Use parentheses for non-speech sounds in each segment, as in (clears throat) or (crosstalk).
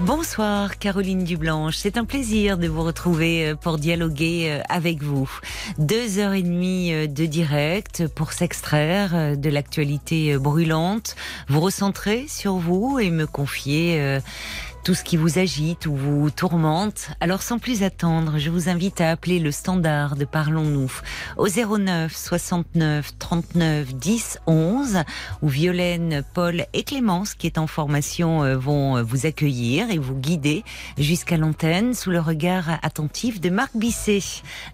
Bonsoir Caroline Dublanche, c'est un plaisir de vous retrouver euh, pour dialoguer euh, avec vous. Deux heures et demie euh, de direct pour s'extraire de l'actualité brûlante, vous recentrer sur vous et me confier tout ce qui vous agite ou vous tourmente. Alors sans plus attendre, je vous invite à appeler le standard de Parlons-nous au 09 69 39 10 11 où Violaine, Paul et Clémence qui est en formation euh, vont vous accueillir et vous guider jusqu'à l'antenne sous le regard attentif de Marc Bisset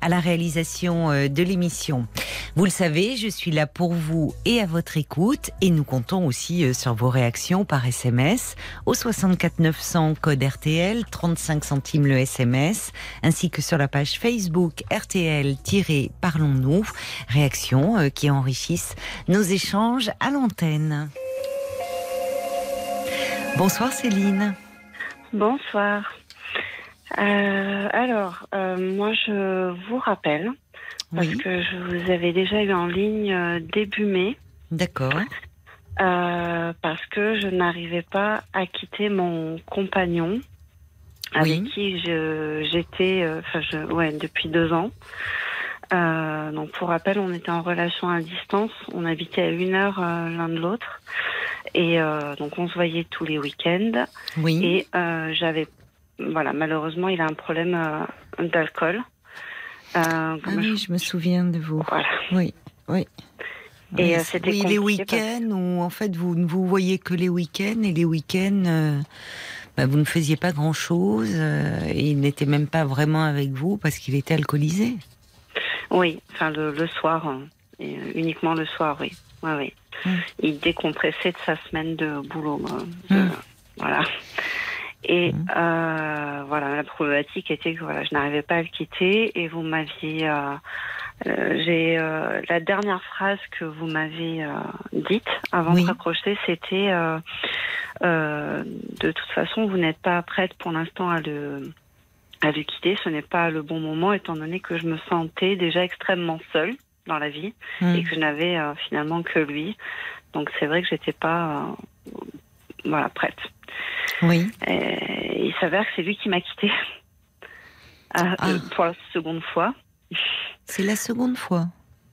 à la réalisation euh, de l'émission. Vous le savez, je suis là pour vous et à votre écoute et nous comptons aussi euh, sur vos réactions par SMS au 64 900 code RTL, 35 centimes le SMS, ainsi que sur la page Facebook RTL-Parlons-nous, réactions euh, qui enrichissent nos échanges à l'antenne. Bonsoir Céline. Bonsoir. Euh, alors, euh, moi je vous rappelle, parce que je vous avais déjà eu en ligne début mai. D'accord. Euh, parce que je n'arrivais pas à quitter mon compagnon avec qui j'étais euh, enfin ouais, depuis deux ans. Euh, donc pour rappel, on était en relation à distance, on habitait à une heure euh, l'un de l'autre et euh, donc on se voyait tous les week-ends. Oui. Et j'avais voilà malheureusement il a un problème d'alcool. ah oui, je... je me souviens de vous. Voilà. Oui, oui. Et euh, c'était oui, les week-ends où en fait vous ne vous voyez que les week-ends et les week-ends euh, bah, vous ne faisiez pas grand-chose euh, et il n'était même pas vraiment avec vous parce qu'il était alcoolisé. Oui, enfin le, soir, hein, et uniquement le soir, oui. Ouais, oui. Hum. Il décompressait de sa semaine de boulot. Hum. Voilà. Et hum. voilà, la problématique était que voilà, je n'arrivais pas à le quitter et vous m'aviez euh, j'ai euh, la dernière phrase que vous m'avez euh, dite avant de raccrocher, c'était de toute façon vous n'êtes pas prête pour l'instant à le à le quitter. Ce n'est pas le bon moment étant donné que je me sentais déjà extrêmement seule dans la vie hmm. et que je n'avais finalement que lui. Donc c'est vrai que j'étais pas voilà prête. Oui. Et il s'avère que c'est lui qui m'a quittée (laughs) ah. pour la seconde fois. C'est la seconde fois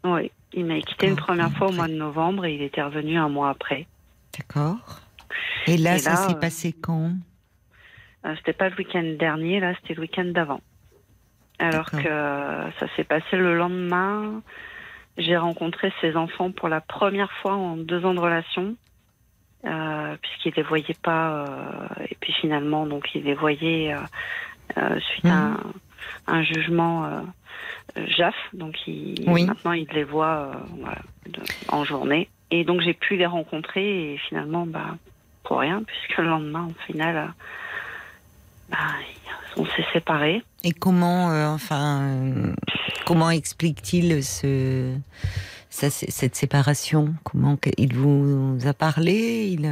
Oui, il m'a quitté une première fois au mois de novembre et il était revenu un mois après. D'accord. Et là, ça s'est euh, passé quand? Euh, C'était pas le week-end dernier, là, c'était le week-end d'avant. Alors que ça s'est passé le lendemain. J'ai rencontré ses enfants pour la première fois en deux ans de relation. Euh, puisqu'il les voyait pas et puis finalement donc il les voyait suite à un, un jugement JAF, donc maintenant il les voit euh, en journée. Et donc j'ai pu les rencontrer et finalement, bah, pour rien, puisque le lendemain, au final, euh, bah, on s'est séparés. Et comment, euh, enfin, comment explique-t-il ce, cette séparation? Comment il vous a parlé? Il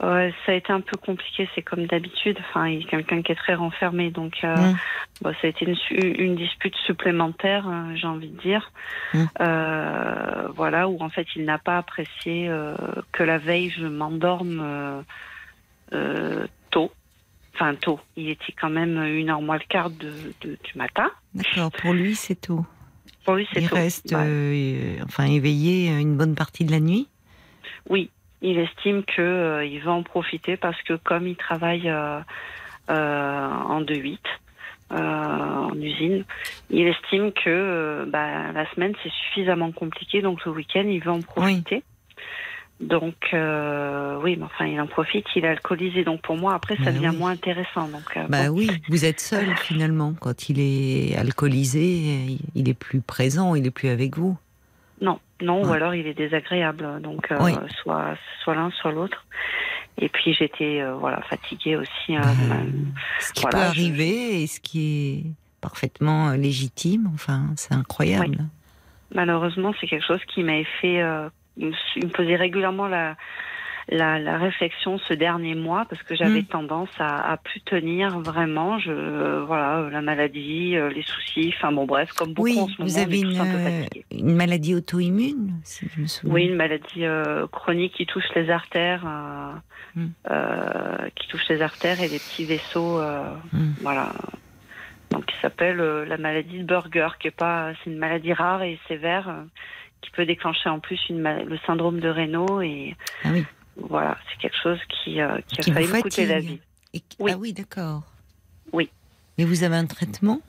Ça a été un peu compliqué, c'est comme d'habitude. Enfin, il est quelqu'un qui est très renfermé, donc euh, mm. bon, ça a été une, une dispute supplémentaire, euh, j'ai envie de dire. Mm. Euh, voilà, où en fait il n'a pas apprécié que la veille je m'endorme tôt. Enfin tôt, il était quand même une heure moins le quart de, de, du matin. D'accord, pour lui c'est tôt. Pour lui c'est tôt. Il reste, enfin éveillé une bonne partie de la nuit? Oui, il estime que euh, il va en profiter parce que comme il travaille euh, euh, en 2-8 en usine, il estime que bah, la semaine c'est suffisamment compliqué, donc le week-end il veut en profiter. Donc oui, mais enfin il en profite, il est alcoolisé. Donc pour moi après ça bah devient moins intéressant. Donc bah oui, vous êtes seul finalement quand il est alcoolisé, il est plus présent, il est plus avec vous. Non, non, ou alors il est désagréable. Donc, euh, soit, soit l'un, soit l'autre. Et puis j'étais euh, voilà fatiguée aussi. Hein, ce qui peut arriver et ce qui est parfaitement euh, légitime. Enfin, c'est incroyable. Malheureusement, c'est quelque chose qui m'a fait. il me posait régulièrement la la, la réflexion ce dernier mois parce que j'avais Mm. tendance à, à plus tenir vraiment. Je, euh, voilà, la maladie, euh, les soucis, enfin bon, bref, comme beaucoup Oui, en ce moment, vous on avez est tous une, un peu euh, fatigués. une maladie auto-immune, si je me souviens. Oui, une maladie euh, chronique qui touche les artères, euh, Mm. euh, qui touche les artères et les petits vaisseaux, euh, Mm. voilà. Donc, qui s'appelle euh, la maladie de Burger, qui est pas, c'est une maladie rare et sévère, euh, qui peut déclencher en plus une le syndrome de Raynaud et Ah oui. Voilà, c'est quelque chose qui, euh, qui a Qui failli me coûter la vie. Et- Oui. Ah oui, d'accord. Oui. Mais vous avez un traitement?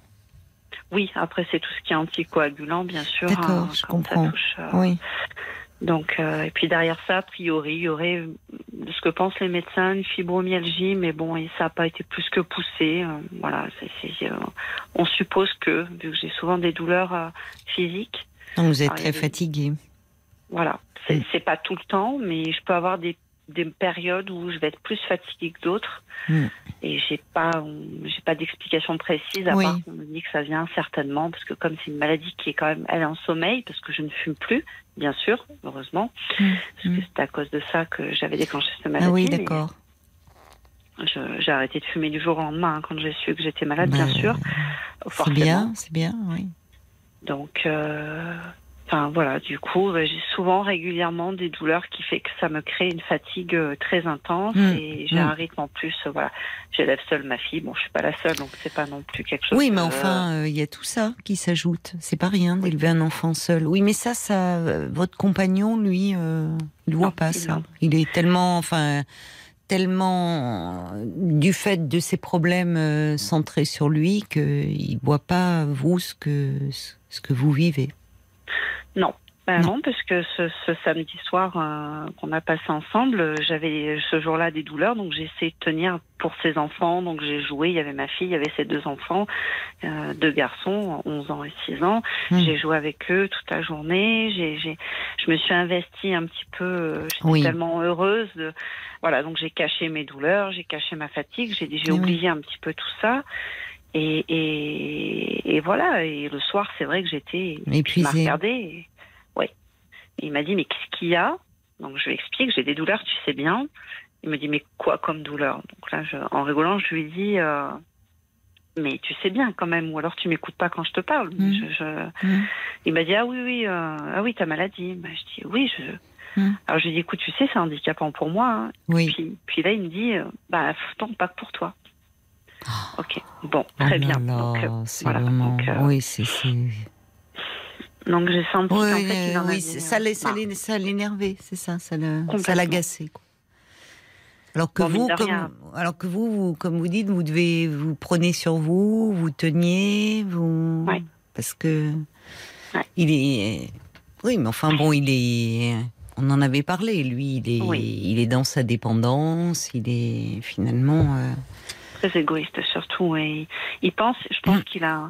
Oui, après c'est tout ce qui est anticoagulant, bien sûr. D'accord, hein, je quand ça comprends. touche, euh, Oui. Donc, euh, et puis derrière ça, a priori, il y aurait, euh, de ce que pensent les médecins, une fibromyalgie, mais bon, et ça n'a pas été plus que poussé. euh, voilà, euh, on suppose que, vu que j'ai souvent des douleurs physiques, Donc vous êtes Ah, très fatigué. Voilà, c'est, Mm. c'est pas tout le temps, mais je peux avoir des, des périodes où je vais être plus fatiguée que d'autres, Mm. et j'ai pas, j'ai pas d'explication précise à Oui. part qu'on me dit que ça vient certainement, parce que comme c'est une maladie qui est quand même, elle est en sommeil, parce que je ne fume plus, bien sûr, heureusement, Mm. parce que c'est à cause de ça que j'avais déclenché cette maladie. Ah oui, d'accord. J'ai arrêté de fumer du jour au lendemain hein, quand j'ai su que j'étais malade, Bah, bien sûr. C'est bien, c'est bien, oui. Donc, euh, enfin voilà, du coup, euh, j'ai souvent régulièrement des douleurs qui fait que ça me crée une fatigue euh, très intense Mm. et j'ai Mm. un rythme en plus. euh, voilà, j'élève seule ma fille. Bon, je suis pas la seule, donc c'est pas non plus quelque chose. Oui, mais enfin, euh, il y a tout ça qui s'ajoute. C'est pas rien d'élever un enfant seul. Oui, mais ça, ça, votre compagnon, lui, euh, il voit pas ça. non. Il est tellement, enfin, tellement du fait de ses problèmes centrés sur lui qu'il voit pas vous ce que ce que vous vivez. Non. Ben Non. non, parce que ce, ce samedi soir euh, qu'on a passé ensemble, j'avais ce jour-là des douleurs, donc j'ai essayé de tenir pour ses enfants. Donc j'ai joué, il y avait ma fille, il y avait ses deux enfants, euh, deux garçons, 11 ans et 6 ans. Hmm. J'ai joué avec eux toute la journée. J'ai, j'ai, je me suis investie un petit peu. euh, J'étais Oui. tellement heureuse. De, voilà, donc j'ai caché mes douleurs, j'ai caché ma fatigue, j'ai, j'ai Oui. oublié un petit peu tout ça. Et, et, et voilà. Et le soir, c'est vrai que j'étais. Il m'a regardé. Et, ouais. Il m'a dit mais qu'est-ce qu'il y a? Donc je lui explique, j'ai des douleurs, tu sais bien. Il me dit mais quoi comme douleur? Donc là, je, en rigolant, je lui dis. Euh, mais tu sais bien quand même, ou alors tu m'écoutes pas quand je te parle. Mm. Je- je, Mm. il m'a dit ah oui oui euh, ah oui ta maladie. Bah, je dis oui je. Mm. Alors je lui dis écoute tu sais c'est handicapant pour moi. hein. Oui. Puis puis là il me dit euh, bah non pas que pour toi. Ok bon Oh très là bien. là, donc euh, voilà, vraiment. donc, euh, Oui, c'est. donc j'ai senti Oui, qu'en fait il euh, en oui, euh, ça l'est- ça l'énervait, c'est ça, ça quoi. Alors que Bon, vous, comme, alors que vous, vous, comme vous dites, vous devez vous prenez sur vous, vous teniez, vous, Ouais. parce que Ouais. il est, oui, mais enfin bon, il est, on en avait parlé, lui, il est, Oui. il est dans sa dépendance, il est finalement, euh, très égoïste surtout et il pense je pense Mm. qu'il a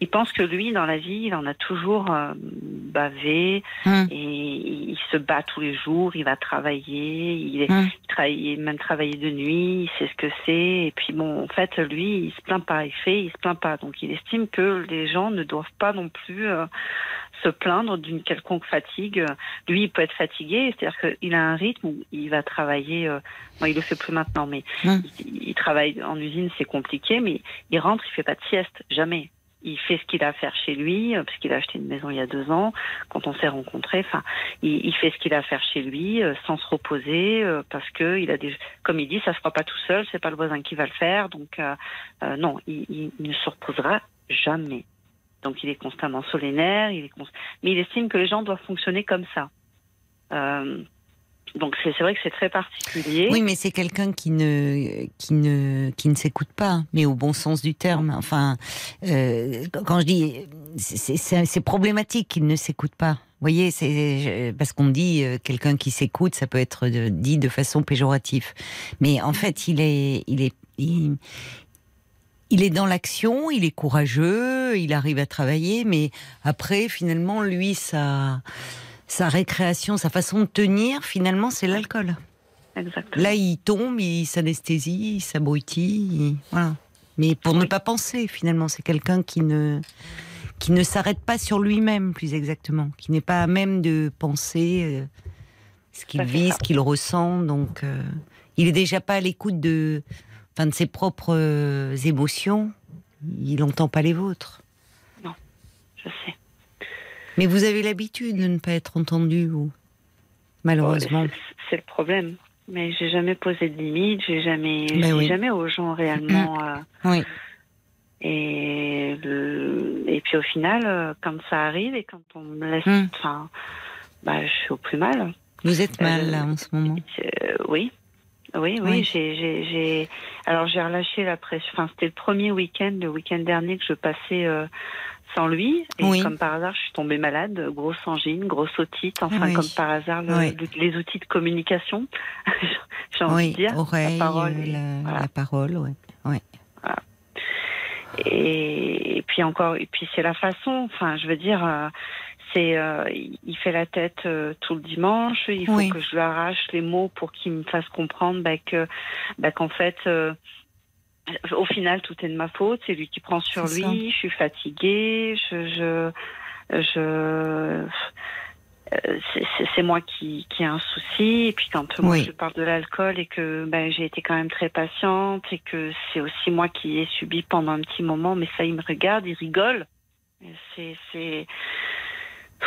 il pense que lui dans la vie il en a toujours euh, bavé hum, et il se bat tous les jours il va travailler il est il travaille même travailler de nuit il sait ce que c'est et puis bon en fait lui il se plaint pas il fait il se plaint pas. Donc il estime que les gens ne doivent pas non plus euh, se plaindre d'une quelconque fatigue lui il peut être fatigué c'est-à-dire qu'il a un rythme où il va travailler euh, bon, il le fait plus maintenant mais hum. il, il travaille en usine, c'est compliqué, mais il rentre, il fait pas de sieste, jamais. Il fait ce qu'il a à faire chez lui, euh, parce qu'il a acheté une maison il y a deux ans, quand on s'est rencontrés. Enfin, il, il fait ce qu'il a à faire chez lui, euh, sans se reposer, euh, parce que il a des, comme il dit, ça se fera pas tout seul, c'est pas le voisin qui va le faire, donc euh, euh, non, il- il ne se reposera jamais. Donc il est constamment solennel, mais il estime que les gens doivent fonctionner comme ça. Euh, donc c'est vrai que c'est très particulier. Oui, mais c'est quelqu'un qui ne qui ne qui ne s'écoute pas, mais au bon sens du terme. Enfin, euh, quand je dis c'est- problématique qu'il ne s'écoute pas. Vous voyez, c'est parce qu'on dit euh, quelqu'un qui s'écoute, ça peut être dit de façon péjorative. Mais en fait, il est il est il est dans l'action, il est courageux, il arrive à travailler, mais après, finalement, lui, sa sa récréation, sa façon de tenir, finalement, c'est l'alcool. Exactement. Là, il tombe, il s'anesthésie, il s'abrutit, il- voilà. Mais pour ne pas penser, finalement, c'est quelqu'un qui ne qui ne s'arrête pas sur lui-même, plus exactement, qui n'est pas à même de penser euh, ce qu'il vit, ça. ce qu'il ressent. Donc, euh, il est déjà pas à l'écoute de, enfin, de ses propres euh, émotions. Il n'entend pas les vôtres. Je sais. Mais vous avez l'habitude de ne pas être entendu, vous. Malheureusement. C'est- C'est le problème. Mais j'ai jamais posé de limite, j'ai jamais, je Ben oui. jamais aux gens réellement. (clears throat) euh, Oui. et, le- et puis au final, euh, quand ça arrive et quand on me laisse, Hmm. enfin, bah, je suis au plus mal. Vous êtes mal Euh, là en ce moment. Euh, oui. Oui, oui, Oui. j'ai, alors j'ai relâché la pression. Enfin, c'était le premier week-end, le week-end dernier que je passais euh, sans lui. Et Oui. comme par hasard, je suis tombée malade, grosse angine, grosse otite. Enfin, Oui. comme par hasard, le- Oui. le- les outils de communication. (laughs) j'ai envie de dire. oreille, la parole. et- la, voilà. la parole, ouais. Et, et puis encore, et puis c'est la façon. Enfin, je veux dire, euh, c'est, euh, il fait la tête euh, tout le dimanche. Il faut Oui. que je lui arrache les mots pour qu'il me fasse comprendre bah, que, bah, qu'en fait, euh, au final, tout est de ma faute. C'est lui qui prend sur lui. Je suis fatiguée. Je, je, je c'est- moi qui, qui ai un souci. Et puis quand moi Oui. je parle de l'alcool et que ben, j'ai été quand même très patiente et que c'est aussi moi qui ai subi pendant un petit moment, mais ça il me regarde, il rigole. C'est c'est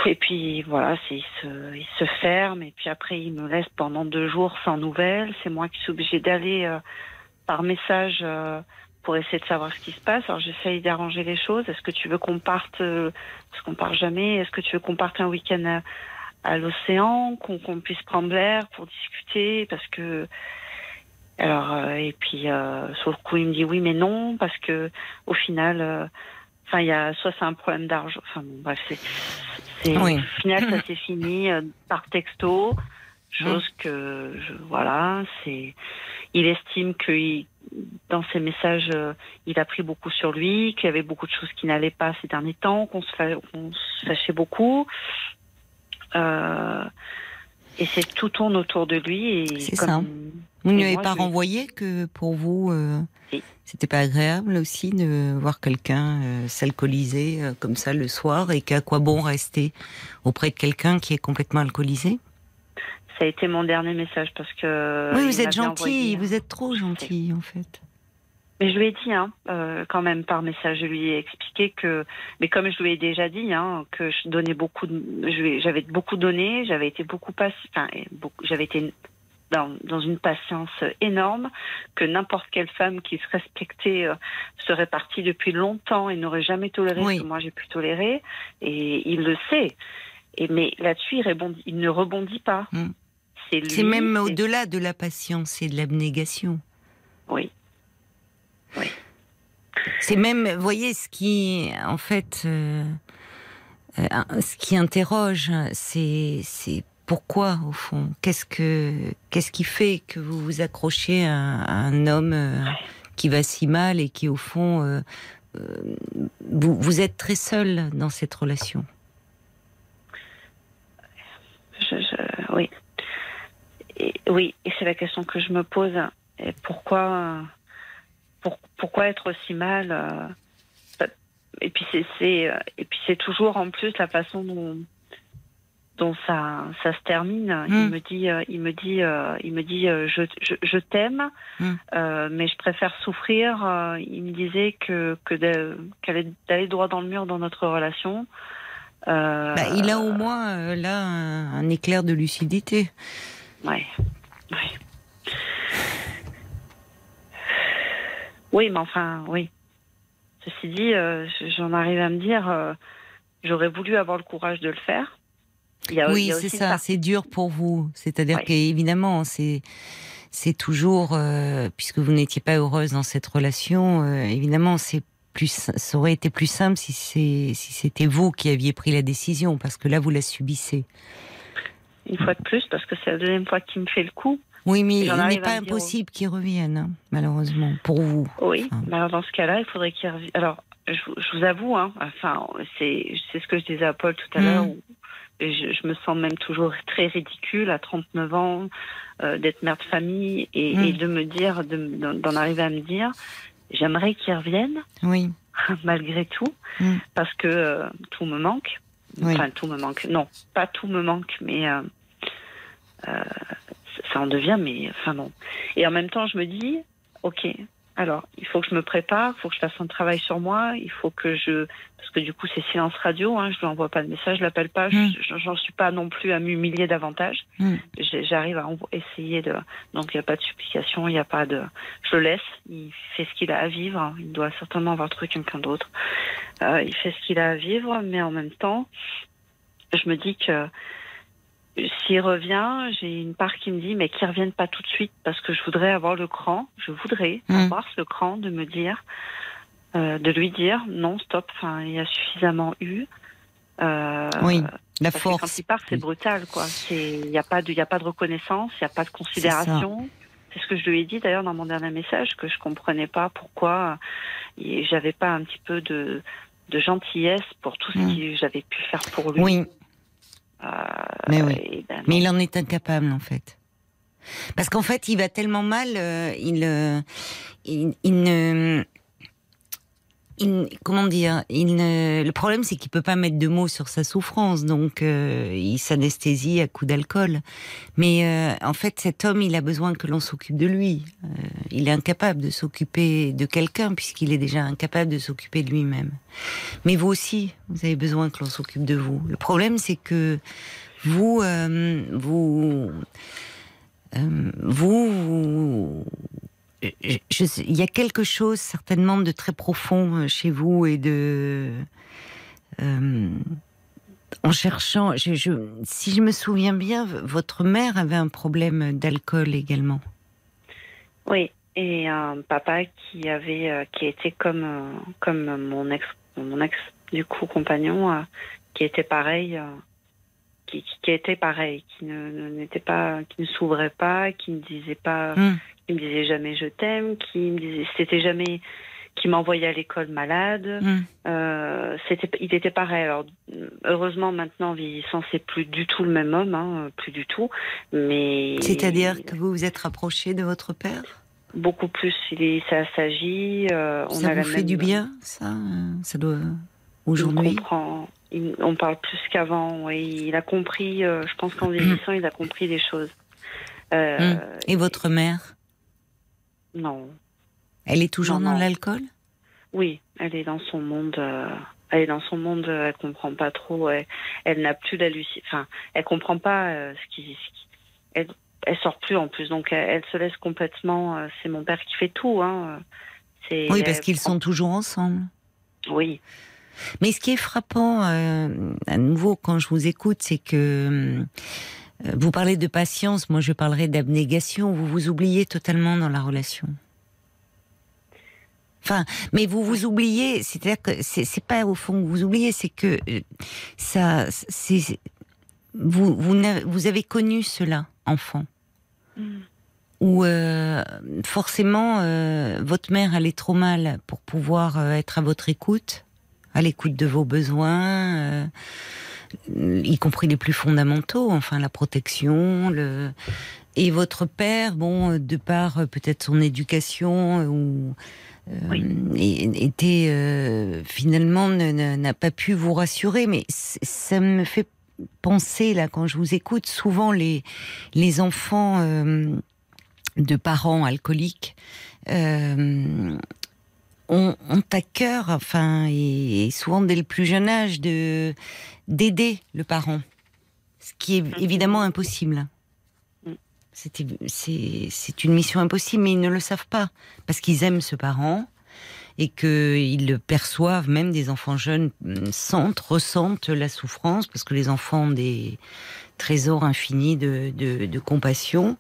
et puis voilà, il se il se ferme et puis après il me laisse pendant deux jours sans nouvelles. C'est moi qui suis obligée d'aller euh, par message. euh, pour essayer de savoir ce qui se passe. Alors j'essaye d'arranger les choses. Est-ce que tu veux qu'on parte, euh, parce qu'on part jamais, est-ce que tu veux qu'on parte un week-end à, à l'océan, qu'on qu'on puisse prendre l'air pour discuter, parce que alors euh, et puis euh, sur le coup il me dit oui mais non parce que au final, euh, enfin il y a soit c'est un problème d'argent, enfin bon bref c'est, c'est Oui. au final ça s'est fini euh, par texto, chose que je, voilà c'est il estime que il- dans ses messages, euh, il a pris beaucoup sur lui, qu'il y avait beaucoup de choses qui n'allaient pas ces derniers temps, qu'on se, fâchait beaucoup. Euh, et c'est tout tourne autour de lui. Et C'est comme- ça. Vous ne lui avez moi, pas renvoyé que pour vous, euh, Si. c'était pas agréable aussi de voir quelqu'un euh, s'alcooliser euh, comme ça le soir et qu'à quoi bon rester auprès de quelqu'un qui est complètement alcoolisé? Ça a été mon dernier message parce que. Oui, vous êtes gentil, envoyé- vous êtes trop gentil en fait. Mais je lui ai dit, hein, euh, quand même par message, je lui ai expliqué que, mais comme je lui ai déjà dit, hein, que je donnais beaucoup, de, j'avais beaucoup donné, j'avais été enfin, beaucoup- j'avais été dans, dans une patience énorme, que n'importe quelle femme qui se respectait euh, serait partie depuis longtemps et n'aurait jamais toléré Oui. ce que moi j'ai pu tolérer, et il le sait. Et mais là-dessus, il, rebondit, il ne rebondit pas. Mm. C'est même au-delà de la patience et de l'abnégation. Oui. C'est même, vous voyez, ce qui, en fait, euh, euh, ce qui interroge, c'est, c'est pourquoi, au fond? Qu'est-ce que, qu'est-ce qui fait que vous vous accrochez à, un homme euh, qui va si mal et qui, au fond, euh, euh, vous, vous êtes très seul dans cette relation? Je, oui. Oui, et c'est la question que je me pose. Pourquoi, pour- pourquoi être aussi mal Et puis c'est, et puis c'est toujours en plus la façon dont, dont ça, ça se termine. Il Mm. me dit, euh, il me dit, euh, il me dit, euh, je, je, je t'aime, Mm. euh, mais je préfère souffrir. Il me disait que d'aller droit dans le mur dans notre relation. Bah, Il a au moins là un, un éclair de lucidité. Ouais. ouais. Oui, mais enfin, oui. Ceci dit, j'en arrive à me dire, j'aurais voulu avoir le courage de le faire. Il y a, il Oui, c'est ça, c'est dur pour vous. C'est-à-dire Ouais. qu'évidemment, c'est c'est toujours, euh, puisque vous n'étiez pas heureuse dans cette relation, euh, évidemment, c'est plus, ça aurait été plus simple si c'est si c'était vous qui aviez pris la décision, parce que là, vous la subissez. une fois de plus, parce que c'est la deuxième fois qu'il me fait le coup. Oui, mais il n'est pas impossible qu'il revienne, hein, malheureusement, pour vous. Oui, Enfin. mais alors dans ce cas-là, il faudrait qu'il revienne. Alors, je, vous- je vous avoue, hein, enfin, c'est c'est ce que je disais à Paul tout à Mm. l'heure. Je, je me sens même toujours très ridicule à 39 ans euh, d'être mère de famille et, Mm. et de me dire, de- d'en arriver à me dire, j'aimerais qu'il revienne Oui, (laughs) malgré tout, Mm. parce que euh, tout me manque. Oui. Enfin, tout me manque. Non, pas tout me manque, mais euh, ça en devient, mais enfin bon. Et en même temps, je me dis, ok, alors il faut que je me prépare, il faut que je fasse un travail sur moi, il faut que je, parce que du coup c'est silence radio, hein, je lui envoie pas de message, je l'appelle pas, Mm. je j'en suis pas non plus à m'humilier davantage. Mm. J'ai- J'arrive à essayer de, donc il n'y a pas de supplication, il n'y a pas de, je le laisse, il fait ce qu'il a à vivre, il doit certainement avoir trouvé quelqu'un d'autre. Euh, il fait ce qu'il a à vivre, mais en même temps, je me dis que s'il revient, j'ai une part qui me dit mais qu'il revienne pas tout de suite parce que je voudrais avoir le cran, je voudrais Mm. avoir ce cran de me dire, euh, de lui dire non stop, enfin il y a suffisamment eu. Euh, Oui, la que quand force. il part, c'est brutal, quoi. C'est, il n'y a pas de, il a pas de reconnaissance, il n'y a pas de considération. C'est ce que je lui ai dit d'ailleurs dans mon dernier message que je comprenais pas pourquoi euh, j'avais pas un petit peu de, de gentillesse pour tout ce Mm. que j'avais pu faire pour lui. Oui, mais oui. ben, Mais il en est incapable en fait. Parce qu'en fait, il va tellement mal, euh, il, euh, il, il ne, comment dire, le problème c'est qu'il peut pas mettre de mots sur sa souffrance, donc euh, il s'anesthésie à coup d'alcool. Mais euh, en fait, cet homme, il a besoin que l'on s'occupe de lui. Euh, il est incapable de s'occuper de quelqu'un puisqu'il est déjà incapable de s'occuper de lui-même. Mais vous aussi, vous avez besoin que l'on s'occupe de vous. Le problème, c'est que vous, vous, vous, sais- il y a quelque chose certainement de très profond euh, chez vous et de, euh, en cherchant, je, je- si je me souviens bien, votre mère avait un problème d'alcool également. Oui, et un papa qui avait, euh, qui était comme, euh, comme mon ex, mon ex du coup compagnon, qui était pareil, qui, qui, qui était pareil, qui ne ne- n'était pas, qui ne s'ouvrait pas, qui ne disait pas, Hum. Qui me disait jamais je t'aime, qui me disait, c'était jamais, qui m'envoyait à l'école malade. Hum. Euh, c'était, il était pareil. Alors, heureusement, maintenant, en vieillissant, c'est plus du tout le même homme, hein, plus du tout. Mais C'est-à-dire que vous vous êtes rapproché de votre père? Beaucoup plus. Il est, ça s'agit. euh, on Ça a la vous fait même- du bien, ça euh, Ça doit aujourd'hui? Il- on parle plus qu'avant. Il a compris. euh, je pense qu'en (clears throat) vieillissant, il a compris des choses. Hum. Et votre mère? Non. Elle est toujours Non, dans l'alcool? Oui, elle est dans son monde. euh, elle est dans son monde. euh, Elle comprend pas trop. Elle, elle n'a plus la lucidité. Enfin, elle comprend pas euh, ce qui. ce qui- elle, elle sort plus en plus. Donc, elle, elle se laisse complètement. euh, c'est mon père qui fait tout. Hein. C'est. Oui, parce qu'ils sont toujours ensemble. Oui. Mais ce qui est frappant, à nouveau, quand je vous écoute, c'est que euh, vous parlez de patience, moi je parlerai d'abnégation. Vous vous oubliez totalement dans la relation. Enfin, mais vous vous oubliez, c'est-à-dire que c'est pas au fond que vous oubliez, c'est que euh, ça, c'est vous vous, avez connu cela enfant, Mm. où euh, forcément euh, votre mère allait trop mal pour pouvoir euh, être à votre écoute, à l'écoute de vos besoins, euh, y compris les plus fondamentaux, enfin la protection, le et votre père, bon, de par euh, peut-être son éducation euh, ou euh, Oui. était euh, finalement n'a pas pu vous rassurer, mais ça me fait penser là quand je vous écoute souvent les les enfants euh, de parents alcooliques euh, ont, ont à cœur, enfin et, et souvent dès le plus jeune âge de d'aider le parent, ce qui est évidemment impossible. Mm. C'est une mission impossible, mais ils ne le savent pas parce qu'ils aiment ce parent et qu'ils le perçoivent, même des enfants jeunes mm, sentent, ressentent la souffrance, parce que les enfants ont des trésors infinis de, de, de compassion.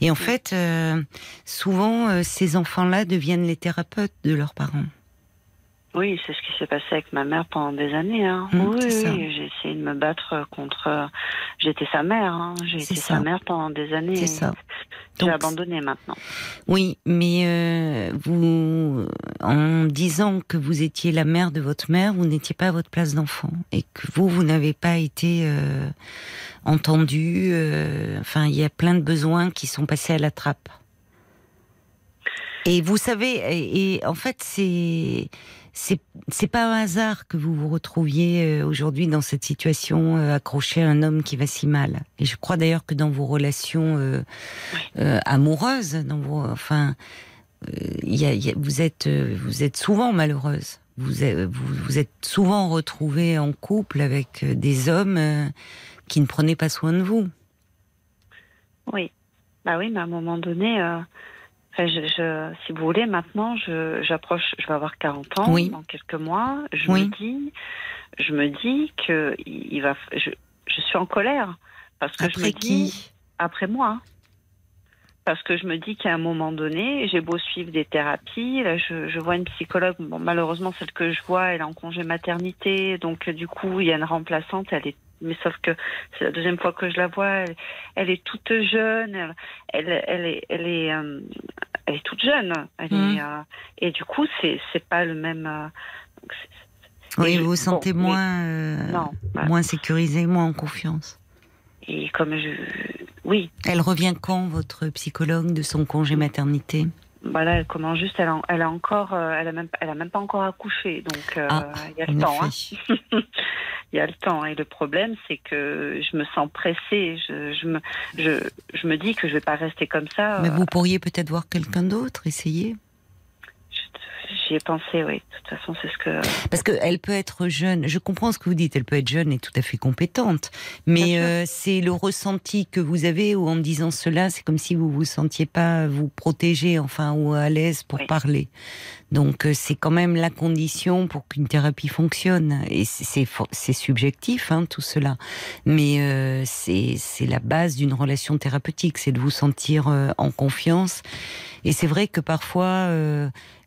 Et en fait, euh, souvent, euh, ces enfants-là deviennent les thérapeutes de leurs parents. Oui, c'est ce qui s'est passé avec ma mère pendant des années. Hein. Mmh, oui, j'ai essayé de me battre contre. J'étais sa mère. Hein. J'ai été ça. sa mère pendant des années. C'est ça. J'ai abandonné maintenant. Oui, mais euh, vous, en disant que vous étiez la mère de votre mère, vous n'étiez pas à votre place d'enfant et que vous, vous n'avez pas été euh, entendu. euh, enfin, il y a plein de besoins qui sont passés à la trappe. Et vous savez, et, et en fait, c'est c'est c'est pas un hasard que vous vous retrouviez euh, aujourd'hui dans cette situation euh, accroché à un homme qui va si mal. Et je crois d'ailleurs que dans vos relations euh, euh, amoureuses, dans vos, enfin, euh, il y a, il y a- vous êtes vous êtes souvent malheureuse. Vous êtes, vous, vous êtes souvent retrouvée en couple avec des hommes qui ne prenaient pas soin de vous. Oui. Bah oui, mais à un moment donné, enfin, je, je- si vous voulez, maintenant, je, j'approche, je vais avoir 40 ans Oui. dans quelques mois. Je Oui. me dis, je me dis que il va, je, je suis en colère parce que je me dis, qui? après moi. Parce que je me dis qu'à un moment donné, j'ai beau suivre des thérapies, là, je, je vois une psychologue. Bon, malheureusement, celle que je vois, elle est en congé maternité, donc du coup, il y a une remplaçante. Elle est, mais sauf que c'est la deuxième fois que je la vois. Elle, elle est toute jeune. Elle, elle, elle est, elle est, euh, elle est toute jeune. Elle Mhm. est, euh, et du coup, c'est, c'est pas le même. euh, Oui, vous vous sentez bon, moins non. voilà. moins sécurisé, moins en confiance. Et comme je, oui, Elle revient quand, votre psychologue, de son congé maternité? Voilà, elle commence juste, elle a, elle a encore, euh, elle a même, elle a même pas encore accouché, donc euh, Ah, il y a le temps. hein. (laughs) Il y a le temps. Et le problème, c'est que je me sens pressée. Je, je me, je, je me dis que je vais pas rester comme ça. Mais Euh, vous pourriez peut-être voir quelqu'un d'autre, essayer. J'y ai pensé, oui. De toute façon, c'est ce que. Parce qu'elle peut être jeune, je comprends ce que vous dites, elle peut être jeune et tout à fait compétente, mais euh, c'est le ressenti que vous avez ou en disant cela, c'est comme si vous vous sentiez pas vous protéger, enfin, ou à l'aise pour Oui. parler. Donc euh, c'est quand même la condition pour qu'une thérapie fonctionne. Et c'est- subjectif, hein, tout cela, mais euh, c'est c'est la base d'une relation thérapeutique, c'est de vous sentir euh, en confiance. Et c'est vrai que parfois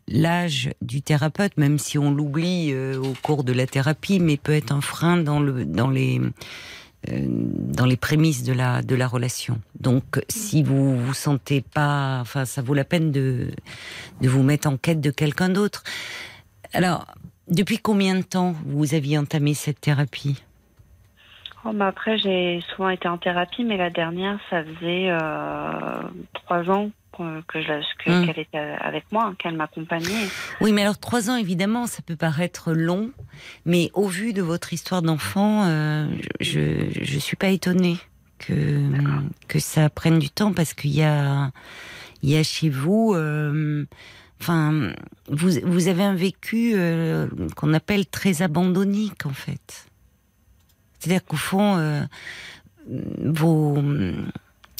l'âge du thérapeute, même si on l'oublie euh, au cours de la thérapie, mais peut être un frein dans le dans les euh, dans les prémices de la de la relation. Donc, si vous vous sentez pas, enfin, ça vaut la peine de de vous mettre en quête de quelqu'un d'autre. Alors, depuis combien de temps vous aviez entamé cette thérapie? Oh, mais après, j'ai souvent été en thérapie, mais la dernière, ça faisait euh, trois ans que, que je la- que- Mm. qu'elle était avec moi, qu'elle m'accompagnait. Oui, mais alors trois ans, évidemment, ça peut paraître long, mais au vu de votre histoire d'enfant, euh, je je suis pas étonnée que que ça prenne du temps parce qu'il y a il y a chez vous, euh, enfin, vous vous avez un vécu euh, qu'on appelle très abandonnique en fait. C'est-à-dire qu'au fond, euh, vos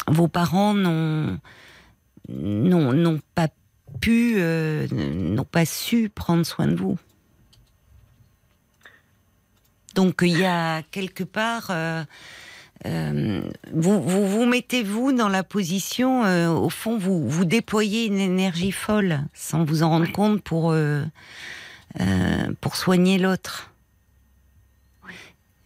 vos parents n'ont n'ont pas pu, euh, n'ont pas su prendre soin de vous. Donc il y a quelque part, euh, euh, vous, vous vous mettez-vous dans la position, au fond, vous, vous déployez une énergie folle sans vous en rendre compte pour, pour soigner l'autre.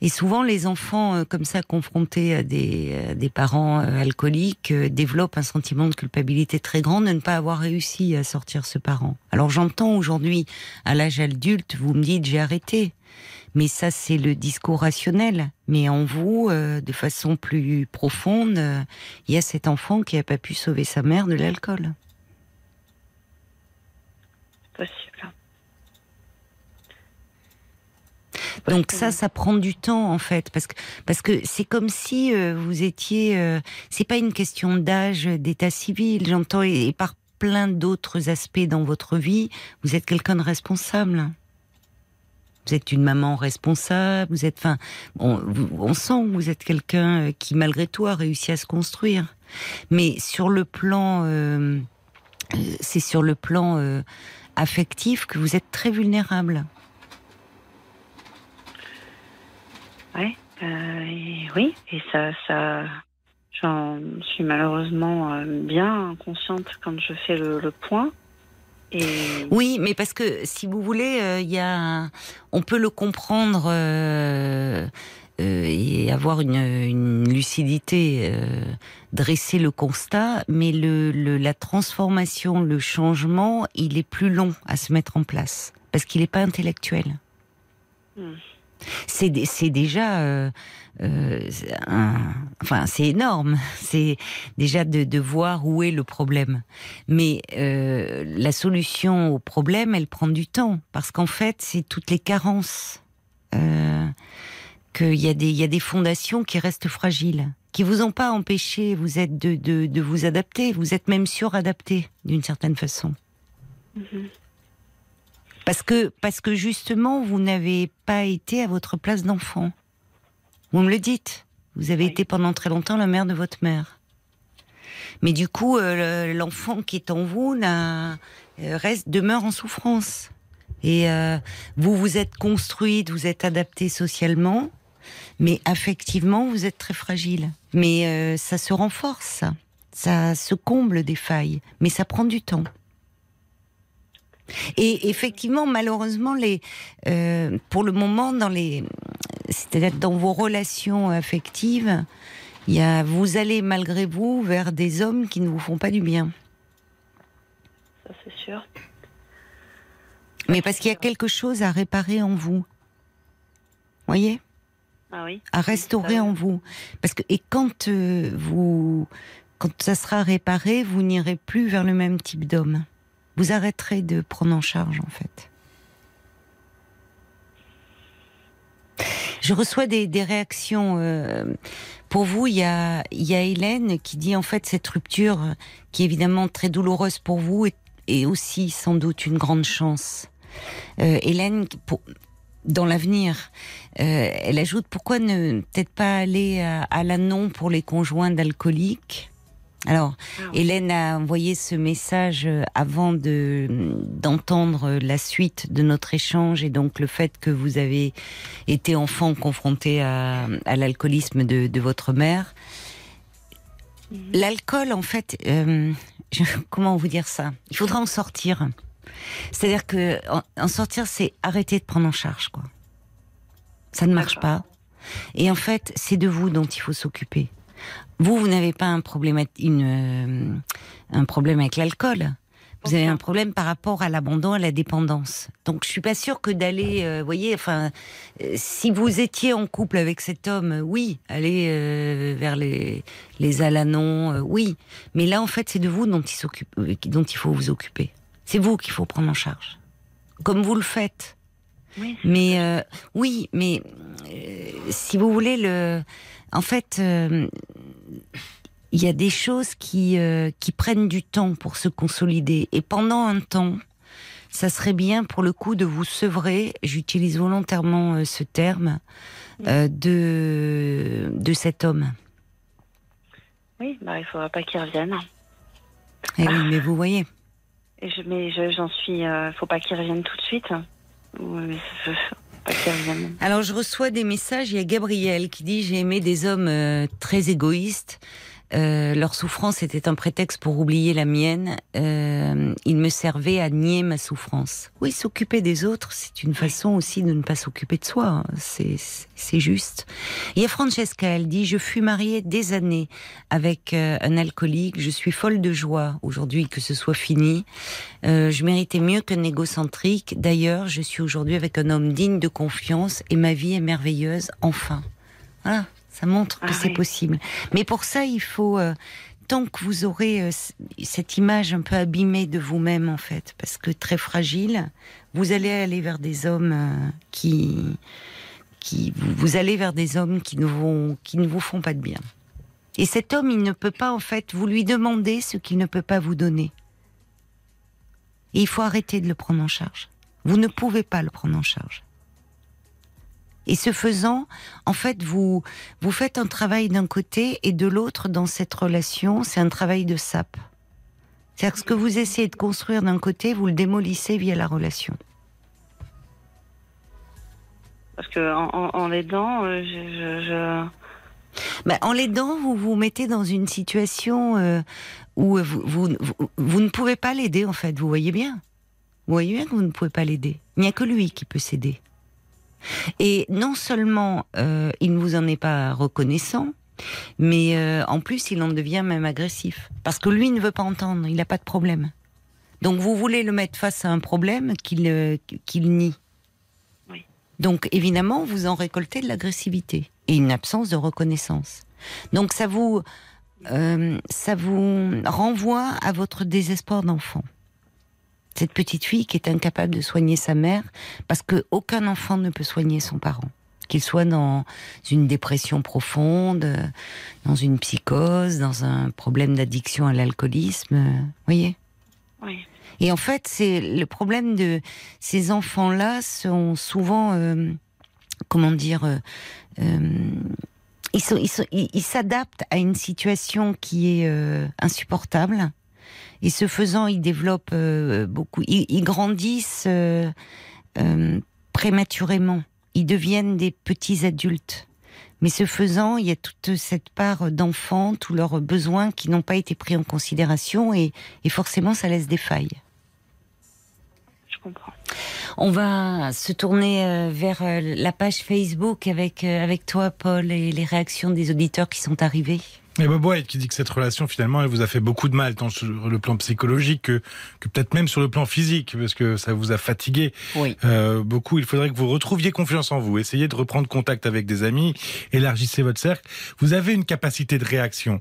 Et souvent, les enfants euh, comme ça, confrontés à des, à des parents euh, alcooliques, euh, développent un sentiment de culpabilité très grand de ne pas avoir réussi à sortir ce parent. Alors j'entends aujourd'hui, à l'âge adulte, vous me dites j'ai arrêté. Mais ça, c'est le discours rationnel. Mais en vous, euh, de façon plus profonde, euh, il y a cet enfant qui n'a pas pu sauver sa mère de l'alcool. Possible. Donc ça, ça prend du temps en fait, parce que parce que c'est comme si euh, vous étiez. euh, c'est pas une question d'âge, d'état civil. J'entends et, et par plein d'autres aspects dans votre vie, vous êtes quelqu'un de responsable. Vous êtes une maman responsable. Vous êtes, enfin, on, sent que vous êtes quelqu'un euh, qui malgré tout a réussi à se construire. Mais sur le plan, euh, euh, c'est sur le plan euh, affectif que vous êtes très vulnérable. Ouais, euh, et oui, et ça, ça, j'en suis malheureusement euh, bien consciente quand je fais le, le point. Et Oui, mais parce que si vous voulez, euh, il y a, on peut le comprendre euh, et avoir une, une lucidité, dresser le constat, mais le, le- la transformation, le changement, il est plus long à se mettre en place parce qu'il n'est pas intellectuel. Hmm. C'est dé- c'est déjà, euh, euh, enfin, c'est énorme. (laughs) C'est déjà de, voir où est le problème. Mais euh, la solution au problème, elle prend du temps parce qu'en fait, c'est toutes les carences. Qu'il y y a des fondations qui restent fragiles, qui vous ont pas empêché, vous êtes de, vous adapter, vous êtes même suradapté d'une certaine façon. Parce que, parce que justement, vous n'avez pas été à votre place d'enfant. Vous me le dites. Vous avez Oui. été pendant très longtemps la mère de votre mère. Mais du coup, euh, le- l'enfant qui est en vous n'a- euh, reste, demeure en souffrance. Et euh, vous vous êtes construite, vous êtes adapté socialement, mais affectivement, vous êtes très fragile. Mais euh, ça se renforce, ça. Ça se comble des failles, mais ça prend du temps. Et effectivement, malheureusement, les, euh, pour le moment, dans les, c'est-à-dire dans vos relations affectives, il y a, vous allez malgré vous vers des hommes qui ne vous font pas du bien. Ça, c'est sûr. Mais parce qu'il y a quelque chose à réparer en vous. Voyez? Ah oui. à restaurer en vous. Parce que et quand euh, vous quand ça sera réparé, vous n'irez plus vers le même type d'homme. Vous arrêterez de prendre en charge en fait. Je reçois des, réactions. euh, pour vous, il y a, y a Hélène qui dit en fait cette rupture, qui est évidemment très douloureuse pour vous, est, aussi sans doute une grande chance. Euh, Hélène, dans l'avenir, euh, elle ajoute pourquoi ne peut-être pas aller à, à l'annon pour les conjoints d'alcooliques? Alors, Ah. Hélène a envoyé ce message euh, avant de d'entendre la suite de notre échange et donc le fait que vous avez été enfant confronté à, à l'alcoolisme de, de votre mère. L'alcool, en fait, euh, je- (laughs) comment vous dire ça? Il faudra en sortir. C'est-à-dire que en, en sortir, c'est arrêter de prendre en charge, quoi. Ça ne marche pas. Et en fait, c'est de vous dont il faut s'occuper. Vous, vous n'avez pas un problème, une, euh, un problème avec l'alcool. Vous avez un problème par rapport à l'abandon, à la dépendance. Donc, je suis pas sûre que d'aller, euh, voyez, enfin, euh, si vous étiez en couple avec cet homme, euh, oui, aller euh, vers les les Alanons, oui. Mais là, en fait, c'est de vous dont il s'occupe, dont il faut vous occuper. C'est vous qu'il faut prendre en charge, comme vous le faites. Oui, Mais oui, mais si vous voulez le, en fait, euh, il y a des choses qui euh, qui prennent du temps pour se consolider. Et pendant un temps, ça serait bien pour le coup de vous sevrer. J'utilise volontairement euh, ce terme euh, de de cet homme. oui bah, il faudra pas qu'il revienne. Eh oui, mais vous voyez. Je, mais je- j'en suis. euh, faut pas qu'il revienne tout de suite. Oui, mais Alors je reçois des messages, il y a Gabriel qui dit j'ai aimé des hommes euh, très égoïstes. Euh, leur souffrance était un prétexte pour oublier la mienne. Euh, ils me servaient à nier ma souffrance. Oui, s'occuper des autres, c'est une façon aussi de ne pas s'occuper de soi. hein. C'est juste. Il y a Francesca, elle dit je fus mariée des années avec euh, un alcoolique. Je suis folle de joie aujourd'hui que ce soit fini. Euh, je méritais mieux qu'un égocentrique. D'ailleurs, je suis aujourd'hui avec un homme digne de confiance et ma vie est merveilleuse, enfin. Voilà, ça montre que Ah c'est possible. Mais pour ça, il faut, euh, tant que vous aurez euh, cette image un peu abîmée de vous-même, en fait, parce que très fragile, vous allez aller vers des hommes euh, qui, qui, vous, vous allez vers des hommes qui ne vont, qui ne vous font pas de bien. Et cet homme, il ne peut pas, en fait, vous lui demander ce qu'il ne peut pas vous donner. Et il faut arrêter de le prendre en charge. Vous ne pouvez pas le prendre en charge. Et ce faisant, en fait, vous, vous faites un travail d'un côté et de l'autre dans cette relation, c'est un travail de sape. C'est-à-dire que ce que vous essayez de construire d'un côté, vous le démolissez via la relation. Parce que en, l'aidant, euh, je, je, je- Ben, en l'aidant, vous vous mettez dans une situation euh, où vous, vous, vous, vous ne pouvez pas l'aider, en fait. Vous voyez bien. Vous voyez bien que vous ne pouvez pas l'aider. Il n'y a que lui qui peut s'aider. Et non seulement euh, il ne vous en est pas reconnaissant, mais euh, en plus il en devient même agressif. Parce que lui ne veut pas entendre, il n'a pas de problème. Donc vous voulez le mettre face à un problème qu'il euh, nie. Oui. Donc évidemment, vous en récoltez de l'agressivité et une absence de reconnaissance. Donc ça vous, ça vous renvoie à votre désespoir d'enfant. Cette petite fille qui est incapable de soigner sa mère parce qu'aucun enfant ne peut soigner son parent. Qu'il soit dans une dépression profonde, dans une psychose, dans un problème d'addiction à l'alcoolisme, vous voyez? Oui. Et en fait, c'est le problème de ces enfants-là sont souvent, euh, comment dire, euh, euh, ils sont- ils sont- ils- ils s'adaptent à une situation qui est euh, insupportable. Et ce faisant, ils développent euh, beaucoup, ils, ils grandissent euh, euh, prématurément. Ils deviennent des petits adultes. Mais ce faisant, il y a toute cette part d'enfants, tous leurs besoins qui n'ont pas été pris en considération et, et forcément, ça laisse des failles. Je comprends. On va se tourner vers la page Facebook avec, avec toi, Paul, et les réactions des auditeurs qui sont arrivés. Et Bob White qui dit que cette relation finalement elle vous a fait beaucoup de mal tant sur le plan psychologique que, que peut-être même sur le plan physique parce que ça vous a fatigué Oui. euh, beaucoup. Il faudrait que vous retrouviez confiance en vous, essayez de reprendre contact avec des amis, élargissez votre cercle. Vous avez une capacité de réaction.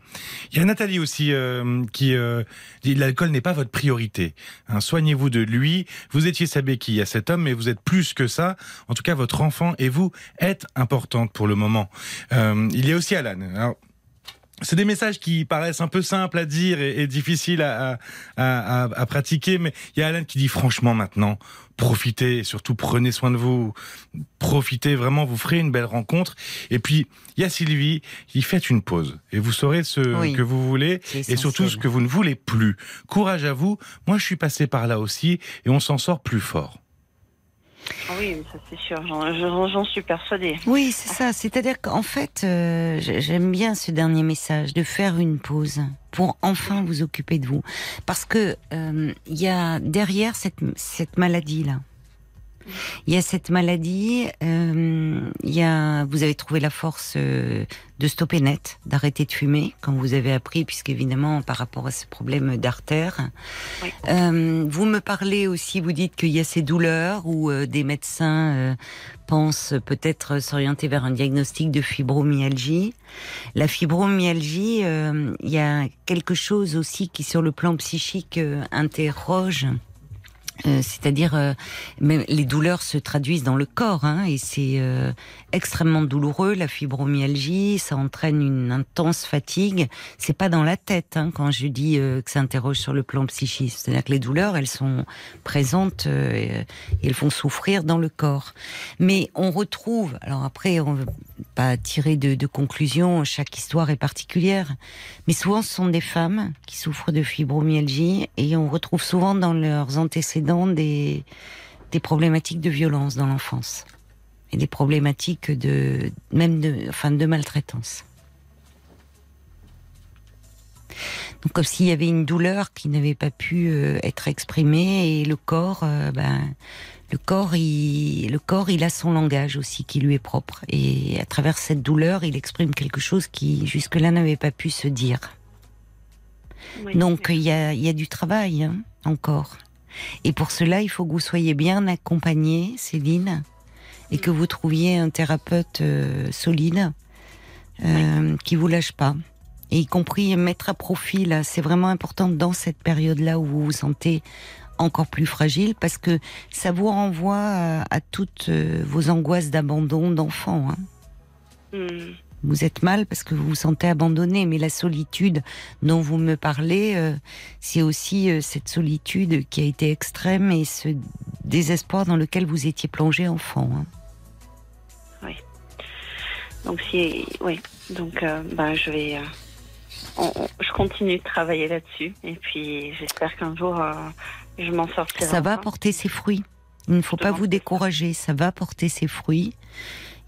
Il y a Nathalie aussi euh, qui euh, dit l'alcool n'est pas votre priorité. Hein, Soignez-vous de lui. Vous étiez sa béquille à cet homme, mais vous êtes plus que ça. En tout cas, votre enfant et vous êtes importante pour le moment. Euh, il y a aussi Alan. Alors, c'est des messages qui paraissent un peu simples à dire et, et difficiles à, à, à, à pratiquer, mais il y a Alan qui dit franchement maintenant, profitez, surtout prenez soin de vous, profitez vraiment, vous ferez une belle rencontre. Et puis il y a Sylvie qui fait une pause et vous saurez ce Oui. que vous voulez et surtout ce que vous ne voulez plus. Courage à vous. Moi, je suis passé par là aussi et on s'en sort plus fort. Ah Oui, ça c'est sûr, j'en- suis persuadée. Oui, c'est ça. C'est-à-dire qu'en fait, euh, j'ai- j'aime bien ce dernier message, de faire une pause pour enfin vous occuper de vous. Parce que euh, il y a derrière cette, cette maladie-là, il y a cette maladie, euh, il y a, vous avez trouvé la force euh, de stopper net, d'arrêter de fumer quand vous avez appris, puisqu'évidemment par rapport à ce problème d'artère. Oui. Euh, vous me parlez aussi, vous dites qu'il y a ces douleurs où euh, des médecins euh, pensent peut-être s'orienter vers un diagnostic de fibromyalgie. La fibromyalgie, euh, il y a quelque chose aussi qui sur le plan psychique euh, interroge. Euh, c'est-à-dire, euh, les douleurs se traduisent dans le corps, hein, et c'est euh, extrêmement douloureux. La fibromyalgie, ça entraîne une intense fatigue. C'est pas dans la tête hein, quand je dis euh, que ça interroge sur le plan psychique. C'est-à-dire que les douleurs, elles sont présentes euh, et elles font souffrir dans le corps. Mais on retrouve, alors après, on veut pas tirer de, de conclusion. Chaque histoire est particulière, mais souvent ce sont des femmes qui souffrent de fibromyalgie et on retrouve souvent dans leurs antécédents des, des problématiques de violence dans l'enfance et des problématiques de même de enfin de maltraitance. Donc comme s'il y avait une douleur qui n'avait pas pu euh, être exprimée et le corps, euh, ben, le corps, il, le corps, il a son langage aussi qui lui est propre et à travers cette douleur, il exprime quelque chose qui jusque-là n'avait pas pu se dire. Oui. Donc il y a, il y a du travail hein, encore. Et pour cela, il faut que vous soyez bien accompagné, Céline, et que vous trouviez un thérapeute euh, solide euh, qui vous lâche pas. Et y compris mettre à profit, là, c'est vraiment important dans cette période-là où vous vous sentez encore plus fragile, parce que ça vous renvoie à, à toutes euh, vos angoisses d'abandon d'enfant. Hein. Hmm. Vous êtes mal parce que vous vous sentez abandonné, mais la solitude dont vous me parlez, euh, c'est aussi euh, cette solitude qui a été extrême et ce désespoir dans lequel vous étiez plongé enfant. hein. Donc si, oui, donc euh, bah, je vais, euh, on- on- je continue de travailler là-dessus et puis j'espère qu'un jour je m'en sortirai. Ça va porter ses fruits. Il ne faut pas vous décourager, ça va porter ses fruits.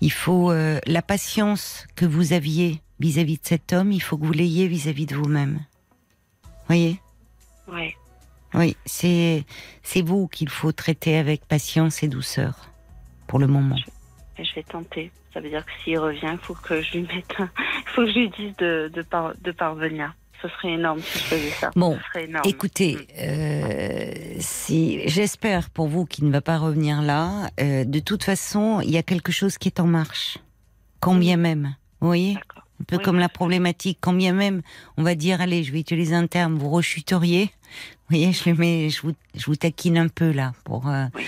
Il faut euh, la patience que vous aviez vis-à-vis de cet homme, il faut que vous l'ayez vis-à-vis de vous-même. Voyez? Ouais. Oui, c'est c'est vous qu'il faut traiter avec patience et douceur pour le moment. Je vais tenter. Ça veut dire que s'il revient, il faut que je lui mette, un- (laughs) faut que je lui dise de, de, par- de parvenir. Ce serait énorme si je faisais ça. Bon, Ce. Écoutez, euh, si j'espère pour vous qu'il ne va pas revenir là, euh, de toute façon, il y a quelque chose qui est en marche. Combien même, vous voyez? Un peu Oui, comme la problématique, combien même, on va dire, allez, je vais utiliser un terme, vous rechuteriez. Vous voyez, je le mets, je vous, je vous taquine un peu là, pour. euh, Oui.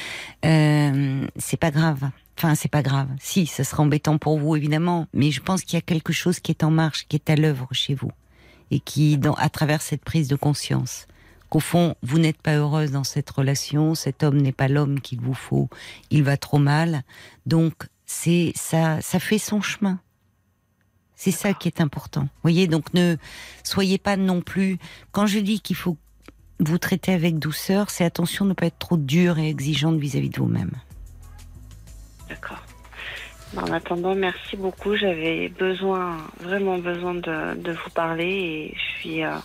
euh, c'est pas grave. Enfin, c'est pas grave. Si, ça sera embêtant pour vous évidemment, mais je pense qu'il y a quelque chose qui est en marche, qui est à l'œuvre chez vous, et qui, dans, à travers cette prise de conscience, qu'au fond, vous n'êtes pas heureuse dans cette relation, cet homme n'est pas l'homme qu'il vous faut, il va trop mal, donc c'est ça, ça fait son chemin. C'est ça qui est important. Voyez, donc ne soyez pas non plus. Quand je dis qu'il faut vous traiter avec douceur, c'est attention de ne pas être trop dur et exigeante vis-à-vis de vous-même. D'accord. En attendant, merci beaucoup. J'avais besoin, vraiment besoin de, de vous parler et je suis euh,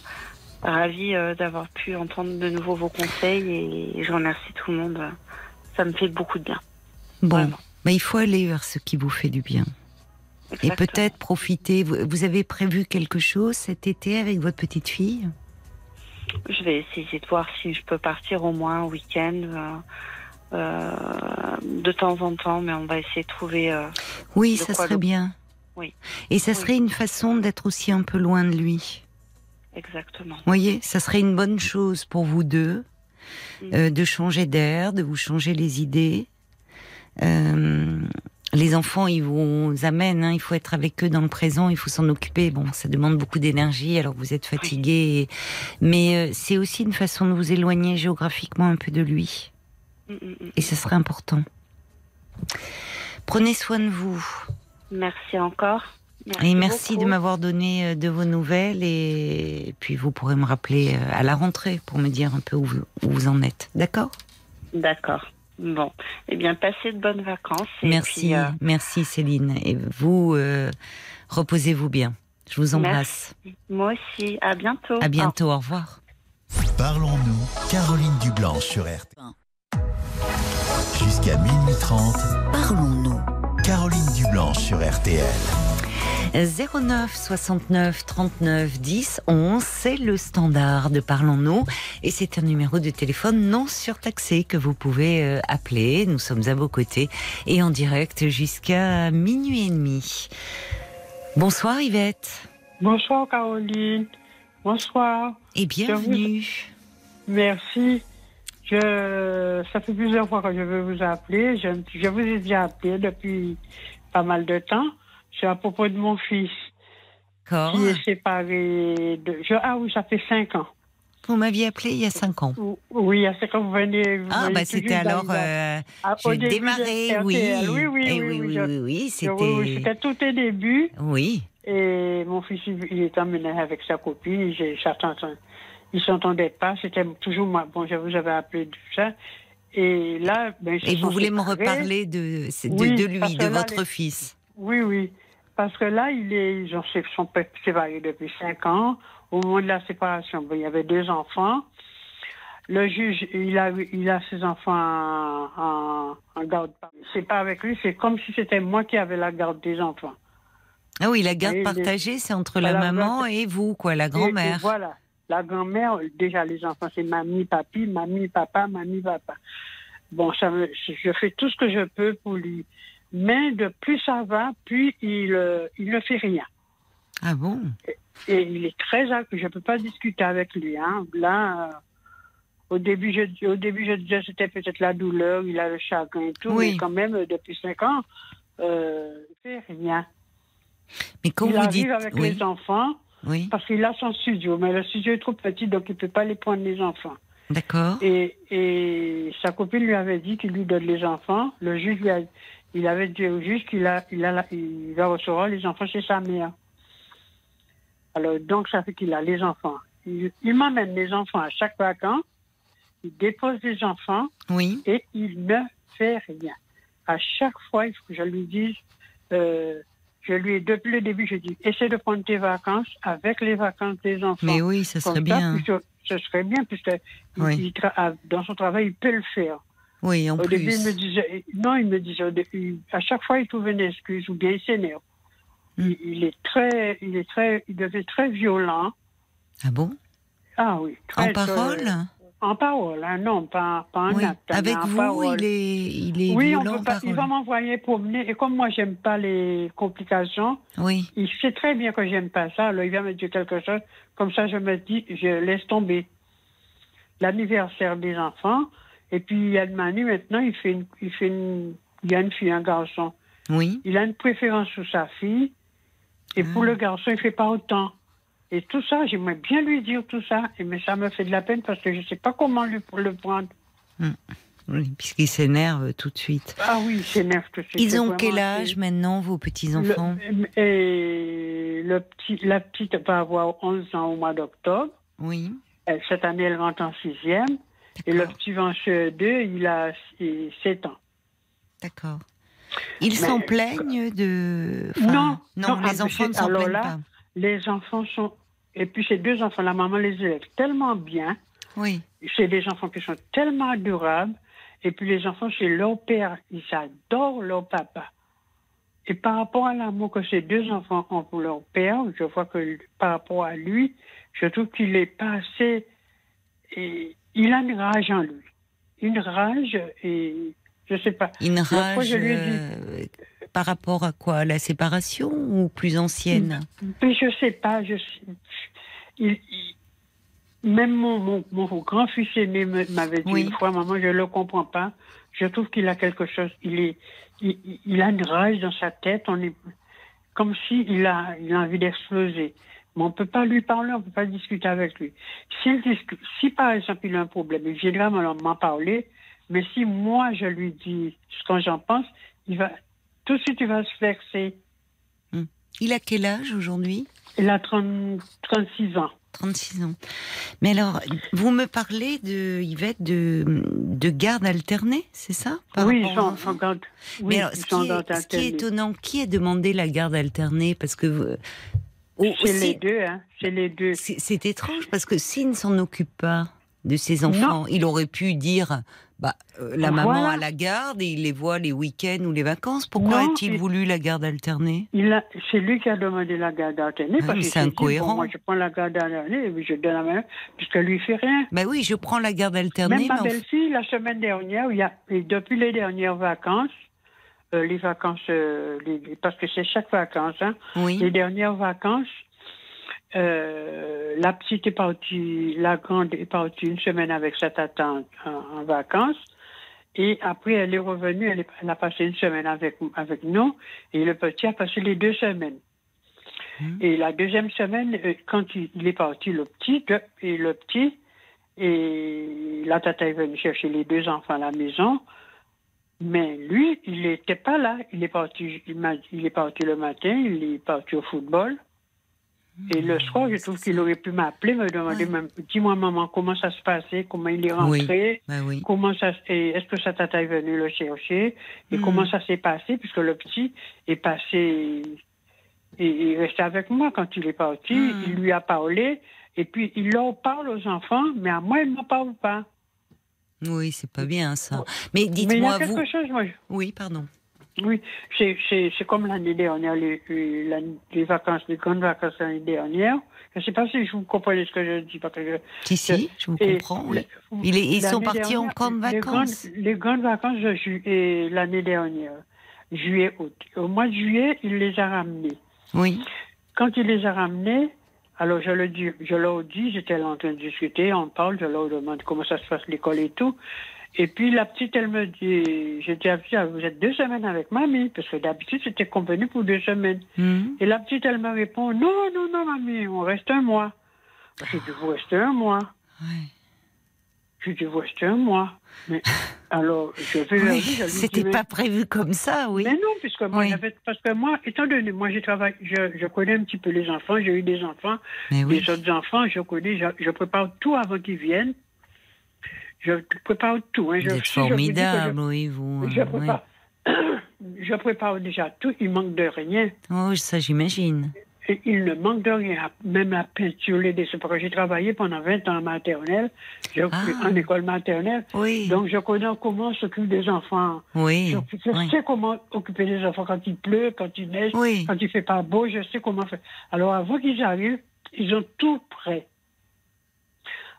ravie euh, d'avoir pu entendre de nouveau vos conseils et je remercie tout le monde. Ça me fait beaucoup de bien. Bon, Vraiment. mais il faut aller vers ce qui vous fait du bien. Et peut-être profiter. Vous, avez prévu quelque chose cet été avec votre petite fille? Je vais essayer de voir si je peux partir au moins un week-end euh, euh, de temps en temps, mais on va essayer de trouver. euh, Oui, De ça serait bien. Oui. Et ça Oui. serait une façon d'être aussi un peu loin de lui. Exactement. Vous voyez, ça serait une bonne chose pour vous deux Mm. euh, de changer d'air, de vous changer les idées. Euh, les enfants, ils vous amènent, hein, il faut être avec eux dans le présent, il faut s'en occuper. Bon, ça demande beaucoup d'énergie, alors vous êtes fatigué. et- Mais euh, c'est aussi une façon de vous éloigner géographiquement un peu de lui. Mm, mm. Et ce serait important. Prenez soin de vous. Merci encore. Et merci beaucoup. de m'avoir donné euh, de vos nouvelles. Et puis vous pourrez me rappeler euh, à la rentrée pour me dire un peu où vous, où vous en êtes. D'accord? D'accord. Bon. Eh bien, passez de bonnes vacances. Et Merci, puis, euh, merci Céline. Et vous, euh, reposez-vous bien. Je vous embrasse. moi aussi. À bientôt. À bientôt. Au revoir. Parlons-nous, Caroline Dublanche sur RTL. Jusqu'à minuit 30, Parlons-nous. Caroline Dublanche sur RTL. 09 69 39 10 11, c'est le standard de Parlons-nous et c'est un numéro de téléphone non surtaxé que vous pouvez euh, appeler. Nous sommes à vos côtés et en direct jusqu'à minuit et demi. Bonsoir Yvette Bonsoir Caroline. Bonsoir. et bienvenue. Merci. Je, ça fait plusieurs fois que je veux vous appeler. Je, je vous ai déjà appelé depuis pas mal de temps. C'est à propos de mon fils D'accord. qui est séparé de. Je, ah oui, ça fait cinq ans. Vous m'aviez appelé il y a cinq ans. Ou- Oui, à cinq ans, vous venez. vous Ah bah c'était alors euh, Ah, oui. Oui, oui, Eh oui, oui, oui, oui, je- oui, c'était tout au début. oui. Et mon fils, il il est emmené avec sa copine. Ils s'entendaient pas. C'était toujours moi. Bon, je vous avais appelé tout ça. Et là, ben, Et vous voulez me reparler de, de, Oui, de parce lui, de votre les- fils? Oui, oui. Parce que là, il est, ils ont sé- sont sé- séparés depuis cinq ans. Au moment de la séparation, il y avait deux enfants. Le juge, il a, il a ses enfants en, en, garde. C'est pas avec lui, c'est comme si c'était moi qui avais la garde des enfants. Ah oui, la garde Et partagée, c'est entre la maman et vous, quoi, la grand-mère. voilà. La grand-mère, déjà les enfants, c'est mamie, papi, mamie, papa, mamie, papa. Bon, ça me- je fais tout ce que je peux pour lui. Mais de plus ça va, plus il, euh, il ne fait rien. Ah bon? Et il est très je ne peux pas discuter avec lui. Hein. Là, euh, au début, je, au début, je disais que c'était peut-être la douleur, il a le chagrin et tout, Oui. mais quand même, depuis cinq ans, euh, il ne fait rien. Mais quand il vous arrive dites. avec oui, les enfants oui, parce qu'il a son studio, mais le studio est trop petit, donc il ne peut pas les prendre les enfants. d'accord. Et, et sa copine lui avait dit qu'il lui donne les enfants. Le juge lui a, il avait dit au juge qu'il a, il a, il va recevoir les enfants chez sa mère. Alors donc ça fait qu'il a les enfants. Il, il m'amène les enfants à chaque vacances. Il dépose les enfants Oui, et il ne fait rien. À chaque fois, il faut que je lui dise, euh, je lui ai depuis le début, je dis, essaie de prendre tes vacances avec les vacances des enfants. mais oui, Comme serait bien. ce serait bien, puisque Oui. il tra- dans son travail, il peut le faire. Oui, en Au début, il me plus. disait, non, il me disait, début, à chaque fois, il trouve une excuse ou bien il s'énerve. Hmm. Il, il est très, il est très, il devient très violent. Ah bon? Ah oui. En parole? euh, en parole, hein, non, pas, pas en Oui. acte. hein, Avec en vous, parole. il est, il est Oui, on peut pas, il va m'envoyer promener. Et comme moi, j'aime pas les complications, Oui, il sait très bien que j'aime pas ça. Alors, il vient me dire quelque chose. Comme ça, je me dis, je laisse tomber. L'anniversaire des enfants. Et puis, il y a de Manu, maintenant, il fait une, il fait une, il y a une fille, un garçon. oui. Il a une préférence sur sa fille. Et pour Ah. le garçon, il fait pas autant. Et tout ça, j'aimerais bien lui dire tout ça. Et mais ça me fait de la peine parce que je sais pas comment lui, le prendre. oui puisqu'il s'énerve tout de suite. Ah oui, il s'énerve tout de suite. Ils ont quel âge maintenant, vos petits-enfants Le- et le petit, la petite va avoir 11 ans au mois d'octobre. Oui, Cette année, elle rentre en sixième. Et le d'accord. petit va en CE2, il a 7 ans. D'accord. Ils s'en plaignent de... enfin, Non, non, non, les enfants ne s'en alors plaignent là- pas. Les enfants sont... Et puis ces deux enfants, la maman les élève tellement bien. Oui, C'est des enfants qui sont tellement adorables. Et puis les enfants, c'est leur père. Ils adorent leur papa. Et par rapport à l'amour que ces deux enfants ont pour leur père, je vois que par rapport à lui, je trouve qu'il est pas assez. Et il a une rage en lui. Une rage et je sais pas. une fois, rage je lui ai dit- euh, par rapport à quoi? La séparation ou plus ancienne? Mais je sais pas. Je sais- il- il- même mon, mon, mon grand-fils aîné m'avait dit Oui. une fois, maman, je le comprends pas. Je trouve qu'il a quelque chose. Il est, il, il- il a une rage dans sa tête. On est comme si il a, il a envie d'exploser. Mais on peut pas lui parler, on peut pas discuter avec lui. S'il discute, si par exemple il a un problème, il viendra m'en parler. Mais si moi je lui dis ce que j'en pense, il va tout de suite il va se vexer. Il a quel âge aujourd'hui? Il a 30, 36 ans. 36 ans. Mais alors, vous me parlez de Yvette de, de garde alternée, c'est ça? Par oui, enfants sont garde- oui, Mais alors, ce qui, est, ce qui est étonnant, qui a demandé la garde alternée? Parce que C'est aussi- les deux, hein. C'est les deux. c'est étrange parce que s'il ne s'en occupe pas de ses enfants, il aurait pu dire bah, euh, la maman à la garde et il les voit les week-ends ou les vacances. Pourquoi a-t-il il- voulu la garde alternée? C'est lui qui a demandé la garde alternée. Ah parce c'est dit, incohérent. bon, moi, je prends la garde alternée et je donne la main, puisque lui, fait rien. Bah oui, je prends la garde alternée. Même ma belle-fille, la semaine dernière, il y a, depuis les dernières vacances, euh, les vacances, euh, les- parce que c'est chaque vacances, hein, oui. les dernières vacances, euh, la petite est partie, la grande est partie une semaine avec sa tante en, en vacances. Et après, elle est revenue, elle, est- elle a passé une semaine avec, avec nous, et le petit a passé les deux semaines. Mhm. Et la deuxième semaine, quand il, il est parti, le petit, de- et le petit, et la tata est venue chercher les deux enfants à la maison, mais lui, il n'était pas là. Il est parti, il, est parti le matin, il est parti au football. Et le soir, je trouve qu'il aurait pu m'appeler, me demander, Ouais. même, dis-moi maman, comment ça se passait, comment il est rentré, oui. comment ça, est-ce que sa tata est venue le chercher, et Hmm. comment ça s'est passé, puisque le petit est passé, et il restait avec moi quand il est parti, Hmm. il lui a parlé, et puis il leur parle aux enfants, mais à moi, il ne m'en parle pas. Oui, c'est pas bien ça. Mais mais il y dites-moi, a quelque vous. chose, moi, je- Oui, pardon. Oui, c'est, comme l'année dernière, les, les, vacances, les grandes vacances l'année dernière. Je ne sais pas si je vous comprenez ce que je dis. Parce que Si, si, je vous comprends. Oui. le- Il est- ils sont partis en dernière, grandes les vacances. grandes- les grandes vacances de l'année dernière, juillet, août. Au mois de juillet, il les a ramenés. Oui. Quand il les a ramenés, alors je, le dis, je leur dis, j'étais en train de discuter, on parle, je leur demande comment ça se passe l'école et tout. Et puis la petite, elle me dit, dit à vous êtes deux semaines avec mamie, parce que d'habitude c'était convenu pour deux semaines. Mhm. Et la petite, elle me répond, non, non, non, mamie, on reste un mois. J'ai dit, vous restez un mois. Dit, vous restez un mois. Mais (laughs) alors, je vais Oui, je C'était pas prévu comme ça, oui. mais non, puisque moi, Oui. parce que moi, étant donné, moi, j'ai travaillé, je, je connais un petit peu les enfants, j'ai eu des enfants, Mais oui. les autres enfants, je connais, je, je prépare tout avant qu'ils viennent. Je prépare tout. Hein. Vous je, si je je- formidable, oui, vous. Je, euh, oui. prépare, (coughs) je prépare déjà tout, il manque de rien. Oh, ça, j'imagine. Et il ne manque de rien, même la peinture, les dessins. Parce que j'ai travaillé pendant 20 ans en maternelle, Ah. en école maternelle. Oui. Donc, je connais comment s'occuper des enfants. oui. Je, je oui. sais comment occuper des enfants quand il pleut, quand il neige, Oui. quand il fait pas beau, je sais comment faire. Alors, avant qu'ils arrivent, ils ont tout prêt.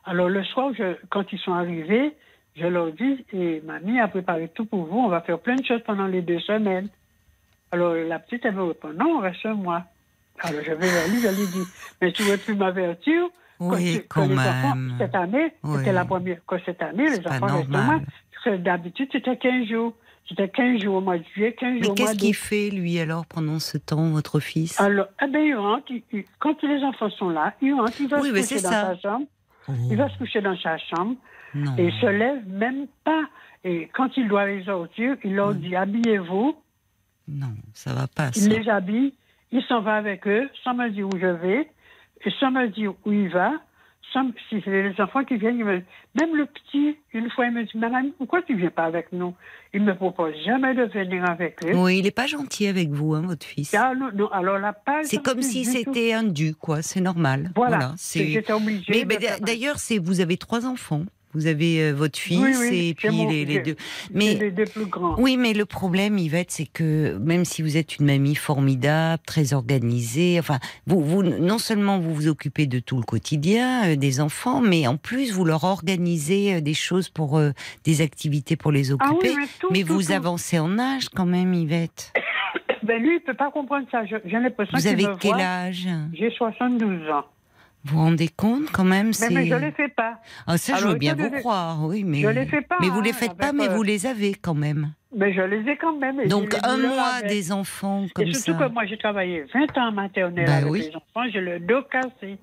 Alors le soir, je, quand ils sont arrivés, je leur dis, et mamie a préparé tout pour vous, on va faire plein de choses pendant les deux semaines. Alors la petite, elle me répond, non, on reste un mois. Alors je vais vers lui, je lui dis, mais tu ne veux plus m'avertir Oui, que- que quand les enfants, cette année, Oui. c'était la première, que cette année, les enfants normal. Parce que d'habitude, c'était 15 jours. C'était 15 jours au mois de juillet, 15 Mais jours au mois qu'est-ce qu'il fait, lui, alors, pendant ce temps, votre fils? Alors, eh ben, il rentre, il- il- quand les enfants sont là, il rentre, il va Oui, se coucher dans ça. sa chambre. Oh, Il va se coucher dans sa chambre Non. et il se lève même pas. Et quand il doit les sortir, il leur dit habillez-vous. Non, ça va pas, Il les habille. Il s'en va avec eux sans me dire où je vais et sans me dire où il va. Sans, si c'est les enfants qui viennent, me- même le petit, une fois, il me dit Madame, pourquoi tu viens pas avec nous? Il me propose jamais de venir avec eux. Oui, il n'est pas gentil avec vous, hein, votre fils. Ah, non, non, alors pas C'est comme si c'était un dû, quoi. C'est normal. Voilà, c'est. j'étais obligée. Mais, mais d'ailleurs, c'est vous avez trois enfants. Vous avez euh, votre fils Oui, oui, et puis mon- les, deux. Mais les deux plus grands. oui, mais le problème, Yvette, c'est que même si vous êtes une mamie formidable, très organisée, enfin, vous, vous non seulement vous vous occupez de tout le quotidien euh, des enfants, mais en plus vous leur organisez euh, des choses pour euh, des activités pour les Ah occuper. oui, mais tout, mais tout, vous tout. avancez en âge quand même, Yvette. (coughs) Ben lui, il peut pas comprendre ça. J'ai l'impression Vous avez me quel voit. âge? J'ai 72 ans. Vous vous rendez compte quand même Mais, je les fais pas. Ah, ça, je Alors, veux bien vous je- croire, oui, mais. je les fais pas, Mais vous les hein, faites pas, mais euh, vous les avez quand même. Mais je les ai quand même. et Donc, je un mois avec. des enfants Et comme surtout ça. que moi, j'ai travaillé 20 ans en maternelle Bah avec oui. les enfants. J'ai le dos cassé.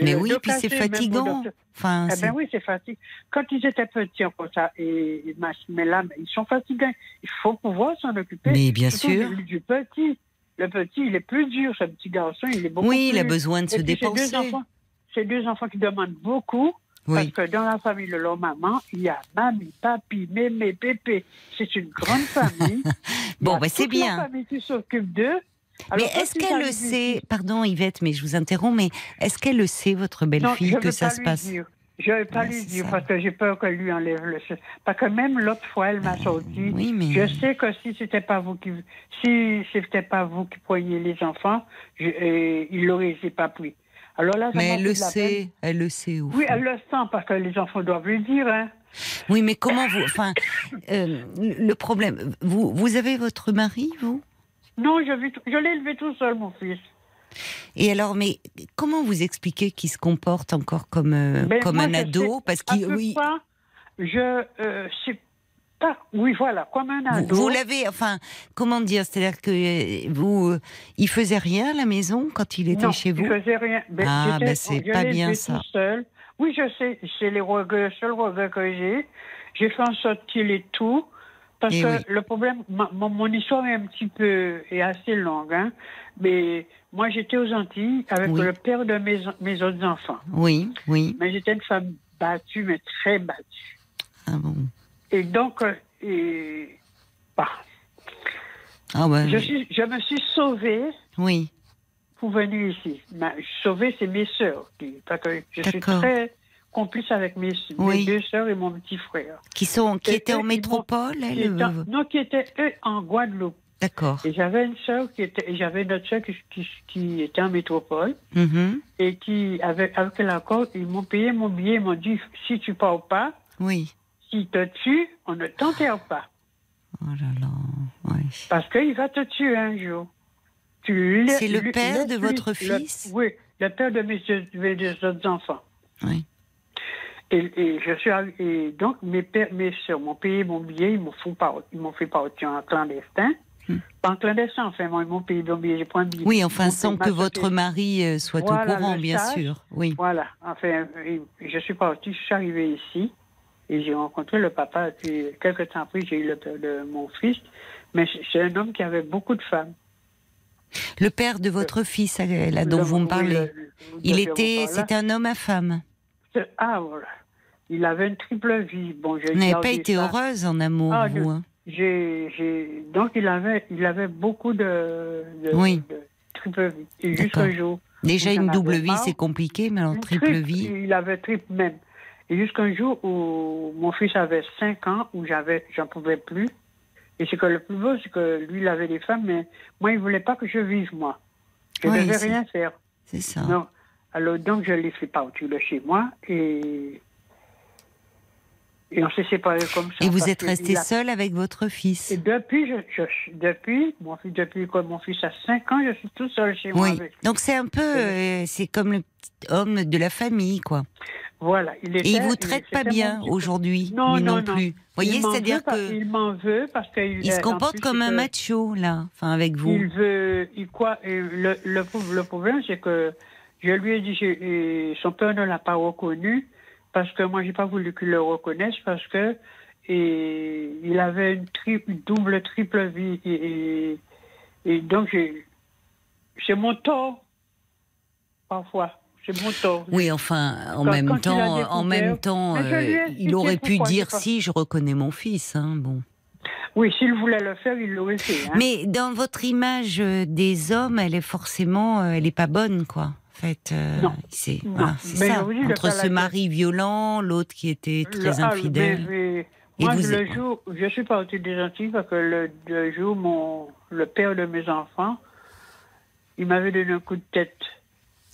Mais oui, dos puis c'est fatigant. Enfin, Eh ben oui, c'est fatigant. Quand ils étaient petits, comme ça, et, et ma- mais là, ils sont fatigants. Il faut pouvoir s'en occuper. Mais bien Surtout sûr. Du petit. Le petit, il est plus dur, ce petit garçon. Il est beaucoup Oui, il a besoin de se puis, c'est deux dépenser. enfants- C'est deux enfants qui demandent beaucoup. Parce Oui. que dans la famille de leur maman, il y a mamie, papi, mémé, pépé. C'est une grande famille. (laughs) Bon, bah, c'est toute la bien. famille qui s'occupe d'eux. Mais Alors, est-ce qu'elle le sait Pardon, Yvette, mais je vous interromps, mais est-ce qu'elle le sait, votre belle-fille, que ça se passe? dire. Je ne vais pas lui dire ça. parce que j'ai peur qu'elle lui enlève le Parce que même l'autre fois, elle m'a sorti. Oui, mais. Je sais que si c'était pas vous qui, si c'était pas vous qui preniez les enfants, je, euh, il l'aurait pas pris. Alors là, Mais m'a elle le peine. sait, elle le sait. Au Oui, elle le sent parce que les enfants doivent le dire. Hein. Oui, mais comment vous. Enfin, euh, le problème. Vous, vous avez votre mari, vous? Non, je, vis je l'ai élevé tout seul, mon fils. Et alors, mais comment vous expliquez qu'il se comporte encore comme, euh, Ben, comme moi, un ado Parce qu'il. Oui, près, je euh, sais pas. Oui, voilà, comme un ado. vous l'avez, enfin, comment dire C'est-à-dire que euh, vous, euh, il faisait rien à la maison quand il était non, chez vous? je faisais rien. Ben, Ah, ben, c'est pas bien, ça. Seul. Oui, je sais. C'est les regrets, le seul regret que j'ai. J'ai fait en sorte qu'il ait tout. Parce Eh que oui. le problème, ma- mon, mon histoire est un petit peu, est assez longue, hein. Mais moi, j'étais aux Antilles avec Oui. le père de mes, mes autres enfants. Oui, oui. Mais j'étais une femme battue, mais très battue. Ah bon. Et donc, euh, et, bah, Ah ouais. je, suis, je me suis sauvée Oui. pour venir ici. Ma, sauvée, c'est mes sœurs. Qui, parce que je suis très complice avec mes, deux sœurs et mon petit frère. Qui sont, qui Et étaient eux, en métropole, Qui elle étaient- euh, non, qui étaient eux en Guadeloupe. D'accord. Et j'avais une sœur qui était, j'avais une autre sœur qui, qui, qui était en métropole Mhm. et qui, avec, avec l'accord, ils m'ont payé mon billet, ils m'ont dit si tu pars pas, Oui. s'il te tue, on ne t'enterre pas. Oh là là. Ouais. Parce qu'il va te tuer un jour. Tu C'est le lui- père de votre fils? Oui, le père de mes, deux- mes deux autres enfants. Oui. Et, et je suis et donc mes pères, mes soeurs m'ont payé mon billet, ils m'ont fait, par- ils m'ont fait partir en clandestin. Pas en clandestin, enfin, moi, mon pris un billet. Oui, enfin, sans que votre mari euh, soit Voilà, au courant, le bien stage. sûr. Oui. Voilà, enfin, je suis partie, je suis arrivée ici et j'ai rencontré le papa. Et quelques temps après, j'ai eu le père de mon fils. Mais c'est un homme qui avait beaucoup de femmes. Le père de votre fils, euh, là, dont Le- vous me parlez, le- le- il était, c'était un homme à femme. Ah, voilà. Il avait une triple vie. Bon, Vous n'avez pas été ça. heureuse en amour, Ah, vous. Donc, il avait, il avait beaucoup de, de, Oui. de triple vie. Jour. Déjà, une double vie, c'est compliqué, mais alors une triple triple, vie. Il avait triple même. Et jusqu'un jour où mon fils avait 5 ans, où j'avais, j'en pouvais plus. Et c'est que le plus beau, c'est que lui, il avait des femmes, mais moi, il voulait pas que je vive, moi. Je ne Oui, devais rien faire. C'est ça. Non. Alors, donc, je l'ai fait partir de chez moi et, et on s'est séparés comme ça. Et vous êtes resté a- seul avec votre fils Et depuis, je, je- depuis, mon fils, depuis que mon fils a 5 ans, je suis tout seul chez moi Oui. avec. Donc c'est un peu, euh, c'est comme le petit homme de la famille, quoi. Voilà. Il était, Et il vous traite pas bien aujourd'hui, Non, lui non, non, non. plus. Vous voyez, Il m'en c'est-à-dire que Il m'en veut parce qu'il il se comporte plus, comme un macho là, enfin avec vous. Il veut, il quoi le, le, le problème, c'est que je lui ai dit, son père ne l'a pas reconnu parce que moi, j'ai pas voulu qu'il le reconnaisse parce que et, il avait une, triple, une double, triple vie et, donc c'est mon tort parfois, c'est mon tort. Oui, enfin, en Quand- même quand temps, découvert- en même temps, euh, il aurait pu dire si je reconnais mon fils. Hein, bon. Oui, s'il voulait le faire, il l'aurait fait. hein. Mais dans votre image euh, des hommes, elle est forcément, euh, elle est pas bonne, quoi. En fait, euh, Non. c'est c'est Mais ça. dis, Entre ce mari violent, l'autre qui était très ah, infidèle. mais- mais Et moi, vous le jour, je suis partie des Antilles parce que le, le jour, mon, le père de mes enfants, il m'avait donné un coup de tête.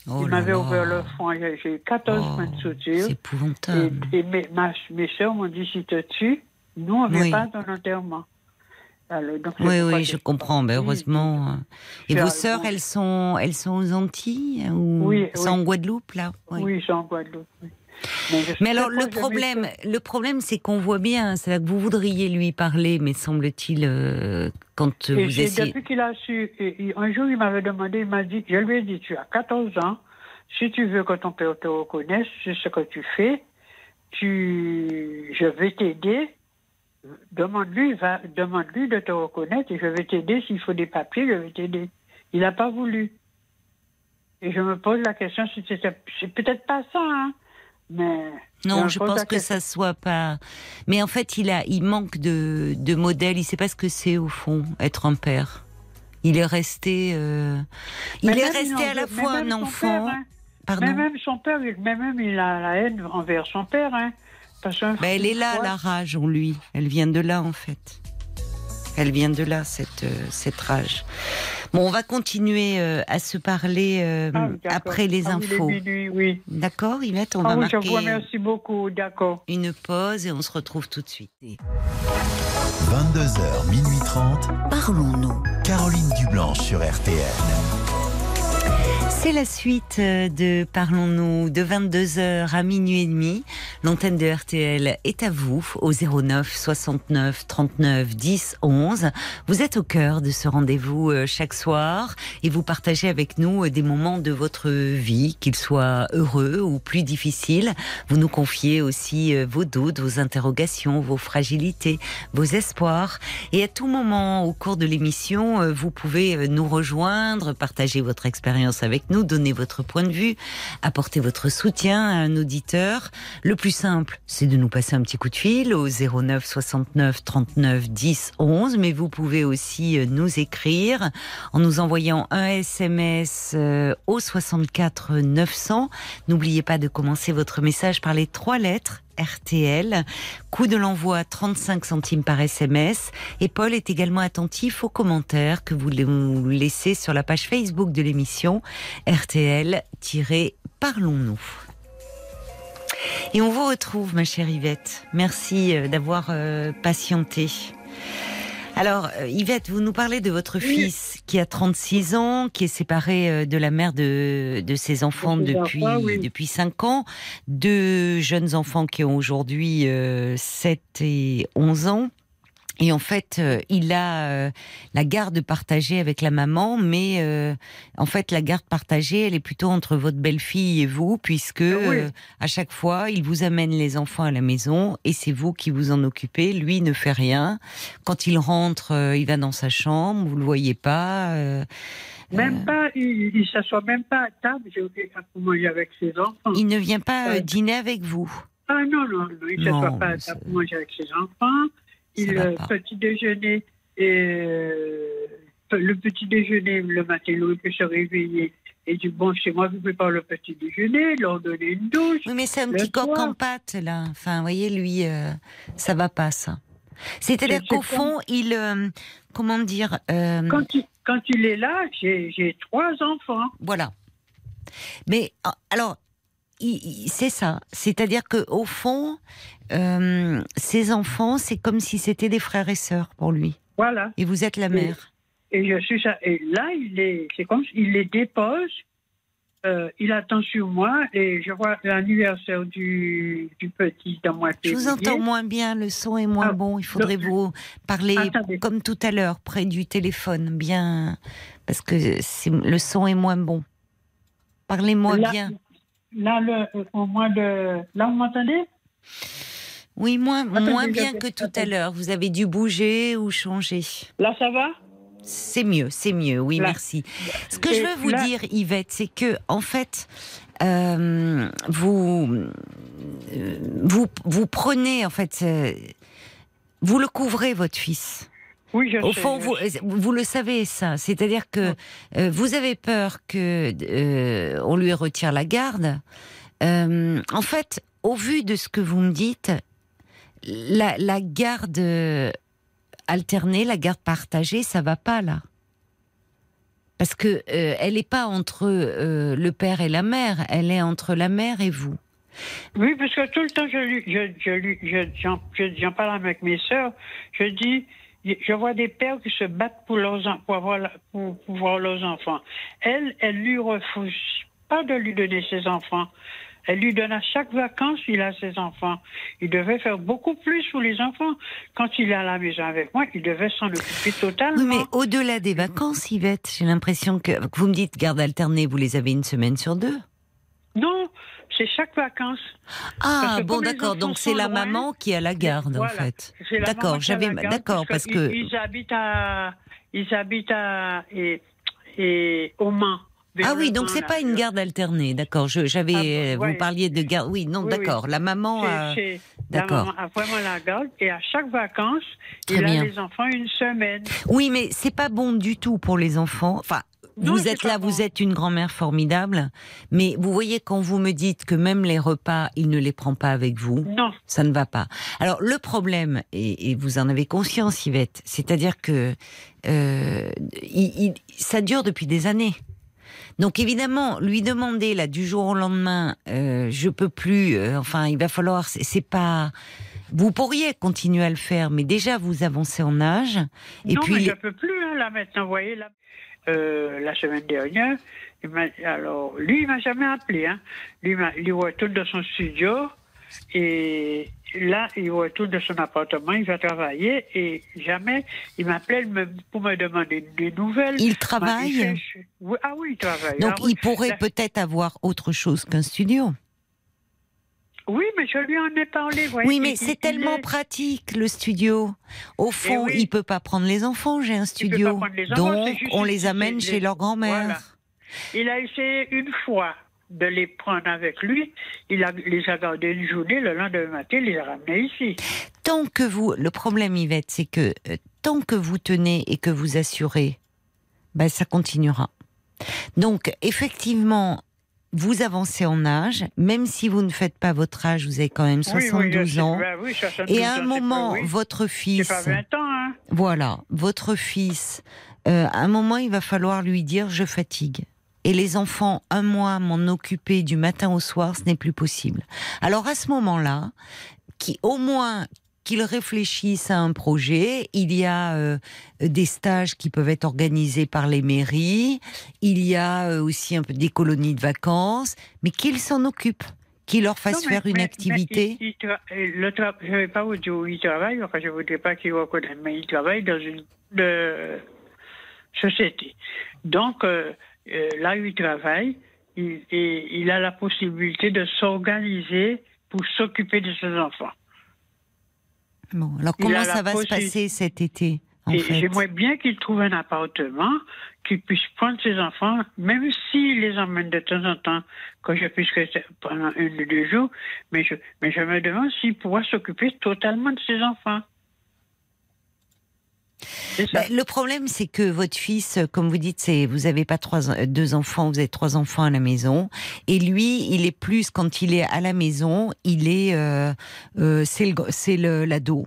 Oh il m'avait ouvert le front. J'ai j'ai eu 14 Oh, semaines de C'est soutien. épouvantable. Et, et mes, ma- mes soeurs m'ont dit si te tues, nous, on ne Oui. vient pas dans l'enterrement. Alors, donc, c'est Oui, oui, je comprends. Ben, partie. heureusement. euh. Et Je vos sœurs, elles sont, elles sont aux Antilles hein, ou Oui, sont oui. en Guadeloupe là? Oui. Oui, c'est en Guadeloupe. oui. Mais, Mais alors le problème, le problème, c'est qu'on voit bien, c'est que vous voudriez lui parler, mais semble-t-il, euh, quand Et vous essayez, depuis qu'il a su, et- et un jour il m'avait demandé, il m'a dit, je lui ai dit, tu as 14 ans, si tu veux que ton père te reconnaisse, c'est ce que tu fais, tu, je vais t'aider, demande-lui, va, demande-lui de te reconnaître et je vais t'aider, s'il faut des papiers, je vais t'aider. Il n'a pas voulu. Et je me pose la question si c'est peut-être pas ça, hein, mais. non, je pense que ça soit pas. Mais en fait, il a, il manque de, de modèle. Il sait pas ce que c'est au fond être un père. Il est resté, euh, il Mais est resté à la fois un enfant. père, hein. Pardon? Mais même son père, mais même il a la haine envers son père. Hein, Ben, elle est là, la rage en lui. Elle vient de là, en fait. Elle vient de là, cette, euh, cette rage. Bon, on va continuer euh, à se parler euh, Ah après les Ah oui, infos. oui. D'accord, Yvette On Ah va oui, je marquer vous remercie beaucoup, d'accord. une pause et on se retrouve tout de suite. 22h, minuit 30. Parlons-nous. Caroline Dublanche sur RTN. C'est la suite euh, de Parlons-nous de 22h à minuit et demi. L'antenne de RTL est à vous au 09 69 39 10 11. Vous êtes au cœur de ce rendez-vous euh, chaque soir et vous partagez avec nous euh, des moments de votre vie, qu'ils soient heureux ou plus difficiles. Vous nous confiez aussi vos doutes, vos interrogations, vos fragilités, vos espoirs. Et à tout moment au cours de l'émission, vous pouvez nous rejoindre, partager votre expérience avec nous, donner votre point de vue, apporter votre soutien à un auditeur. Le plus simple, c'est de nous passer un petit coup de fil au 09 69 39 10 11, mais vous pouvez aussi euh, nous écrire en nous envoyant un SMS euh, au 64 900. N'oubliez pas de commencer votre message par les trois lettres RTL. Coût de l'envoi 35 centimes par SMS. Et Paul est également attentif aux commentaires que vous laissez sur la page Facebook de l'émission RTL-Parlons-nous. Et on vous retrouve, ma chère Yvette. Merci euh, d'avoir euh, patienté. Alors, euh, Yvette, vous nous parlez de votre fils qui a 36 ans, qui est séparé euh, de la mère de, de ses enfants ses depuis, enfants, oui. depuis 5 ans. Deux jeunes enfants qui ont aujourd'hui euh, 7 et 11 ans. Et en fait, euh, il a euh, la garde partagée avec la maman, mais euh, en fait, la garde partagée, elle est plutôt entre votre belle-fille et vous, puisque oui. euh, à chaque fois, il vous amène les enfants à la maison et c'est vous qui vous en occupez. Lui ne fait rien. Quand il rentre, euh, il va dans sa chambre, vous le voyez pas. euh, Même pas, il ne s'assoit même pas à table, j'ai oublié manger avec ses enfants. il ne vient pas dîner avec vous. Ah non, non, non, il ne s'assoit pas à table pour manger avec ses enfants. Il euh, petit déjeuner et euh, le petit déjeuner le matin, il peut se réveiller et du bon chez moi, je prépare le petit déjeuner, leur donner une douche. Oui, mais c'est un petit coq en pâte, là. Enfin, vous voyez, lui, euh, ça va pas, ça. C'est-à-dire C'est- qu'au fond, il. euh, comment dire euh, Quand il, quand il est là, j'ai trois enfants. Voilà. Mais euh, alors, c'est ça. C'est-à-dire que au fond, euh, ses enfants, c'est comme si c'était des frères et sœurs pour lui. Voilà. Et vous êtes la mère. Et je suis ça. Et là, il est, c'est comme il les dépose. euh, il attend sur moi et je vois l'anniversaire du, du petit dans moi. Je vous entends moins bien, le son est moins Ah, bon. Il faudrait vous parler Attendez. comme tout à l'heure, près du téléphone, bien, parce que le son est moins bon. Parlez-moi bien. Là, le, au mois de. Là, vous m'entendez? Oui, moins, Attendez, moins bien que tout à l'heure. Vous avez dû bouger ou changer. Là, ça va? C'est mieux, c'est mieux, oui, Là. merci. Ce que je veux vous là- dire, Yvette, c'est que, en fait, euh, vous, euh, vous, vous prenez, en fait, euh, vous le couvrez, votre fils. Oui, je Au sais. fond, vous, vous le savez, ça. C'est-à-dire que vous avez peur que on lui retire la garde. En fait, au vu de ce que vous me dites, la, garde euh, alternée, la garde partagée, ça va pas là. Parce que euh, elle n'est pas entre euh, le père et la mère, elle est entre la mère et vous. Oui, parce que tout le temps, je, je, je, j'en, je- j'en parle avec mes sœurs. Je dis, je vois des pères qui se battent pour, leurs, pour, avoir, pour, pour voir leurs enfants. Elle, elle lui refuse pas de lui donner ses enfants. Elle lui donne à chaque vacances, il a ses enfants. Il devait faire beaucoup plus pour les enfants. Quand il est à la maison avec moi, il devait s'en occuper totalement. Oui, mais au-delà des vacances, Yvette, j'ai l'impression que, vous me dites garde alternée, vous les avez une semaine sur deux. Non, c'est chaque vacances. Ah bon d'accord donc c'est la loin, maman qui a la garde Voilà. en fait. D'accord j'avais d'accord parce que ils, ils habitent à ils habitent à et, et au Mans. Ah oui donc c'est pas une garde alternée d'accord je j'avais Ah vous parliez de garde oui non Oui, d'accord la maman a- d'accord. a vraiment la garde et à chaque vacances, Très il bien. a les enfants une semaine. oui mais c'est pas bon du tout pour les enfants enfin Non, vous êtes là, bon. vous êtes une grand-mère formidable, mais vous voyez quand vous me dites que même les repas, il ne les prend pas avec vous. Non, ça ne va pas. Alors le problème, et, et vous en avez conscience, Yvette, c'est-à-dire que euh, il- il- ça dure depuis des années. Donc évidemment, lui demander là du jour au lendemain, euh, je peux plus. euh, enfin, il va falloir. C'est pas. Vous pourriez continuer à le faire, mais déjà vous avancez en âge. Et non, puis mais je peux plus hein, là maintenant. Vous voyez là, euh, la semaine dernière, il m'a- alors lui il m'a jamais appelé. Hein. Lui il retourne dans son studio et là il retourne dans son appartement. Il va travailler et jamais il m'appelle pour me demander des nouvelles. il travaille. Il oui, ah oui, il travaille. Donc Ah il pourrait La- peut-être avoir autre chose qu'un studio. Oui, mais je lui en ai parlé. Oui, mais il- c'est il tellement est- pratique le studio. Au fond, oui. il peut pas prendre les enfants. J'ai un studio, enfants, donc on les amène chez leur grand-mère. Voilà. Il a essayé une fois de les prendre avec lui. Il a, les a gardés une journée. Le lendemain matin, il les a ramenés ici. Tant que vous, le problème, Yvette, c'est que euh, tant que vous tenez et que vous assurez, ben ça continuera. Donc effectivement. Vous avancez en âge, même si vous ne faites pas votre âge, vous avez quand même 72 oui, ans. bah oui, 72 Et à un moment, pas, votre fils, pas 20 ans. Hein. Voilà, votre fils, euh, à un moment, il va falloir lui dire je fatigue. Et les enfants, un mois, m'en occuper du matin au soir, ce n'est plus possible. Alors à ce moment-là, qui au moins qu'ils réfléchissent à un projet. Il y a euh, des stages qui peuvent être organisés par les mairies. Il y a euh, aussi un peu des colonies de vacances, mais qu'ils s'en occupent, qu'ils leur fassent Non, mais- faire une mais- activité. mais le tra- je ne vais pas vous dire où il travaille, enfin, je ne voudrais pas qu'il reconnaisse, mais il travaille dans une de- société. Donc, euh, euh, là où il travaille, il, il a la possibilité de s'organiser pour s'occuper de ses enfants. Bon, alors comment ça va se passer cet été j'aimerais bien qu'il trouve un appartement, qu'il puisse prendre ses enfants, même s'il les emmène de temps en temps, que je puisse rester pendant un ou deux jours, mais je, mais je me demande s'il pourra s'occuper totalement de ses enfants. Bah, le problème, c'est que votre fils, euh, comme vous dites, c'est vous avez pas trois, euh, deux enfants, vous avez trois enfants à la maison, et lui, il est plus quand il est à la maison, il est, euh, euh, c'est le, l'ado.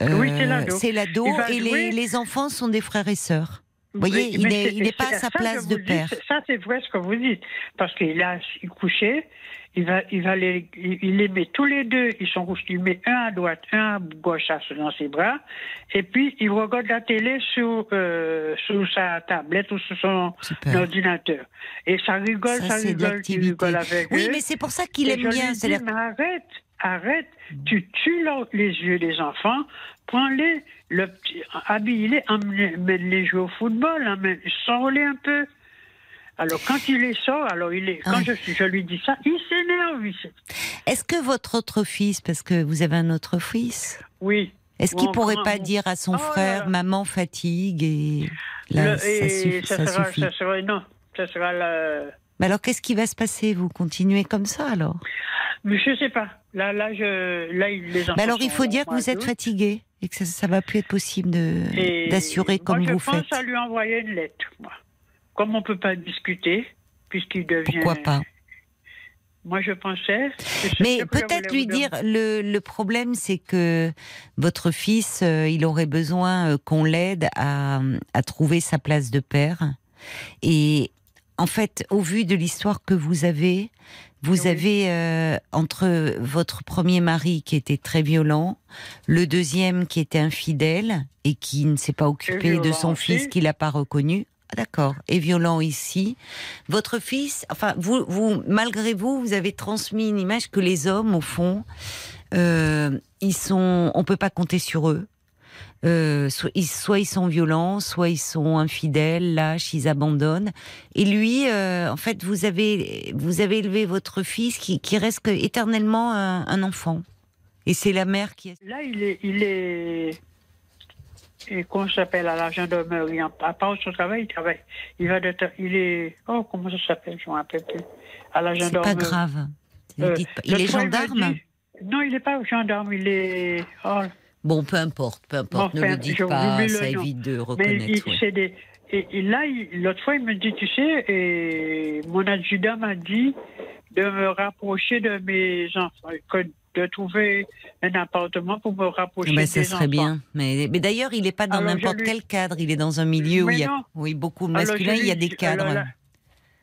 Oui, c'est l'ado. Et les, enfants sont des frères et sœurs. Vous voyez, Oui, il n'est pas à sa ça, place de père. ça, c'est vrai ce que vous dites. Parce qu'il a couché, il va, il va les, il, les met tous les deux. Ils sont couchés. Il met un à droite, un à gauche dans ses bras. Et puis, il regarde la télé sur, euh, sur sa tablette ou sur son Super. ordinateur. Et ça rigole, Ça, rigole, tu rigoles avec Oui, eux. mais c'est pour ça qu'il aime je lui bien. dis, c'est-à-dire- mais arrête, arrête, tu tues les yeux des enfants, prends-les, le petit- habille-les, emmène- emmène-les jouer au football, sors-les un peu. Alors quand il les sort, alors il est, quand Ouais. je, je lui dis ça, il s'énerve. Est-ce que votre autre fils, parce que vous avez un autre fils, Oui. est-ce qu'il pourrait pas dire à son Oh frère, maman fatigue et là, Le- ça, suffit, ça ça sera, suffit. ça sera- non, ça sera le. Mais alors, qu'est-ce qui va se passer? Vous continuez comme ça alors? Mais je sais pas. Là, là, je, là, il- les enfants. Mais alors, il faut dire que vous êtes fatigué et que ça, ça va plus être possible d'assurer comme moi, vous je pense faites. à lui envoyer une lettre, moi. Comme on peut pas discuter, puisqu'il devient. Pourquoi pas? Moi, je pensais. Mais peut-être lui dire, le, le problème c'est que votre fils, euh, il aurait besoin euh, qu'on l'aide à, à trouver sa place de père. Et en fait, au vu de l'histoire que vous avez, vous Oui. avez euh, entre votre premier mari qui était très violent, le deuxième qui était infidèle et qui ne s'est pas occupé de son aussi. fils qu'il n'a pas reconnu. Ah, D'accord. Et violent ici. Votre fils, enfin, vous, vous, malgré vous, vous avez transmis une image que les hommes, au fond, euh, ils sont, on peut pas compter sur eux. Euh, soit, ils, sont violents, soit ils sont infidèles, lâches, ils abandonnent. Et lui, euh, en fait, vous avez, vous avez élevé votre fils qui, reste éternellement un, enfant. Et c'est la mère qui. Là. Il est et qu'on s'appelle à la gendarmerie. En- À part son travail, il travaille. Il va de. Il est. Oh, comment ça s'appelle Je ne me rappelle plus. À la C'est gendarmerie. pas grave. Euh, Il est gendarme. dit- Non, il n'est pas gendarme. Il est. Oh, Bon, peu importe, peu importe. Bon, ne le dites pas, le ça évite de Mais reconnaître. il, oui. c'est des. Et, et là, il- l'autre fois, il me dit, tu sais, et mon adjudant m'a dit de me rapprocher de mes enfants, de trouver un appartement pour me rapprocher ben, des ça serait enfants. bien. Mais, mais d'ailleurs, il n'est pas dans n'importe lui- quel cadre. Il est dans un milieu où il y a oui, beaucoup de masculins, il y a des cadres. alors là,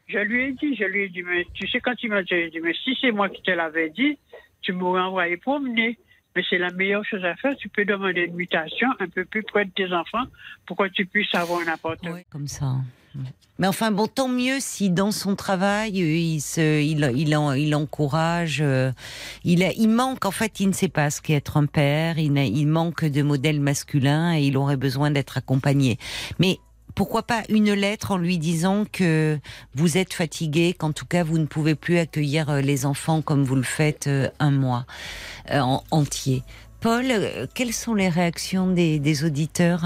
je lui ai dit, je lui ai dit, mais tu sais, quand il m'a dit, mais si c'est moi qui te l'avais dit, tu m'aurais envoyé promener. Mais c'est la meilleure chose à faire. Tu peux demander une mutation un peu plus près de tes enfants pour que tu puisses avoir un appartement. Ouais, comme ça. Mais enfin, bon, tant mieux si dans son travail, il, il, il, en- il encourage. euh, il, manque, en fait, il ne sait pas ce qu'est être un père. Il, manque de modèles masculins et il aurait besoin d'être accompagné. Mais pourquoi pas une lettre en lui disant que vous êtes fatigué, qu'en tout cas vous ne pouvez plus accueillir euh, les enfants comme vous le faites euh, un mois en- entier. Paul, quelles sont les réactions des, auditeurs?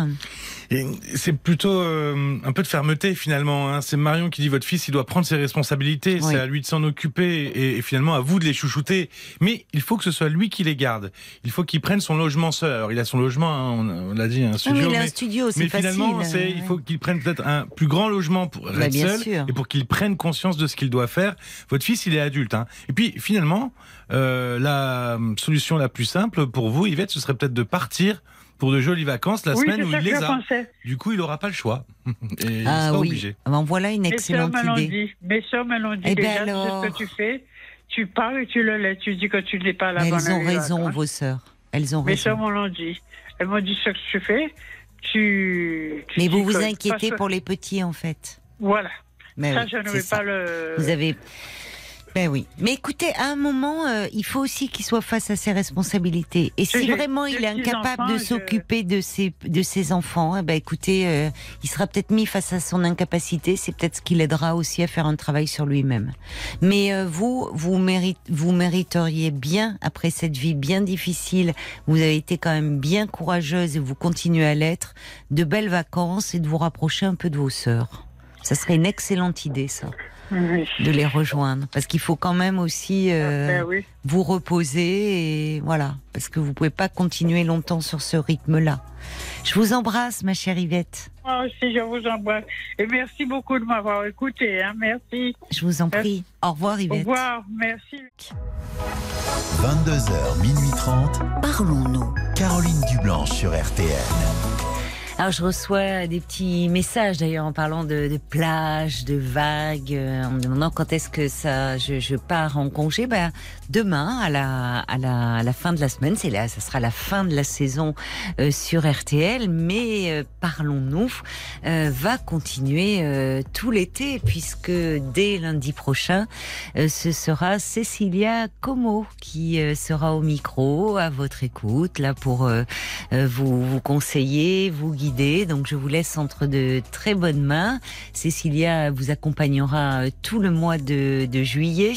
C'est plutôt euh, un peu de fermeté finalement. Hein. C'est Marion qui dit votre fils, il doit prendre ses responsabilités. Oui. C'est à lui de s'en occuper et, et finalement à vous de les chouchouter. Mais il faut que ce soit lui qui les garde. Il faut qu'il prenne son logement seul. Alors il a son logement, hein, on, on l'a dit, un Ah, studio. mais il a un mais- studio, c'est mais facile. finalement, euh, il faut qu'il prenne peut-être un plus grand logement pour Bah, être bien seul sûr. et pour qu'il prenne conscience de ce qu'il doit faire. Votre fils, il est adulte. Hein. Et puis finalement, euh, la solution la plus simple pour vous, Yvette, ce serait peut-être de partir pour de jolies vacances la oui, semaine où il les a. pensais. Du coup, il n'aura pas le choix. (laughs) Et il Ah sera oui. obligé. Ah ben, voilà une Mes sœurs excellente me l'ont idée. dit. Mes sœurs me l'ont dit. Eh ben Déjà, tu sais alors. ce que tu fais. Tu parles et tu le laisses. Tu dis que tu n'es pas là Mais pendant elles ont raison, vos sœurs. Elles ont Mes raison. sœurs me l'ont dit. Elles m'ont dit ce que tu fais. Tu. tu Mais vous vous inquiétez pour les petits, en fait. Voilà. Mais ça, oui, je ne c'est vais ça. pas le. Vous avez. Ben oui. Mais écoutez, à un moment, euh, il faut aussi qu'il soit face à ses responsabilités. Et si vraiment il est incapable enfants, de je- s'occuper de ses, de ses enfants, eh ben écoutez, euh, il sera peut-être mis face à son incapacité. C'est peut-être ce qui l'aidera aussi à faire un travail sur lui-même. Mais euh, vous, vous, mérite, vous mériteriez bien, après cette vie bien difficile, vous avez été quand même bien courageuse et vous continuez à l'être, de belles vacances et de vous rapprocher un peu de vos sœurs. Ça serait une excellente idée, ça Oui. de les rejoindre parce qu'il faut quand même aussi euh, Ben oui. vous reposer et voilà parce que vous pouvez pas continuer longtemps sur ce rythme-là. Je vous embrasse ma chère Yvette. Moi aussi, je vous embrasse. Et merci beaucoup de m'avoir écouté. Hein. Merci. Je vous en prie. Au revoir Au Yvette. revoir. Merci. 22h, minuit 30. Parlons-nous. Caroline Dublanche sur RTN. Alors je reçois des petits messages d'ailleurs en parlant de, de plage, de vagues, euh, en me demandant quand est-ce que ça, je, je pars en congé. Ben demain à la à la, à la fin de la semaine, c'est là, ça sera la fin de la saison euh, sur RTL. Mais euh, parlons-nous euh, va continuer euh, tout l'été puisque dès lundi prochain, euh, ce sera Cécilia Como qui sera au micro à votre écoute là pour vous vous conseiller, vous guider. Donc je vous laisse entre de très bonnes mains. Cécilia vous accompagnera euh, tout le mois de, juillet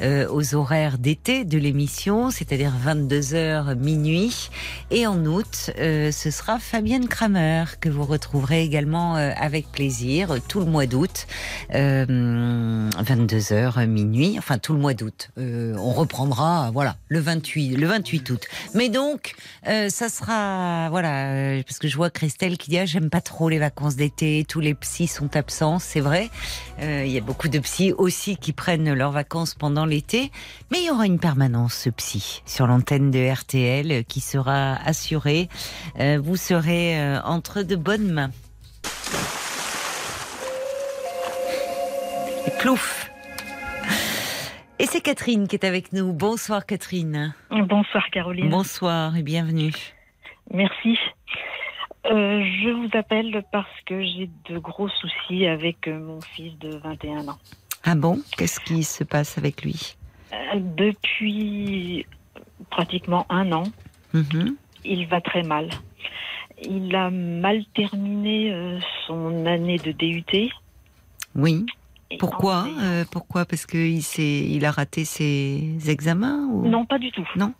euh, aux horaires d'été de l'émission, c'est-à-dire 22h minuit. Et en août, euh, ce sera Fabienne Kramer que vous retrouverez également avec plaisir tout le mois d'août, euh, 22h minuit, enfin tout le mois d'août. On reprendra, voilà, le 28, le 28 août. Mais donc, ça sera, voilà, parce que je vois Christelle qui dit ah, j'aime pas trop les vacances d'été, tous les psys sont absents, c'est vrai. Euh, Il y a beaucoup de psys aussi qui prennent leurs vacances pendant l'été, mais il y aura une permanence ce psy sur l'antenne de RTL euh, qui sera assurée. Euh, vous serez euh, entre de bonnes mains. Plouf. Et c'est Catherine qui est avec nous. Bonsoir Catherine. Bonsoir Caroline. Bonsoir et bienvenue. Merci. Euh, je vous appelle parce que j'ai de gros soucis avec euh, mon fils de 21 ans. Ah bon? Qu'est-ce qui se passe avec lui? Euh, depuis pratiquement un an, Mhm. il va très mal. Il a mal terminé euh, son année de DUT. Oui. Pourquoi Euh, Pourquoi? Parce qu'il il a raté ses examens ou... Non, pas du tout. Non?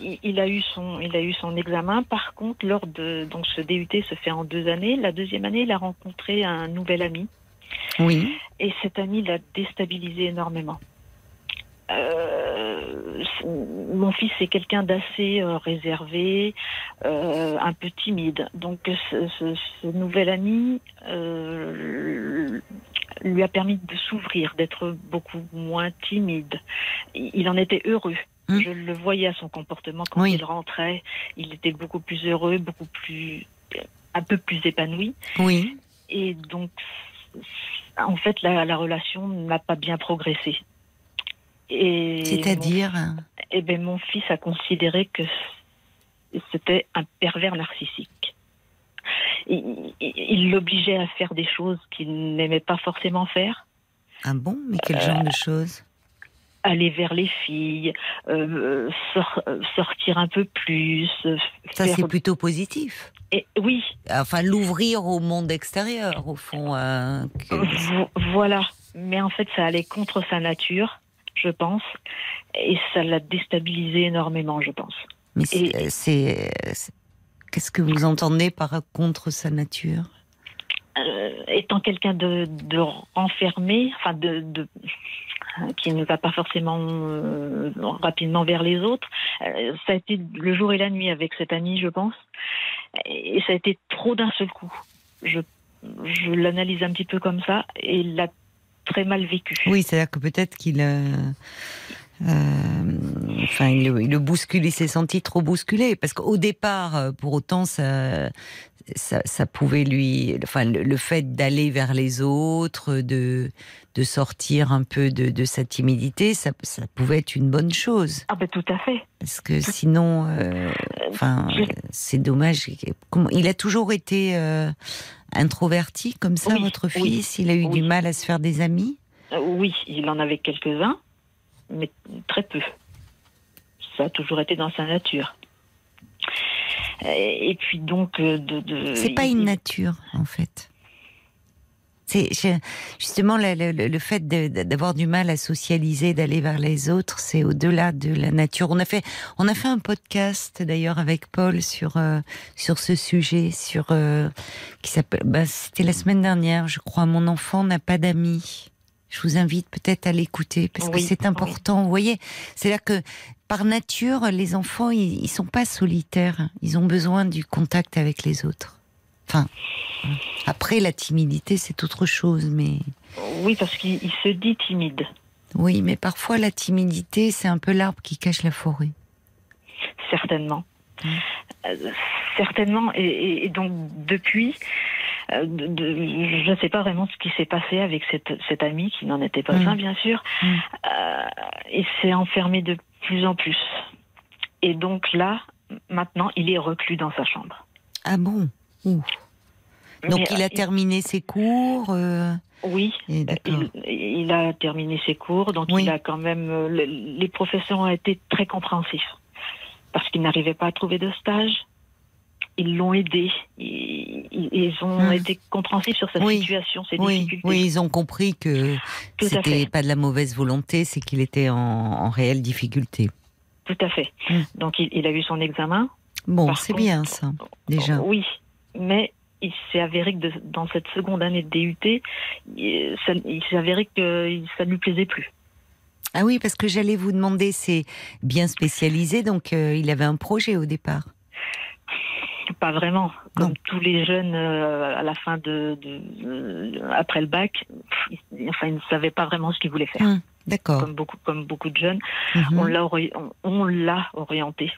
Il, il a eu son, il a eu son examen. Par contre, lors de donc ce DUT se fait en deux années. La deuxième année, il a rencontré un nouvel ami. Oui. Et cet ami l'a déstabilisé énormément. Euh, mon fils est quelqu'un d'assez euh, réservé, euh, un peu timide. Donc ce, ce- ce nouvel ami euh, lui a permis de s'ouvrir, d'être beaucoup moins timide. Il en était heureux. Mm. Je le voyais à son comportement quand Oui. il rentrait. Il était beaucoup plus heureux, beaucoup plus, un peu plus épanoui. Oui. Et donc, en fait, la, la relation n'a pas bien progressé. C'est-à-dire eh ben, mon fils a considéré que c'était un pervers narcissique. Il l'obligeait à faire des choses qu'il n'aimait pas forcément faire. Ah bon? Mais quel genre de choses? Aller vers les filles, euh, sor- sortir un peu plus. euh, Ça, faire- c'est plutôt positif. Et, oui, Enfin, l'ouvrir au monde extérieur, au fond. euh, que- Vo- Voilà. Mais en fait, ça allait contre sa nature, je pense. Et ça l'a déstabilisé énormément, je pense. Mais c'est, qu'est-ce que vous entendez par contre sa nature? Euh, étant quelqu'un de, de renfermé, enfin de, de- qui ne va pas forcément euh, rapidement vers les autres, euh, ça a été le jour et la nuit avec cet ami, je pense. Et ça a été trop d'un seul coup. Je, je l'analyse un petit peu comme ça et il l'a très mal vécu. Oui, c'est-à-dire que peut-être qu'il. euh, euh, enfin, il, le- il le bouscule, il s'est senti trop bousculé. Parce qu'au départ, pour autant, ça, ça, pouvait lui. Enfin, le fait d'aller vers les autres, de, de sortir un peu de, de sa timidité, ça, ça pouvait être une bonne chose. Ah ben tout à fait. Parce que sinon, euh, enfin, Je- c'est dommage. Il a toujours été euh, introverti comme ça, Oui, votre oui, fils? Il a eu oui. du mal à se faire des amis? Euh, Oui, il en avait quelques-uns, mais très peu. Ça a toujours été dans sa nature. Et, puis donc, euh, de, de- C'est pas une nature, en fait. C'est justement le, le- le fait d'avoir du mal à socialiser, d'aller vers les autres, c'est au-delà de la nature. On a fait, on a fait un podcast d'ailleurs avec Paul sur euh, sur ce sujet, sur euh, qui s'appelle. Bah, C'était la semaine dernière, je crois. Mon enfant n'a pas d'amis. Je vous invite peut-être à l'écouter parce que c'est important. Vous voyez, c'est là que par nature, les enfants, ils, ils sont pas solitaires. Ils ont besoin du contact avec les autres. Enfin, après la timidité, c'est autre chose, mais Oui, parce qu'il il se dit timide, oui, mais parfois la timidité, c'est un peu l'arbre qui cache la forêt. certainement. Mm. Euh, Certainement. Et, donc, depuis, euh, de- de- je ne sais pas vraiment ce qui s'est passé avec cette, cet ami, qui n'en était pas Mm. un, bien sûr. Mm. Euh, il s'est enfermé de plus en plus. Et donc là, maintenant, il est reclus dans sa chambre. Ah bon? Ouh. Donc Mais, il a euh, terminé ses cours. euh, Oui, D'accord. il, il a terminé ses cours, donc Oui. il a quand même. euh, le- les professeurs ont été très compréhensifs parce qu'ils n'arrivaient pas à trouver de stage. Ils l'ont aidé. Ils, ont Hmm. été compréhensifs sur sa Oui. situation, ses Oui, difficultés. oui, ils ont compris que c'était pas de la mauvaise volonté, c'est qu'il était en, en réelle difficulté. Tout à fait. Hmm. Donc il, il a eu son examen. Bon, c'est bien ça, déjà. Oui, mais il s'est avéré que de- dans cette seconde année de DUT, il, ça- il s'est avéré que ça ne lui plaisait plus. Ah oui, parce que j'allais vous demander, c'est bien spécialisé, donc euh, il avait un projet au départ. Pas vraiment. Comme Non. tous les jeunes euh, à la fin de, de- euh, après le bac, pff, ils, enfin, ils ne savaient pas vraiment ce qu'ils voulaient faire. Hum, D'accord. Comme beaucoup, comme beaucoup de jeunes, Mhm. on l'a ori- on, on l'a orienté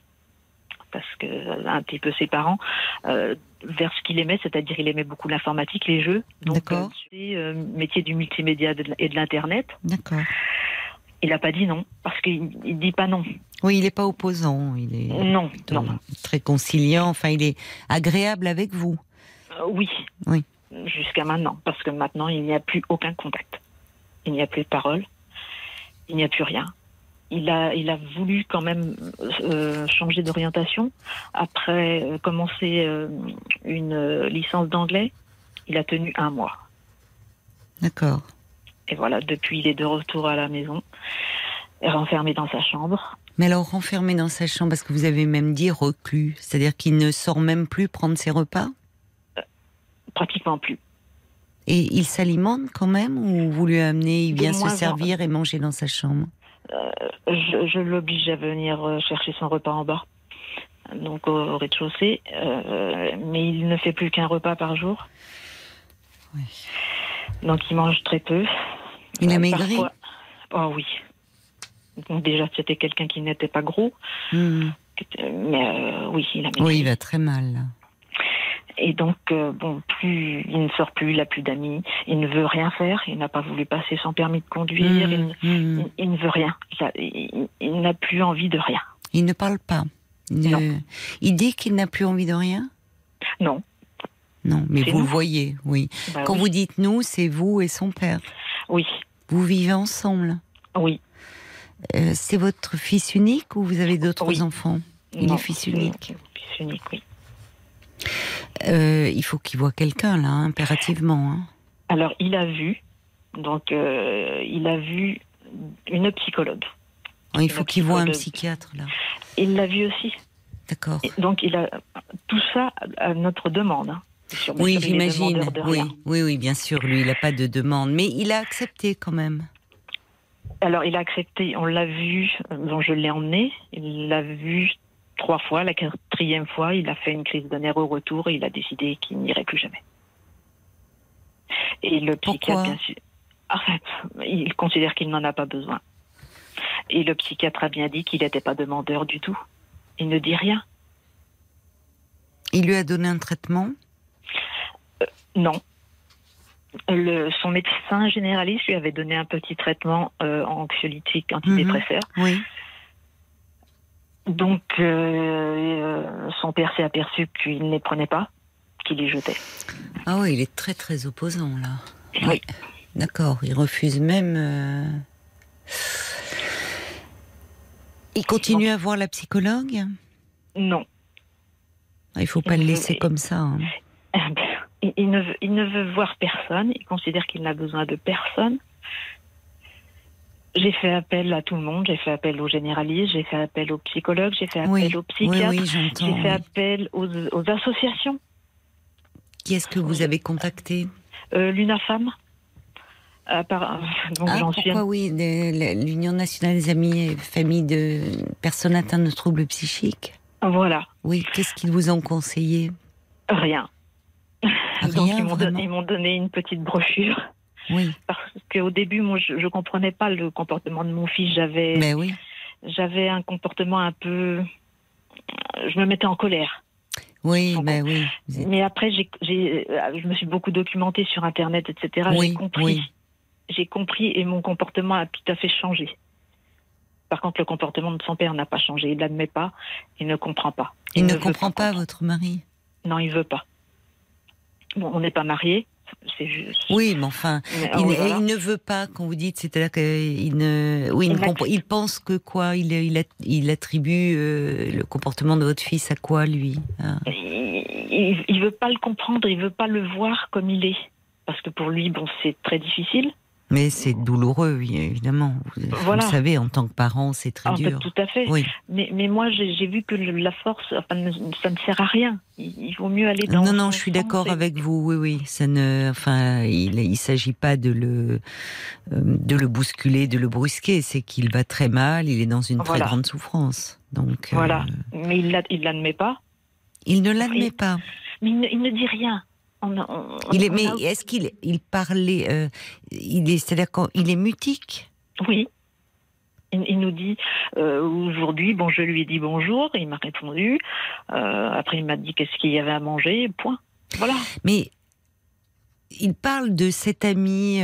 parce que un petit peu ses parents euh, vers ce qu'il aimait, c'est-à-dire il aimait beaucoup l'informatique, les jeux, donc D'accord. euh, euh, métier du multimédia et de l'internet. D'accord. Il n'a pas dit non parce qu'il il dit pas non. Oui, il n'est pas opposant, il est Non, très conciliant, enfin il est agréable avec vous. Euh, oui. Oui. Jusqu'à maintenant, parce que maintenant, il n'y a plus aucun contact. Il n'y a plus de parole. Il n'y a plus rien. Il a, il a voulu quand même euh, changer d'orientation. Après euh, commencer euh, une licence d'anglais, il a tenu un mois. D'accord. Et voilà, depuis, il est de retour à la maison, renfermé dans sa chambre. Mais alors renfermé dans sa chambre, parce que vous avez même dit reclus, c'est-à-dire qu'il ne sort même plus prendre ses repas? Pratiquement plus. Et il s'alimente quand même ou vous lui amenez, il vient se en- servir et manger dans sa chambre? Je, je l'oblige à venir euh, chercher son repas en bas, donc au, au rez-de-chaussée, euh, mais il ne fait plus qu'un repas par jour. Oui. Donc il mange très peu. Il a Euh, maigri parfois- Oh oui. Donc déjà c'était quelqu'un qui n'était pas gros, Hmm. mais euh, oui il a maigri. Oui, il va très mal. Et donc euh, bon plus il ne sort plus, il n'a plus d'amis, il ne veut rien faire, il n'a pas voulu passer son permis de conduire, il, Hmm, hmm. il- il ne veut rien, il, n'a plus envie de rien. Il ne parle pas. Ne- Non. il dit qu'il n'a plus envie de rien? Non. Non, mais vous nous. le voyez, oui. Bah Quand oui. vous dites nous, c'est vous et son père. Oui, Vous vivez ensemble. oui. Euh, c'est votre fils unique ou vous avez d'autres Oui. enfants? Il Non, est fils unique. Fils unique, oui. Euh, Il faut qu'il voit quelqu'un là, impérativement. hein. Alors, il a vu, donc, euh, il a vu une psychologue. Oh, il faut qu'il voit un psychiatre là. Il l'a vu aussi. D'accord. Donc, il a tout ça à notre demande. hein. Oui, j'imagine. Oui, oui, oui, bien sûr. Lui, il n'a pas de demande, mais il a accepté quand même. Alors, il a accepté, on l'a vu, euh, donc je l'ai emmené, il l'a vu trois fois, la quatrième fois, il a fait une crise de nerfs au retour et il a décidé qu'il n'irait plus jamais. Et le Pourquoi psychiatre, bien sûr, (laughs) en fait, il considère qu'il n'en a pas besoin. Et le psychiatre a bien dit qu'il n'était pas demandeur du tout. Il ne dit rien. Il lui a donné un traitement? Non. Le, son médecin généraliste lui avait donné un petit traitement euh, anxiolytique antidépresseur. Oui. Donc, euh, euh, son père s'est aperçu qu'il ne les prenait pas, qu'il les jetait. Ah oui, il est très très opposant là. Oui. D'accord. Il refuse même. euh, Il continue à voir la psychologue? Non. Ah, Il faut pas le laisser comme ça. hein. (laughs) Il, il ne veut, il ne veut voir personne. Il considère qu'il n'a besoin de personne. J'ai fait appel à tout le monde. J'ai fait appel aux généralistes. J'ai fait appel aux psychologues. J'ai fait appel Oui, aux psychiatres. oui. J'ai fait appel aux, aux associations. Qui est-ce que vous avez contacté? Euh, L'UNAFAM. À part- donc Ah, pourquoi oui, l'Union nationale des amis et familles de personnes atteintes de troubles psychiques? Voilà. Oui, qu'est-ce qu'ils vous ont conseillé? Rien. (laughs) Donc Rien, ils m'ont vraiment? donné, ils m'ont donné une petite brochure. Oui, Parce qu'au début, moi, je, je comprenais pas le comportement de mon fils. J'avais, mais oui. j'avais un comportement un peu. Je me mettais en colère. Oui, Son ben oui. Mais après, j'ai, j'ai, euh, je me suis beaucoup documentée sur Internet, etc. Oui, j'ai compris. oui. J'ai compris et mon comportement a tout à fait changé. Par contre, le comportement de son père n'a pas changé. Il l'admet pas. Il ne comprend pas. Il ne comprend pas votre mari. Non, il veut pas. Bon, on n'est pas mariés. C'est juste. Oui, mais enfin, Mais, il, oui, voilà. il ne veut pas, quand vous dites, c'est-à-dire qu'il ne, oui, il, ne il pense que quoi il, il, il attribue euh, le comportement de votre fils à quoi, lui Ah. il, il veut pas le comprendre. Il veut pas le voir comme il est. Parce que pour lui, bon, c'est très difficile. Mais c'est douloureux, oui, évidemment. Vous, Voilà. savez, en tant que parent, c'est très dur. tout à fait. Oui. Mais, mais moi, j'ai vu que la force, enfin, ne- ça ne sert à rien. Il, il vaut mieux aller dans. Non, non, je suis d'accord avec vous. Oui, oui, ça ne, enfin, il, il s'agit pas de le, euh, de le bousculer, de le brusquer. C'est qu'il va très mal. Il est dans une très grande souffrance. Donc, euh, Voilà. Mais il il l'admet pas. il ne l'admet pas. Mais il ne, il ne dit rien. On a- on- Il est, on mais a- est-ce qu'il il parlait euh, Il est, c'est-à-dire qu'il est mutique? Oui. Il, il nous dit euh, aujourd'hui, bon, je lui ai dit bonjour, il m'a répondu. Euh, après, il m'a dit qu'est-ce qu'il y avait à manger, point. Voilà. Mais il parle de cet ami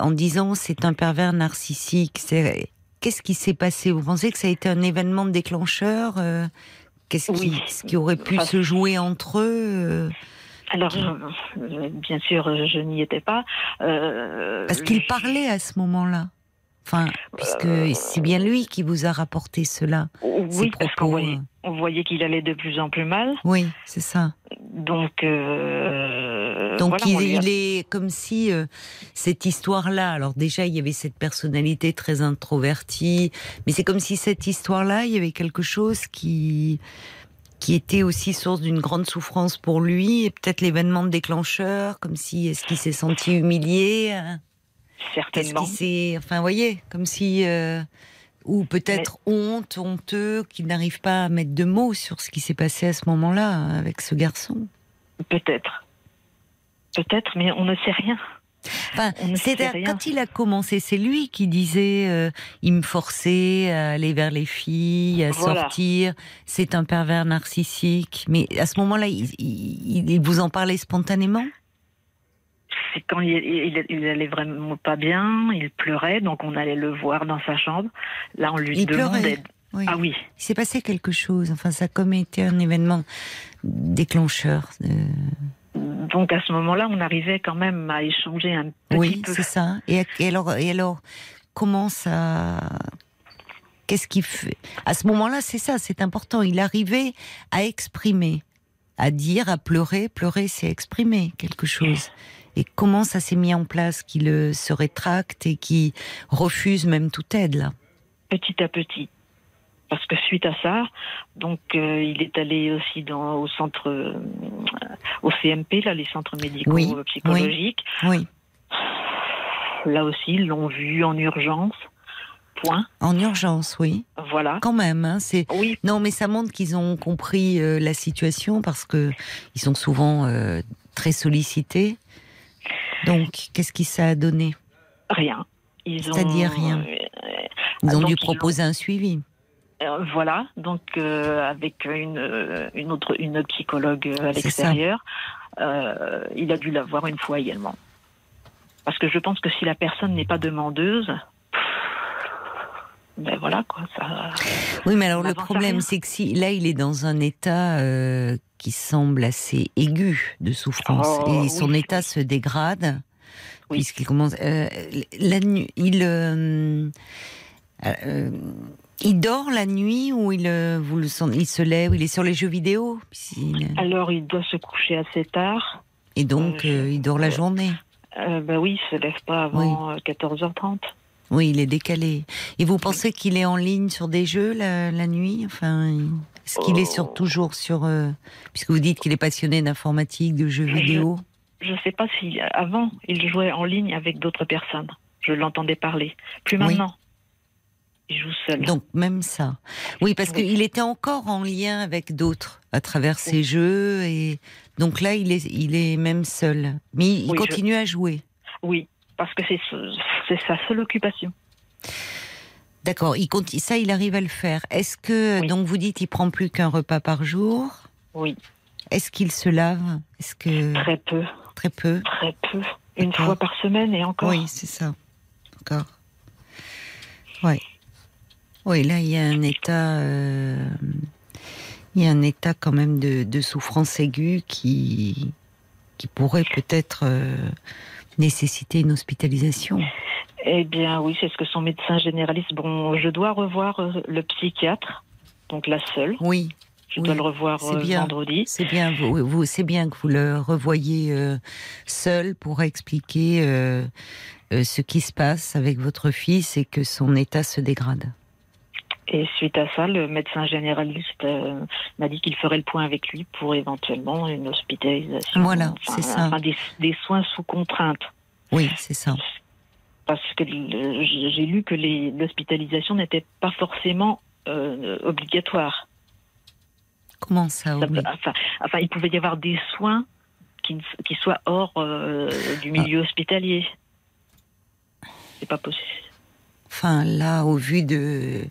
en disant c'est un pervers narcissique. C'est- Qu'est-ce qui s'est passé? Vous pensez que ça a été un événement déclencheur Qu'est-ce qui, Oui. ce qui aurait pu Enfin, se jouer entre eux Alors, euh, bien sûr, je n'y étais pas. Euh, Parce qu'il parlait à ce moment-là. Enfin, puisque Euh, c'est bien lui qui vous a rapporté cela. Oui, parce qu'on voyait, euh. on voyait qu'il allait de plus en plus mal. Oui, c'est ça. Donc, euh, Donc voilà, il, a- il est comme si euh, cette histoire-là, alors déjà il y avait cette personnalité très introvertie, mais c'est comme si cette histoire-là, il y avait quelque chose qui qui était aussi source d'une grande souffrance pour lui, et peut-être l'événement déclencheur, comme si est-ce qu'il s'est senti humilié, hein? Certainement. s'est, enfin, voyez, comme si euh, ou peut-être honte, honteux, qu'il n'arrive pas à mettre de mots sur ce qui s'est passé à ce moment-là hein, avec ce garçon. Peut-être. Peut-être, mais on ne sait rien. Enfin, On ne sait c'est rien. quand il a commencé, c'est lui qui disait, euh, il me forçait à aller vers les filles, à Voilà. sortir. C'est un pervers narcissique. Mais à ce moment-là, il, il- il vous en parlait spontanément? C'est quand il, il, il allait vraiment pas bien, il pleurait, donc on allait le voir dans sa chambre. Là, on lui Il demandait. pleurait. Oui. Ah oui, Il s'est passé quelque chose. Enfin, ça a comme été un événement déclencheur. euh, donc à ce moment-là, on arrivait quand même à échanger un petit oui, peu. c'est ça. Et, et alors, et alors, comment ça Qu'est-ce qu'il fait? À ce moment-là, c'est ça, c'est important. Il arrivait à exprimer, à dire, à pleurer. Pleurer, c'est exprimer quelque chose. Et comment ça s'est mis en place qu'il euh, se rétracte et qu'il refuse même toute aide là? Petit à petit. Parce que suite à ça, donc euh, il est allé aussi dans, au centre, euh, au CMP, là, les centres médicaux Oui, euh, psychologiques. Oui, Là aussi, ils l'ont vu en urgence. Point. en urgence, oui. Voilà. Quand même, hein, c'est Oui, Non, mais ça montre qu'ils ont compris euh, la situation parce que ils sont souvent très sollicités. Donc, qu'est-ce qui ça a donné? Rien. Ils ont. C'est-à-dire rien. Ils ont donc, dû ont- proposer un suivi. Euh, voilà, donc euh, avec une, euh, une autre une psychologue à l'extérieur, euh, il a dû la voir une fois également. Parce que je pense que si la personne n'est pas demandeuse, ben voilà quoi, ça. Oui, mais alors le problème, c'est que si là, il est dans un état euh, qui semble assez aigu de souffrance Oh, et son oui, état oui. se dégrade Oui. puisqu'il commence euh, la nuit. Il euh, il dort la nuit ou il euh, vous le sentez- il se lève, il est sur les jeux vidéo Alors il doit se coucher assez tard. et donc Euh, euh, il dort la journée? Euh, ben oui, il se lève pas avant euh, 14h30. Oui, il est décalé. Et vous pensez qu'il est en ligne sur des jeux la, la nuit? Enfin, est-ce qu'il est sur, Oh. toujours sur... puisque vous dites qu'il est passionné d'informatique, de jeux Je- vidéo? Je sais pas si avant il jouait en ligne avec d'autres personnes. Je l'entendais parler. Plus Oui. Il joue seul. Donc même ça. Oui, parce Oui. qu'il était encore en lien avec d'autres à travers ses jeux. Et donc là, il est, il est même seul. Mais il Oui, je- continue à jouer. Oui, parce que c'est ce- c'est sa seule occupation. D'accord, il continue, ça, il arrive à le faire. Est-ce que, donc vous dites, il prend plus qu'un repas par jour? Oui. Est-ce qu'il se lave? Est-ce que Très peu, très peu très peu. Une fois par semaine et encore. Oui, c'est ça. D'accord. Oui. Oui, là, il y a un état. euh, il y a un état quand même de, de souffrance aiguë qui, qui pourrait peut-être euh, nécessiter une hospitalisation. Eh bien, oui, c'est ce que son médecin généraliste. Bon, je dois revoir euh, le psychiatre, donc la seule. Oui, Je Oui, dois le revoir bien. vendredi. c'est bien. Vous, vous- c'est bien que vous le revoyiez euh, seul pour expliquer euh, euh, ce qui se passe avec votre fils et que son état se dégrade. Et suite à ça, le médecin généraliste euh, m'a dit qu'il ferait le point avec lui pour éventuellement une hospitalisation. Voilà, c'est ça. enfin, des, des soins sous contrainte. Oui, c'est ça. Parce que le- j'ai lu que les- l'hospitalisation n'était pas forcément euh, obligatoire. Comment ça, Ça oui? peut- enfin, enfin, il pouvait y avoir des soins qui, qui soient hors euh, du milieu hospitalier. C'est pas possible. Enfin, là, au vu de. Vous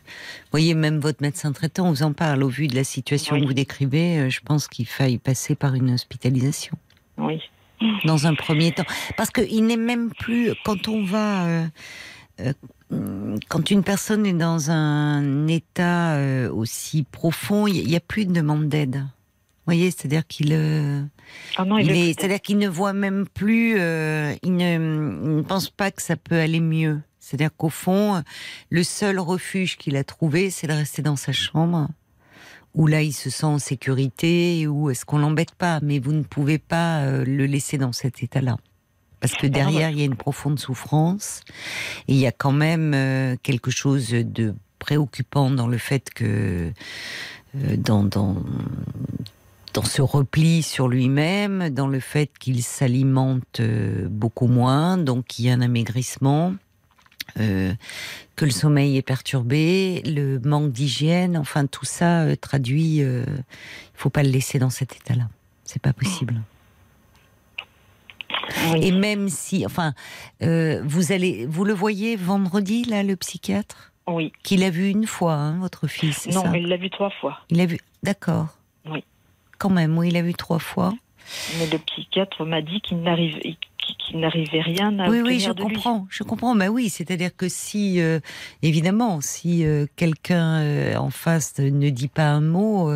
voyez, même votre médecin traitant vous en parle. Au vu de la situation Oui. que vous décrivez, euh, je pense qu'il faille passer par une hospitalisation. Oui. Dans un premier temps. Parce qu'il n'est même plus. Quand on va. euh, euh, quand une personne est dans un état euh, aussi profond, il n'y a plus de demande d'aide. Vous voyez, c'est-à-dire qu'il. euh, Ah non, il il est- est, c'est-à-dire qu'il ne voit même plus, euh, il, ne, il ne pense pas que ça peut aller mieux. C'est-à-dire qu'au fond, le seul refuge qu'il a trouvé, c'est de rester dans sa chambre, où là, il se sent en sécurité, où est-ce qu'on l'embête pas, mais vous ne pouvez pas euh, le laisser dans cet état-là. Parce que derrière, il y a une profonde souffrance, et il y a quand même euh, quelque chose de préoccupant dans le fait que euh, dans, dans, dans ce repli sur lui-même, dans le fait qu'il s'alimente beaucoup moins, donc il y a un amaigrissement, euh, que le sommeil est perturbé, le manque d'hygiène, enfin tout ça euh, traduit. euh, Il faut pas le laisser dans cet état-là. C'est pas possible. Oui. Et même si, enfin, euh, vous allez, vous le voyez vendredi là, le psychiatre, Oui. qu'il a vu une fois, hein, votre fils, Non, ça? il l'a vu trois fois. Il a vu, d'accord. Oui. Quand même, oui, il a vu trois fois. Mais le psychiatre m'a dit qu'il n'arrive- qu'il- qu'il n'arrivait rien à oui, obtenir oui, je de lui. comprends, je comprends. Bah oui, c'est-à-dire que si, euh, évidemment, si euh, quelqu'un euh, en face ne dit pas un mot,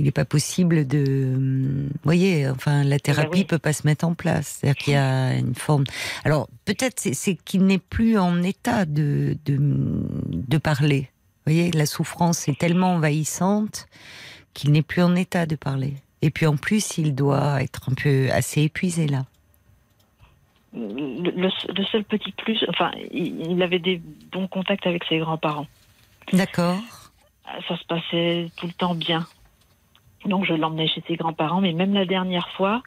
il n'est pas possible de, hum, vous voyez, enfin, la thérapie Bah oui. peut pas se mettre en place. C'est-à-dire qu'il y a une forme. Alors peut-être c'est, c'est qu'il n'est plus en état de, de de parler. Vous voyez, la souffrance est tellement envahissante qu'il n'est plus en état de parler. Et puis en plus, il doit être un peu assez épuisé là. Le, seul petit plus, enfin, il, avait des bons contacts avec ses grands-parents. D'accord. Ça se passait tout le temps bien. Donc je l'emmenais chez ses grands-parents, mais même la dernière fois,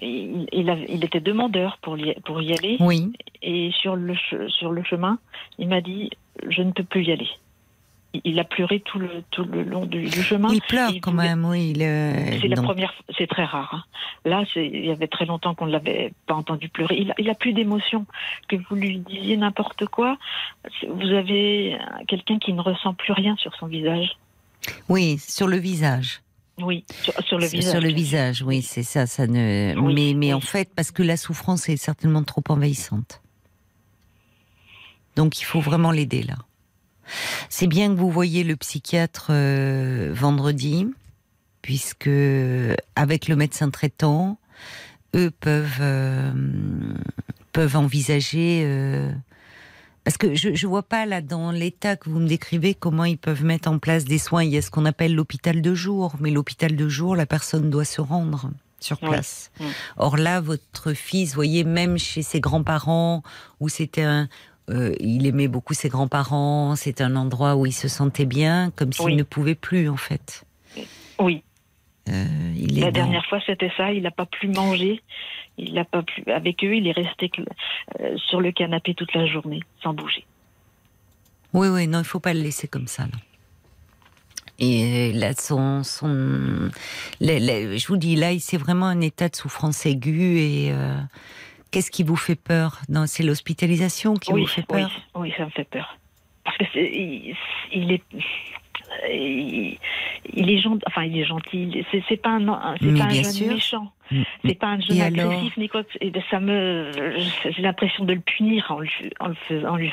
il, il, avait- il était demandeur pour y, pour y aller. Oui. Et sur le, sur le chemin, il m'a dit Je ne peux plus y aller. Il- a pleuré tout le, tout le long du, du chemin. Il pleure Il quand même, oui. euh, C'est la première, c'est très rare. hein. Là, il y avait très longtemps qu'on ne l'avait pas entendu pleurer. Il, il a plus d'émotion. Que vous lui disiez n'importe quoi, vous avez quelqu'un qui ne ressent plus rien sur son visage. Oui, sur le visage. Oui, sur, sur le visage. Sur le visage, oui, c'est ça. ça ne... Oui, mais mais oui. en fait, parce que la souffrance est certainement trop envahissante. Donc il faut vraiment l'aider là. C'est bien que vous voyez le psychiatre euh, vendredi, puisque avec le médecin traitant, eux peuvent euh, peuvent envisager. euh, parce que je ne vois pas là dans l'état que vous me décrivez comment ils peuvent mettre en place des soins. Il y a ce qu'on appelle l'hôpital de jour, mais l'hôpital de jour, la personne doit se rendre sur Oui. place. Or là, votre fils, voyez, même chez ses grands-parents, où c'était un, euh, il aimait beaucoup ses grands-parents, c'est un endroit où il se sentait bien, comme s'il Oui. ne pouvait plus en fait. Oui, Euh, il est la dans- dernière fois c'était ça. Il n'a pas pu manger. Il n'a pas pu. Avec eux, il est resté euh, sur le canapé toute la journée, sans bouger. Oui, oui, non, il faut pas le laisser comme ça. Là. Et là, son, son, je vous dis, là, c'est vraiment un état de souffrance aiguë. Et euh, qu'est-ce qui vous fait peur Non, c'est l'hospitalisation qui oui, vous fait peur. oui, ça me fait peur. Parce que c'est, il, il est, il, il est gentil. Enfin, il est gentil. C'est, pas un, c'est pas un jeune sûr. méchant. Mm. C'est pas un jeune Et alors agressif ni quoi. et ben, ça me, j'ai l'impression de le punir en, lui- en le faisant. en lui-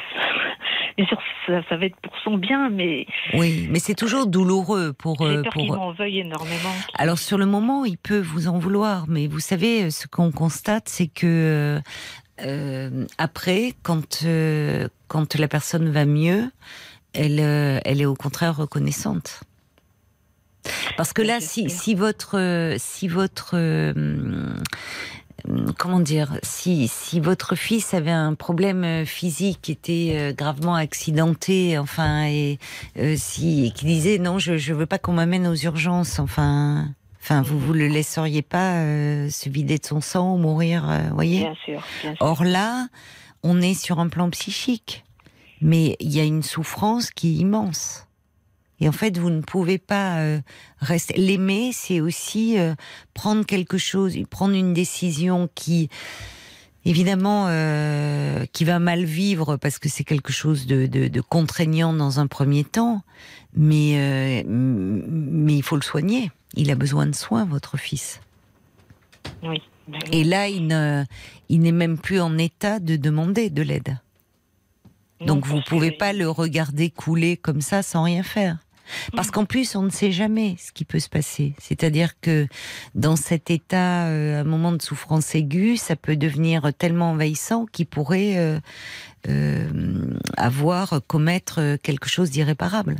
Bien sûr, ça, ça va être pour son bien, mais Oui, mais c'est toujours douloureux pour. j'ai euh, peur pour... qu'il m'en veuille énormément. Alors sur le moment, il peut vous en vouloir, mais vous savez, ce qu'on constate, c'est que euh, après, quand euh, quand la personne va mieux, elle euh, elle est au contraire reconnaissante. Parce que là, si, si votre euh, si votre euh, comment dire, si si votre fils avait un problème euh, physique, était euh, gravement accidenté, enfin et euh, si et qui disait non, je je veux pas qu'on m'amène aux urgences, enfin. Enfin, vous vous le laisseriez pas euh, se vider de son sang ou mourir, euh, voyez? Bien sûr, bien sûr. Or là, on est sur un plan psychique, mais il y a une souffrance qui est immense. Et en fait, vous ne pouvez pas euh, rester. L'aimer, c'est aussi euh, prendre quelque chose, prendre une décision qui, évidemment, euh, qui va mal vivre parce que c'est quelque chose de, de, de contraignant dans un premier temps, mais mais il faut le soigner. Il a besoin de soins, votre fils. Oui. Et là, il ne, n'est même plus en état de demander de l'aide. Donc vous parce pouvez pas le regarder couler comme ça sans rien faire. Parce qu'en plus, on ne sait jamais ce qui peut se passer. C'est-à-dire que dans cet état, euh, un moment de souffrance aiguë, ça peut devenir tellement envahissant qu'il pourrait euh, euh, avoir, commettre quelque chose d'irréparable.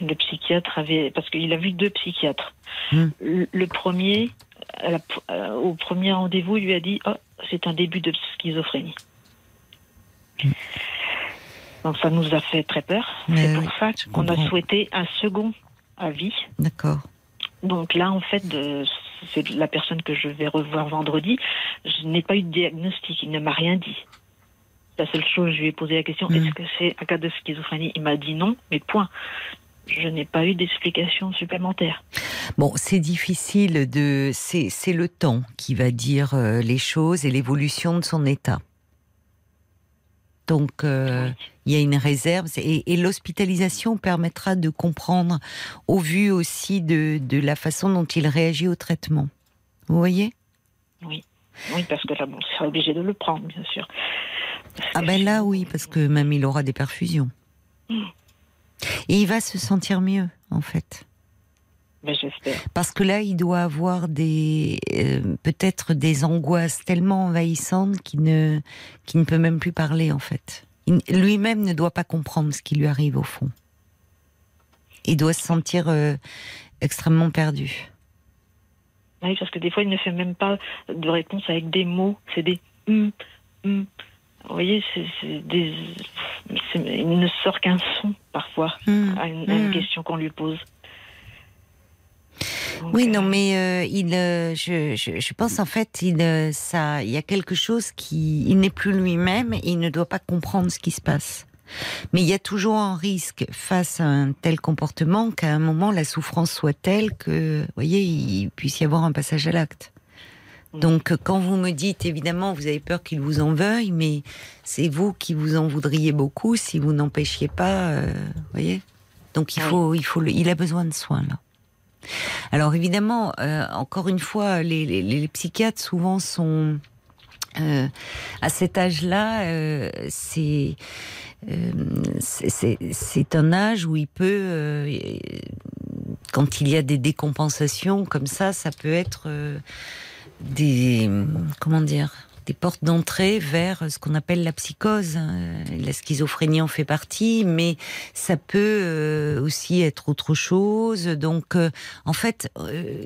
le psychiatre avait, parce qu'il a vu deux psychiatres. Hmm. Le, premier, la- au premier rendez-vous, il lui a dit, oh, c'est un début de schizophrénie. Donc ça nous a fait très peur. C'est oui, pour ça qu'on a souhaité un second avis. D'accord. Donc là, en fait, de- c'est la personne que je vais revoir vendredi. Je n'ai pas eu de diagnostic. Il ne m'a rien dit. La seule chose, je lui ai posé la question est-ce que c'est un cas de schizophrénie? Il m'a dit non, mais point. Je n'ai pas eu d'explication supplémentaire. Bon, c'est difficile de. C'est c'est le temps qui va dire euh, les choses et l'évolution de son état. Donc, euh, il y a une réserve et, et l'hospitalisation permettra de comprendre, au vu aussi de, de la façon dont il réagit au traitement. Vous voyez? Oui, parce que là, bon, c'est obligé de le prendre, bien sûr. Ah ben là, oui, parce que même il aura des perfusions. Et il va se sentir mieux, en fait. Ben, j'espère. Parce que là, il doit avoir des euh, peut-être des angoisses tellement envahissantes qu'il ne qu'il ne peut même plus parler en fait. Il- Lui-même ne doit pas comprendre ce qui lui arrive au fond. Il doit se sentir euh, extrêmement perdu. Oui, parce que des fois, il ne fait même pas de réponse avec des mots. C'est des hum, hum. Vous voyez, c'est c'est des. c'est- Il ne sort qu'un son parfois Hmm. à une, à une Hmm. question qu'on lui pose. Donc, Oui, non, mais euh, il, euh, je, je, je pense en fait, il, euh, ça, il y a quelque chose qui, il n'est plus lui-même et il ne doit pas comprendre ce qui se passe. Mais il y a toujours un risque face à un tel comportement qu'à un moment la souffrance soit telle que, vous voyez, il puisse y avoir un passage à l'acte. Donc, quand vous me dites, évidemment, vous avez peur qu'il vous en veuille, mais c'est vous qui vous en voudriez beaucoup si vous n'empêchiez pas, vous voyez. Donc, il faut, il faut, le- il a besoin de soins là. Alors évidemment, euh, encore une fois, les, psychiatres souvent sont euh, à cet âge-là, euh, c'est c'est- un âge où il peut, quand il y a des décompensations comme ça, ça peut être des comment dire des portes d'entrée vers ce qu'on appelle la psychose. hein. La schizophrénie en fait partie, mais ça peut euh, aussi être autre chose. Donc, euh, en fait, euh,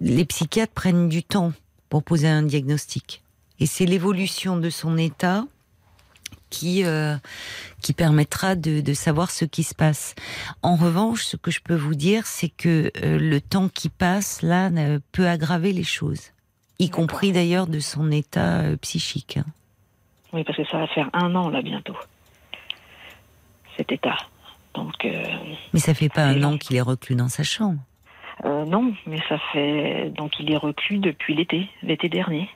les psychiatres prennent du temps pour poser un diagnostic. Et c'est l'évolution de son état qui euh, qui permettra de, de savoir ce qui se passe. En revanche, ce que je peux vous dire, c'est que euh, le temps qui passe là peut aggraver les choses, y compris d'ailleurs de son état euh, psychique. hein. Oui, parce que ça va faire un an là bientôt. Cet état. Donc euh, Mais ça fait pas un an qu'il est reclus dans sa chambre. euh, non, mais ça fait donc il est reclus depuis l'été, l'été dernier.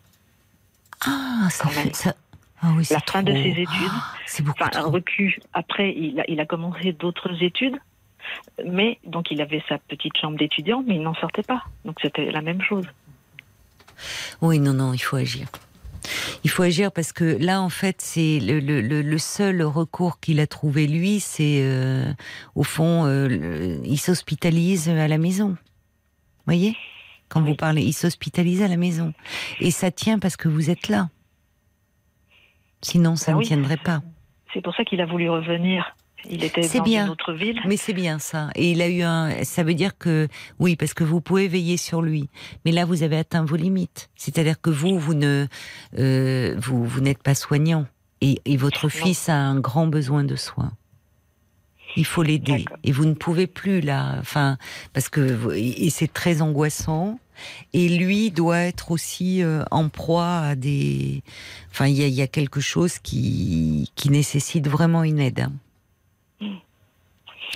Ah, ça Quand fait même. ça. Ah oui, c'est la fin de ses études. Ah, c'est beaucoup Enfin, trop. recul. Après, il a, il a commencé d'autres études, mais donc il avait sa petite chambre d'étudiant, mais il n'en sortait pas. Donc c'était la même chose. Oui, non, non, il faut agir. Il faut agir parce que là, en fait, c'est le, le- le- le seul recours qu'il a trouvé lui, c'est euh, au fond, euh, le- il s'hospitalise à la maison. Voyez, quand vous parlez, il s'hospitalise à la maison, et ça tient parce que vous êtes là. Sinon, ça Bah ne oui. tiendrait pas. C'est pour ça qu'il a voulu revenir. Il était C'est dans bien. une autre ville. Mais c'est bien ça. Et il a eu un. Ça veut dire que oui, parce que vous pouvez veiller sur lui. Mais là, vous avez atteint vos limites. C'est-à-dire que vous, vous ne, euh, vous, vous n'êtes pas soignant. Et, et votre Non. fils a un grand besoin de soins. Il faut l'aider. Et vous ne pouvez plus là. Enfin, parce que et c'est très angoissant. Et lui doit être aussi euh, en proie à des. Enfin, il y y a quelque chose qui qui nécessite vraiment une aide. hein.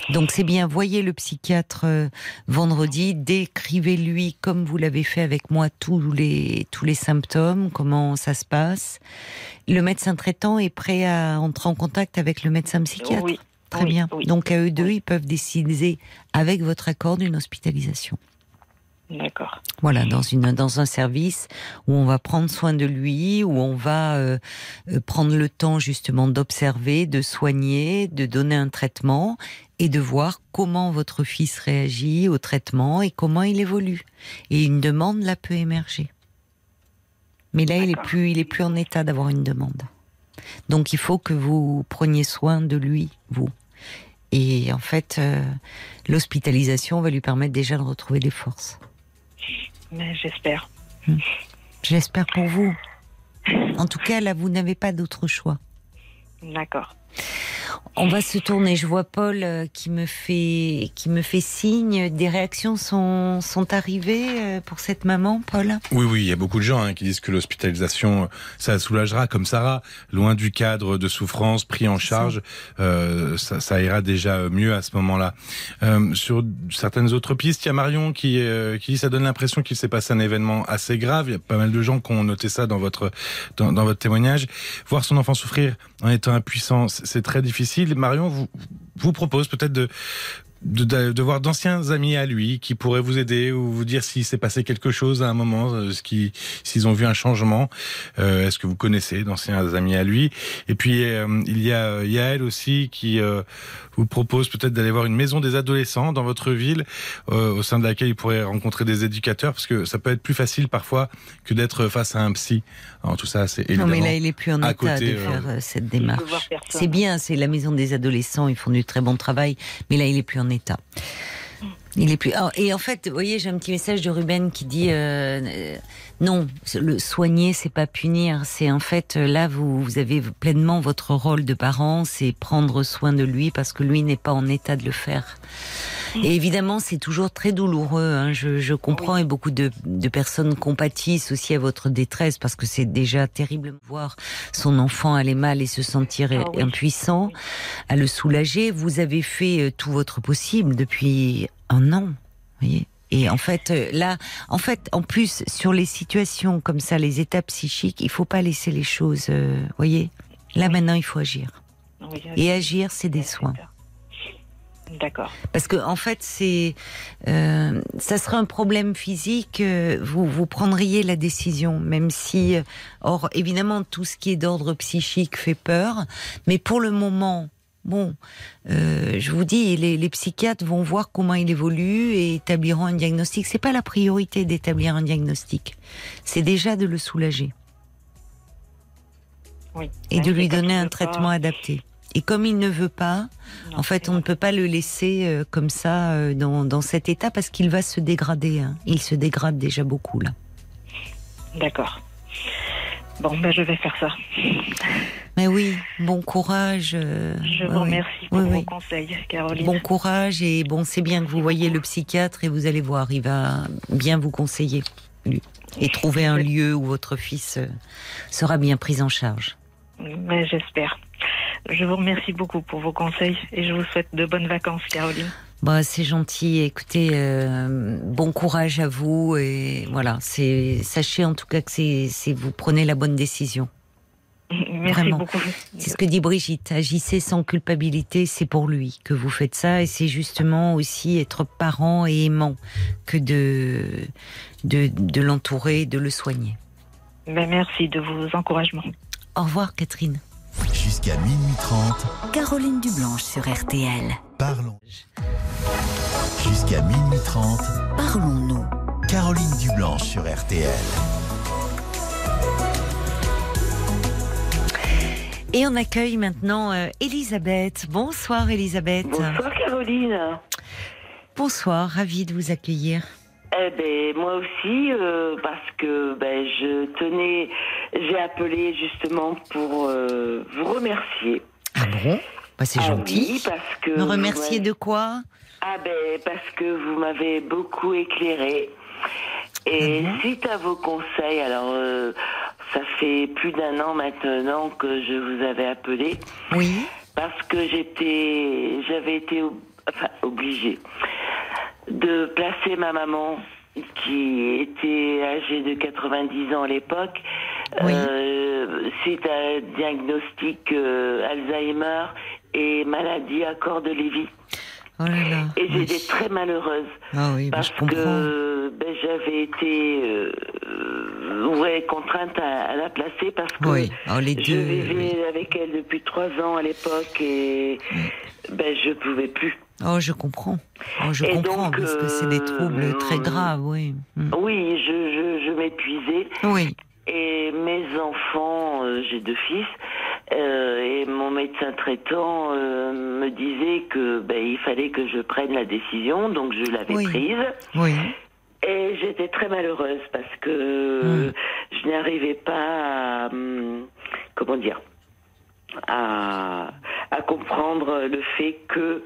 Donc c'est bien, voyez le psychiatre euh, vendredi, décrivez-lui comme vous l'avez fait avec moi tous les tous les symptômes, comment ça se passe. Le médecin traitant est prêt à entrer en contact avec le médecin psychiatre. Oui. Très oui, bien. oui. Donc à eux deux, ils peuvent décider avec votre accord d'une hospitalisation. D'accord. Voilà, dans une dans un service où on va prendre soin de lui, où on va euh, euh, prendre le temps justement d'observer, de soigner, de donner un traitement et de voir comment votre fils réagit au traitement et comment il évolue. Et une demande là peut émerger. Mais là, il est plus il est plus en état d'avoir une demande. Donc il faut que vous preniez soin de lui, vous. Et en fait, euh, l'hospitalisation va lui permettre déjà de retrouver des forces. Mais j'espère. J'espère pour vous. En tout cas, là, vous n'avez pas d'autre choix. D'accord. On va se tourner. Je vois Paul euh, qui me fait qui me fait signe. Des réactions sont sont arrivées euh, pour cette maman, Paul? Oui, oui, il y a beaucoup de gens hein, qui disent que l'hospitalisation, ça soulagera, comme Sarah, loin du cadre de souffrance, pris en charge, euh, ça, ça ira déjà mieux à ce moment-là. Euh, sur certaines autres pistes, il y a Marion qui, euh, qui dit ça donne l'impression qu'il s'est passé un événement assez grave. Il y a pas mal de gens qui ont noté ça dans votre dans, dans votre témoignage. Voir son enfant souffrir en étant impuissant, c'est très difficile. Marion vous vous propose peut-être de de, de, de voir d'anciens amis à lui qui pourraient vous aider ou vous dire s'il s'est passé quelque chose à un moment, euh, ce qui, s'ils ont vu un changement. Euh, Est-ce que vous connaissez d'anciens amis à lui? Et puis euh, il y a euh, Yael aussi qui euh, vous propose peut-être d'aller voir une maison des adolescents dans votre ville, euh, au sein de laquelle il pourrait rencontrer des éducateurs, parce que ça peut être plus facile parfois que d'être face à un psy. Alors tout ça, c'est Non, évidemment. mais là, il est plus en état côté, de euh, faire cette démarche. C'est bien, c'est la maison des adolescents. Ils font du très bon travail, mais là, il est plus en état. Il est plus. Ah, et en fait, vous voyez, j'ai un petit message de Ruben qui dit euh, euh, non, le soigner, c'est pas punir. C'est en fait euh, là, vous, vous avez pleinement votre rôle de parent, c'est prendre soin de lui parce que lui n'est pas en état de le faire. Et évidemment, c'est toujours très douloureux. hein, je, je comprends et beaucoup de, de personnes compatissent aussi à votre détresse parce que c'est déjà terrible de voir son enfant aller mal et se sentir Ah oui. impuissant, à le soulager. Vous avez fait euh, tout votre possible depuis un an, voyez. Et en fait, euh, là, en fait, en plus, sur les situations comme ça, les états psychiques, il faut pas laisser les choses, euh, voyez. Là, maintenant, il faut agir. Oui, Et agir, c'est des soins. D'accord. Parce que en fait, c'est, euh, ça serait un problème physique. euh, vous vous prendriez la décision, même si, euh, or évidemment, tout ce qui est d'ordre psychique fait peur. Mais pour le moment, bon, euh, je vous dis, les, les psychiatres vont voir comment il évolue et établiront un diagnostic. C'est pas la priorité d'établir un diagnostic. C'est déjà de le soulager Oui. et Ouais, de lui donner un traitement pas. adapté. Et comme il ne veut pas, Non, en fait, on ne peut pas le laisser euh, comme ça euh, dans, dans cet état parce qu'il va se dégrader. hein. Il se dégrade déjà beaucoup là. D'accord. Bon, ben je vais faire ça. Mais oui, bon courage. euh, Je vous remercie pour vos conseils, Caroline. Bon courage et bon, c'est bien que vous voyez le psychiatre et vous allez voir, il va bien vous conseiller lui, et trouver un lieu où votre fils sera bien pris en charge. Mais j'espère. Je vous remercie beaucoup pour vos conseils et je vous souhaite de bonnes vacances, Caroline. Bah, c'est gentil. Écoutez, euh, bon courage à vous et voilà. C'est sachez en tout cas que c'est vous prenez la bonne décision. (laughs) Merci Vraiment. beaucoup. C'est ce que dit Brigitte. Agissez sans culpabilité, c'est pour lui que vous faites ça, et c'est justement aussi être parent et aimant que de de, de l'entourer, de le soigner. Ben, merci de vos encouragements. Au revoir, Catherine. Jusqu'à minuit 30, Caroline Dublanche sur RTL. parlons. Jusqu'à minuit 30, Parlons-nous. Caroline Dublanche sur RTL. Et on accueille maintenant euh, Elisabeth. Bonsoir, Elisabeth. Bonsoir Caroline. Bonsoir, ravie de vous accueillir. Eh ben moi aussi euh, parce que ben je tenais, j'ai appelé justement pour euh, vous remercier. Ah bon? Bah, C'est Ah gentil. oui, parce que Me remercier ouais. de quoi? Ah ben parce que vous m'avez beaucoup éclairé. Et Ah suite à vos conseils, alors euh, ça fait plus d'un an maintenant que je vous avais appelé Oui. parce que j'étais, j'avais été ob- enfin, obligée de placer ma maman qui était âgée de 90 ans à l'époque, Oui. euh, suite à un diagnostic euh, Alzheimer et maladie à corps de Lévy. Oh là là. Et oui. j'étais très malheureuse Ah oui, bah, parce que ben, j'avais été euh, euh, ouais, contrainte à, à la placer parce que Oui, oh, les je deux. vivais avec elle depuis trois ans à l'époque et ben, je pouvais plus. Oh, je comprends. Oh, je Et comprends, donc, parce que c'est des troubles euh, très graves, oui. Mm. Oui, je, je, je m'épuisais Oui, et mes enfants, euh, j'ai deux fils, euh, et mon médecin traitant euh, me disait que ben, il fallait que je prenne la décision, donc je l'avais Oui. prise. oui. Et j'étais très malheureuse parce que Mm. je n'arrivais pas à, hum, comment dire, à, à comprendre le fait que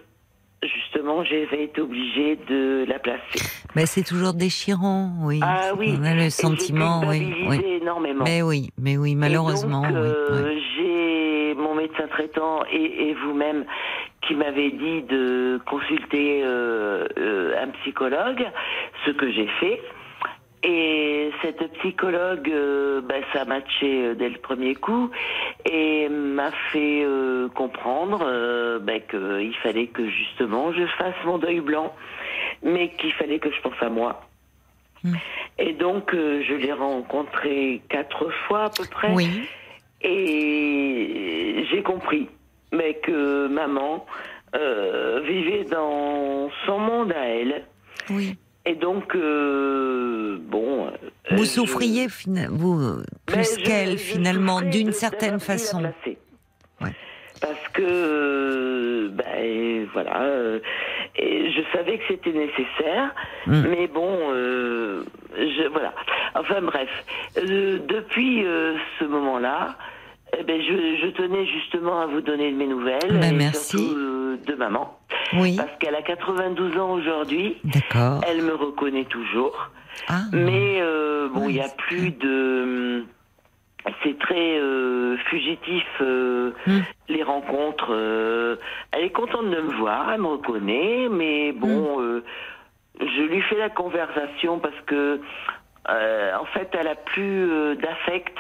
justement j'avais été obligée de la placer. Mais c'est toujours déchirant, oui. Ah oui, On a le sentiment, j'ai oui. oui. énormément. Mais oui, mais oui, malheureusement, Et donc, euh, oui. J'ai mon médecin traitant et, et vous-même qui m'avez dit de consulter euh, euh, un psychologue, ce que j'ai fait. Et cette psychologue, euh, bah, ça a matché euh, dès le premier coup et m'a fait euh, comprendre euh, bah, qu'il fallait que justement je fasse mon deuil blanc, mais qu'il fallait que je pense à moi. Mm. Et donc, euh, je l'ai rencontré quatre fois à peu près. Oui, Et j'ai compris mais que maman euh, vivait dans son monde à elle. oui. Et donc, euh, bon. euh, Vous souffriez, vous, euh, plus qu'elle, finalement, d'une certaine façon. Ouais. Parce que, ben, voilà, euh, et je savais que c'était nécessaire, Mm. mais bon, euh, je, voilà. Enfin bref, depuis ce moment-là, eh ben, je, je tenais justement à vous donner de mes nouvelles, Ben, et merci. surtout euh, de maman, Oui, parce qu'elle a 92 ans aujourd'hui, d'accord. elle me reconnaît toujours. Ah, Mais euh, bon, il n'y a plus de. C'est très euh, fugitif Hmm. les rencontres. elle est contente de me voir, elle me reconnaît, mais bon, euh, je lui fais la conversation parce que en fait, elle a plus d'affect.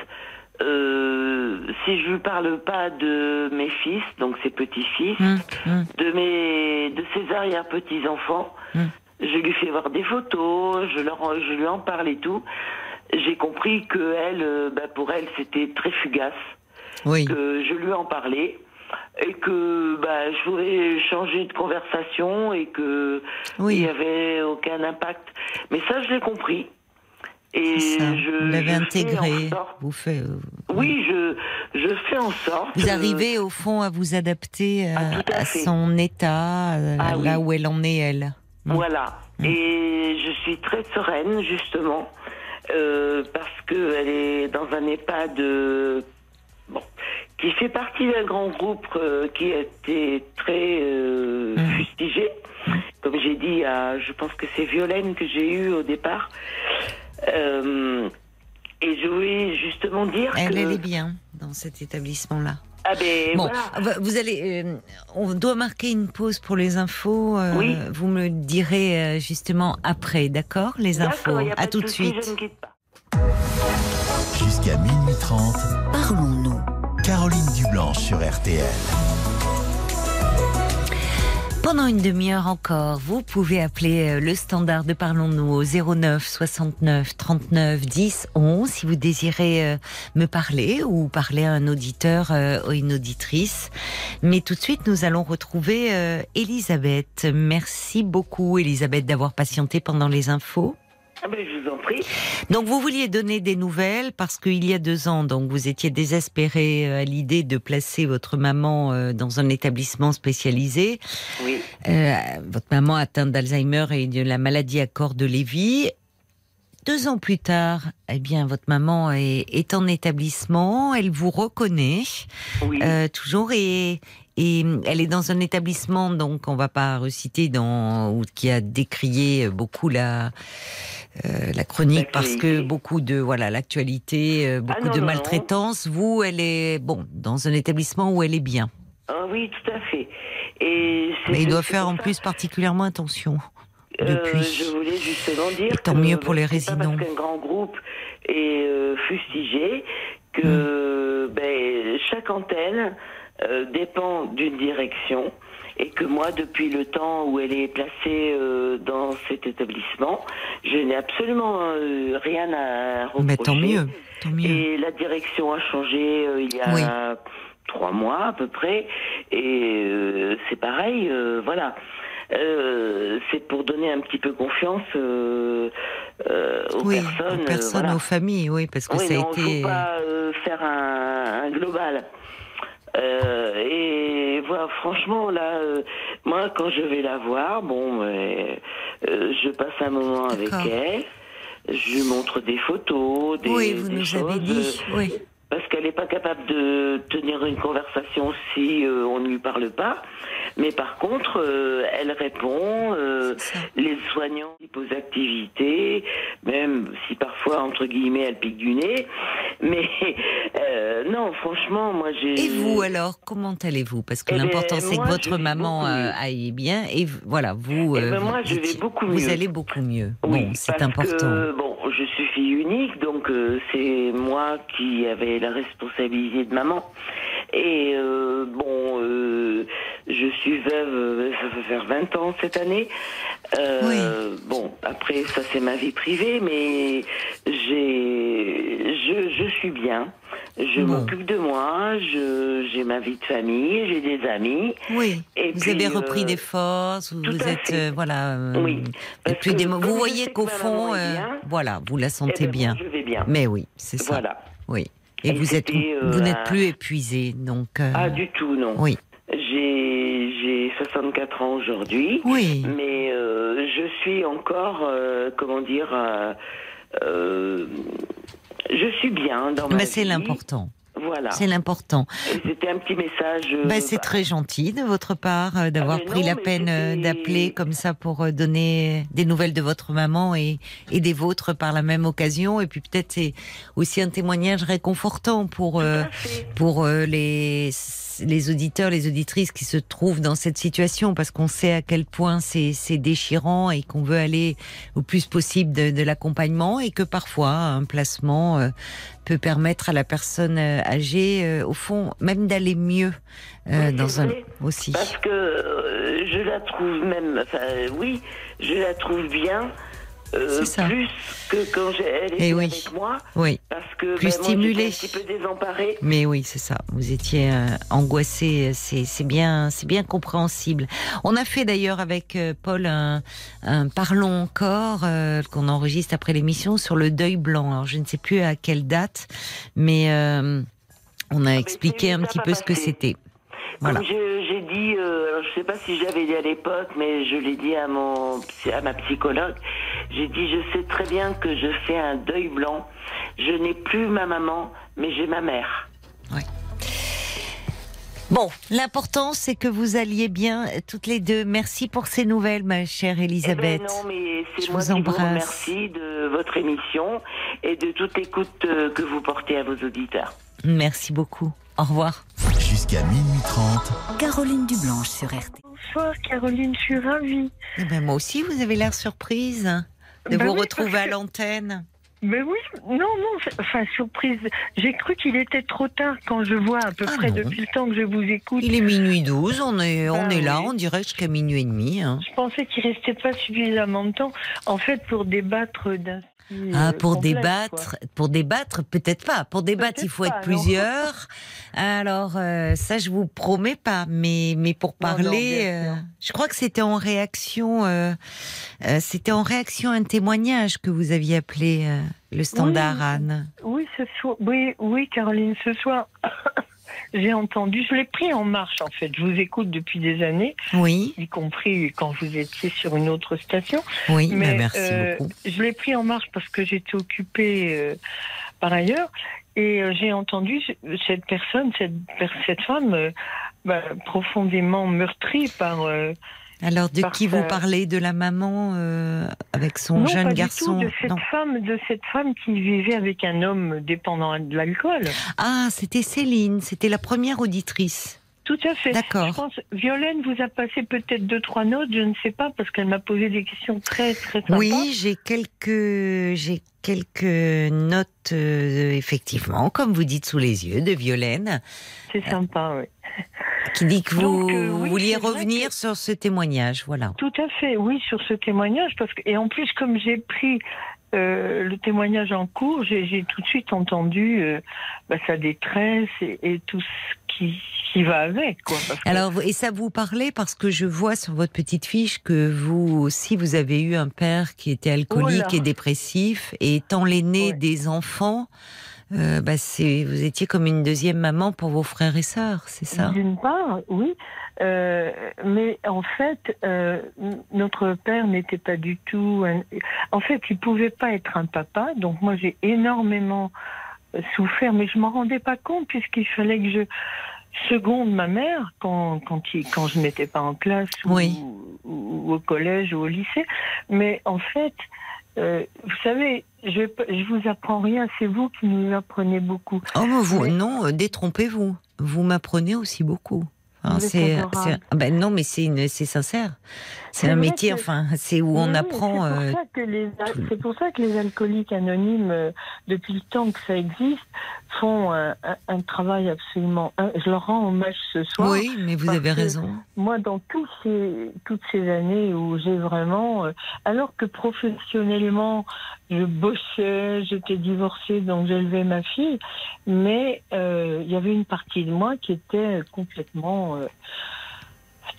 Euh, si je lui parle pas de mes fils, donc ses petits-fils, hum, hum. de mes de ses arrière petits enfants. Hmm. Je lui fais voir des photos, je leur je lui en parle et tout. J'ai compris que elle, euh, bah, pour elle, c'était très fugace. oui, Que je lui en parlais et que bah, je voulais changer de conversation et que il oui. n'y avait aucun impact. Mais ça, je l'ai compris. Et ça. je, Vous l'avez intégré. Vous faites. euh, Oui, je je fais en sorte. Vous euh, arrivez au fond à vous adapter à, Ah, à son état, à- Ah là oui. où elle en est elle. Mm. Voilà. Mm. Et je suis très sereine, justement, euh, parce qu'elle est dans un EHPAD euh, bon, qui fait partie d'un grand groupe euh, qui a été très euh, Mm. fustigé. Comme j'ai dit, à, je pense que c'est Violaine que j'ai eu au départ. Euh, et je voulais justement dire Elle, que... elle est bien dans cet établissement-là. Ah ben Bon, voilà. vous allez, euh, on doit marquer une pause pour les infos. euh, Oui. Vous me le direz euh, justement après, d'accord Les infos. À tout de suite. Je ne quitte pas. Jusqu'à minuit 30, Parlons-nous. Caroline Dublanche sur RTL. Pendant une demi-heure encore, vous pouvez appeler euh, le standard de Parlons-nous au 09 69 39 10 11 si vous désirez euh, me parler ou parler à un auditeur euh, ou une auditrice. Mais tout de suite, nous allons retrouver Elisabeth. Merci beaucoup Elisabeth d'avoir patienté pendant les infos. Ah ben, je vous en prie. Donc vous vouliez donner des nouvelles parce qu'il y a deux ans, donc vous étiez désespéré euh, à l'idée de placer votre maman euh, dans un établissement spécialisé. Oui. Euh, votre maman atteinte d'Alzheimer et de la maladie à corps de Lévy. Deux ans plus tard, eh bien, votre maman est, est en établissement, elle vous reconnaît Oui. euh, toujours et, et elle est dans un établissement donc on va pas reciter dans ou qui a décrié beaucoup la euh, la chronique parce que beaucoup de voilà l'actualité euh, beaucoup Ah non, de non, maltraitance vous elle est bon dans un établissement où elle est bien Ah oui, tout à fait. Et mais il doit faire en ça, plus particulièrement attention euh, depuis je voulais justement dire Et tant que mieux pour les résidents. Parce qu'un grand groupe est euh, fustigé que Mm. ben, chaque antenne euh, dépend d'une direction et que moi, depuis le temps où elle est placée euh, dans cet établissement, je n'ai absolument euh, rien à reprocher. mais tant mieux tant mieux Et la direction a changé euh, il y a Oui. trois mois à peu près. Et euh, c'est pareil, euh, voilà. Euh, c'est pour donner un petit peu confiance euh, euh, aux oui personnes. aux personnes voilà. aux familles oui parce que Oui, ça a été faut pas euh, faire un, un global. Euh, et voilà, franchement, là, euh, moi, quand je vais la voir, bon, euh, je passe un moment avec elle. Je lui montre des photos, des, oui vous des nous choses, avez dit euh, oui parce qu'elle n'est pas capable de tenir une conversation si euh, on ne lui parle pas. Mais par contre, euh, elle répond, euh, les soignants posent activité, même si parfois, entre guillemets, elle pique du nez. Mais non, franchement, moi j'ai... Et vous alors, comment allez-vous? Parce que Eh ben, l'important c'est que votre maman aille bien et voilà, vous. Eh ben, vous moi, je vais beaucoup Vous mieux. allez beaucoup mieux. Oui, bon, c'est important. Que, bon, je suis fille unique, donc euh, c'est moi qui avais la responsabilité de maman. Et euh, bon, euh, je suis veuve, ça va faire 20 ans cette année. Euh, Bon, après, ça c'est ma vie privée, mais j'ai, je, je suis bien. Je Bon. m'occupe de moi, je, j'ai ma vie de famille, j'ai des amis. Oui. Et vous puis, avez repris euh, des forces. Vous, vous êtes euh, voilà. Oui, et puis des- vous voyez qu'au fond, bien, voilà, vous la Eh sentez ben, bien. moi, je vais bien. Mais oui, c'est ça. Voilà. Oui. Et, Et vous êtes, vous n'êtes plus épuisé, donc. Ah, du tout, non. Oui. J'ai, j'ai 64 ans aujourd'hui, Oui. mais euh, je suis encore, euh, comment dire, euh, je suis bien dans ma Mais c'est l'important. Voilà. C'est l'important. C'était un petit message. Bah, c'est très gentil de votre part d'avoir Ah, pris non, la peine d'appeler comme ça pour donner des nouvelles de votre maman et, et des vôtres par la même occasion. Et puis peut-être c'est aussi un témoignage réconfortant pour pour les les auditeurs, les auditrices qui se trouvent dans cette situation, parce qu'on sait à quel point c'est déchirant et qu'on veut aller au plus possible de, de l'accompagnement et que parfois un placement euh, peut permettre à la personne euh, âgée, euh, au fond, même d'aller mieux euh, Oui, dans un aussi. Parce que euh, je la trouve même, enfin oui, je la trouve bien. Euh, C'est ça. plus que quand j'ai- elle était Eh oui. avec moi, Oui, parce que Plus ben, j'étais un petit peu désemparée. mais oui, c'est ça. Vous étiez euh, angoissé, c'est c'est bien, c'est bien compréhensible. On a fait d'ailleurs avec euh, Paul un, un parlons encore euh, qu'on enregistre après l'émission sur le deuil blanc. Alors je ne sais plus à quelle date, mais euh, on a mais expliqué un petit peu ce que c'était. Voilà. J'ai dit, euh, je sais pas si j'avais dit à l'époque, mais je l'ai dit à mon à ma psychologue. J'ai dit, je sais très bien que je fais un deuil blanc. Je n'ai plus ma maman, mais j'ai ma mère. Bon, l'important c'est que vous alliez bien euh, toutes les deux. Merci pour ces nouvelles, ma chère Eh ben Elisabeth. non, mais Je c'est moi vous qui vous remercie de votre émission et de toute l'écoute euh, que vous portez à vos auditeurs. Merci beaucoup. Au revoir. Jusqu'à minuit 30, Caroline Dublanche sur RT. Bonsoir Caroline, je suis ravie. Eh ben, moi aussi, vous avez l'air surprise de Bah vous oui, retrouver à l'antenne. Mais oui, non, non, enfin, surprise. J'ai cru qu'il était trop tard quand je vois à peu Ah près non. depuis le temps que je vous écoute. Il est minuit 12, on est, on Ah est là, on dirait jusqu'à minuit et demi. hein. Je pensais qu'il restait pas suffisamment de temps, en fait, pour débattre d'un. Ah, pour complexe, débattre, pour débattre, peut-être pas. Pour débattre, il faut pas, être plusieurs. Alors, euh, ça, je vous promets pas. Mais, mais pour Non, non, parler, euh, je crois que c'était en réaction, euh, euh, c'était en réaction à un témoignage que vous aviez appelé euh, le standard, Oui. Anne. Oui, ce soir, oui, oui, Caroline, ce soir, j'ai entendu, je l'ai pris en marche, en fait. Je vous écoute depuis des années, Oui, y compris quand vous étiez sur une autre station. oui, Mais bah, merci euh, beaucoup. je l'ai pris en marche parce que j'étais occupée euh, par ailleurs. Et euh, j'ai entendu cette personne, cette, cette femme, euh, bah, profondément meurtrie par. Alors, de qui vous parlez? De la maman euh, avec son non, jeune pas garçon? du tout, de cette Non. femme, de cette femme qui vivait avec un homme dépendant de l'alcool. Ah, c'était Céline, c'était la première auditrice. Tout à fait. D'accord. Je pense, Violaine vous a passé peut-être deux, trois notes, je ne sais pas, parce qu'elle m'a posé des questions très, très sympas. Oui, j'ai quelques, j'ai quelques notes, euh, effectivement, comme vous dites sous les yeux, de Violaine, C'est sympa, oui. qui dit que vous, Donc, euh, oui, vouliez revenir que- sur ce témoignage. Voilà. Tout à fait, oui, sur ce témoignage. Parce que, et en plus, comme j'ai pris euh, le témoignage en cours, j'ai tout de suite entendu euh, bah, sa détresse et, et tout ce qui, qui va avec. Quoi, parce que- Alors, et ça vous parlait parce que je vois sur votre petite fiche que vous aussi, vous avez eu un père qui était alcoolique Oh et dépressif, et étant l'aîné Ouais. des enfants, euh, bah, c'est, vous étiez comme une deuxième maman pour vos frères et sœurs, c'est ça? D'une part, oui, euh, mais en fait, euh, notre père n'était pas du tout. un- En fait, il pouvait pas être un papa. Donc moi, j'ai énormément souffert, mais je m'en rendais pas compte puisqu'il fallait que je seconde ma mère quand quand, il, quand je n'étais pas en classe ou, Oui. ou- ou au collège ou au lycée. Mais en fait. Euh, vous savez, je je vous apprends rien, c'est vous qui nous apprenez beaucoup. Oh, mais vous, Mais- non, euh, détrompez-vous. Vous m'apprenez aussi beaucoup. C'est, ah ben non, mais c'est sincère. C'est un métier, que- enfin, c'est où on Oui, apprend. C'est pour, euh, ça que les- tout. c'est pour ça que les alcooliques anonymes, euh, depuis le temps que ça existe, font un, un- travail absolument. je leur rends hommage ce soir. oui, mais vous avez raison. Moi, dans tous ces, toutes ces années où j'ai vraiment, euh, alors que professionnellement, je bossais, j'étais divorcée, donc j'élevais ma fille, mais euh, il y avait une partie de moi qui était complètement, euh,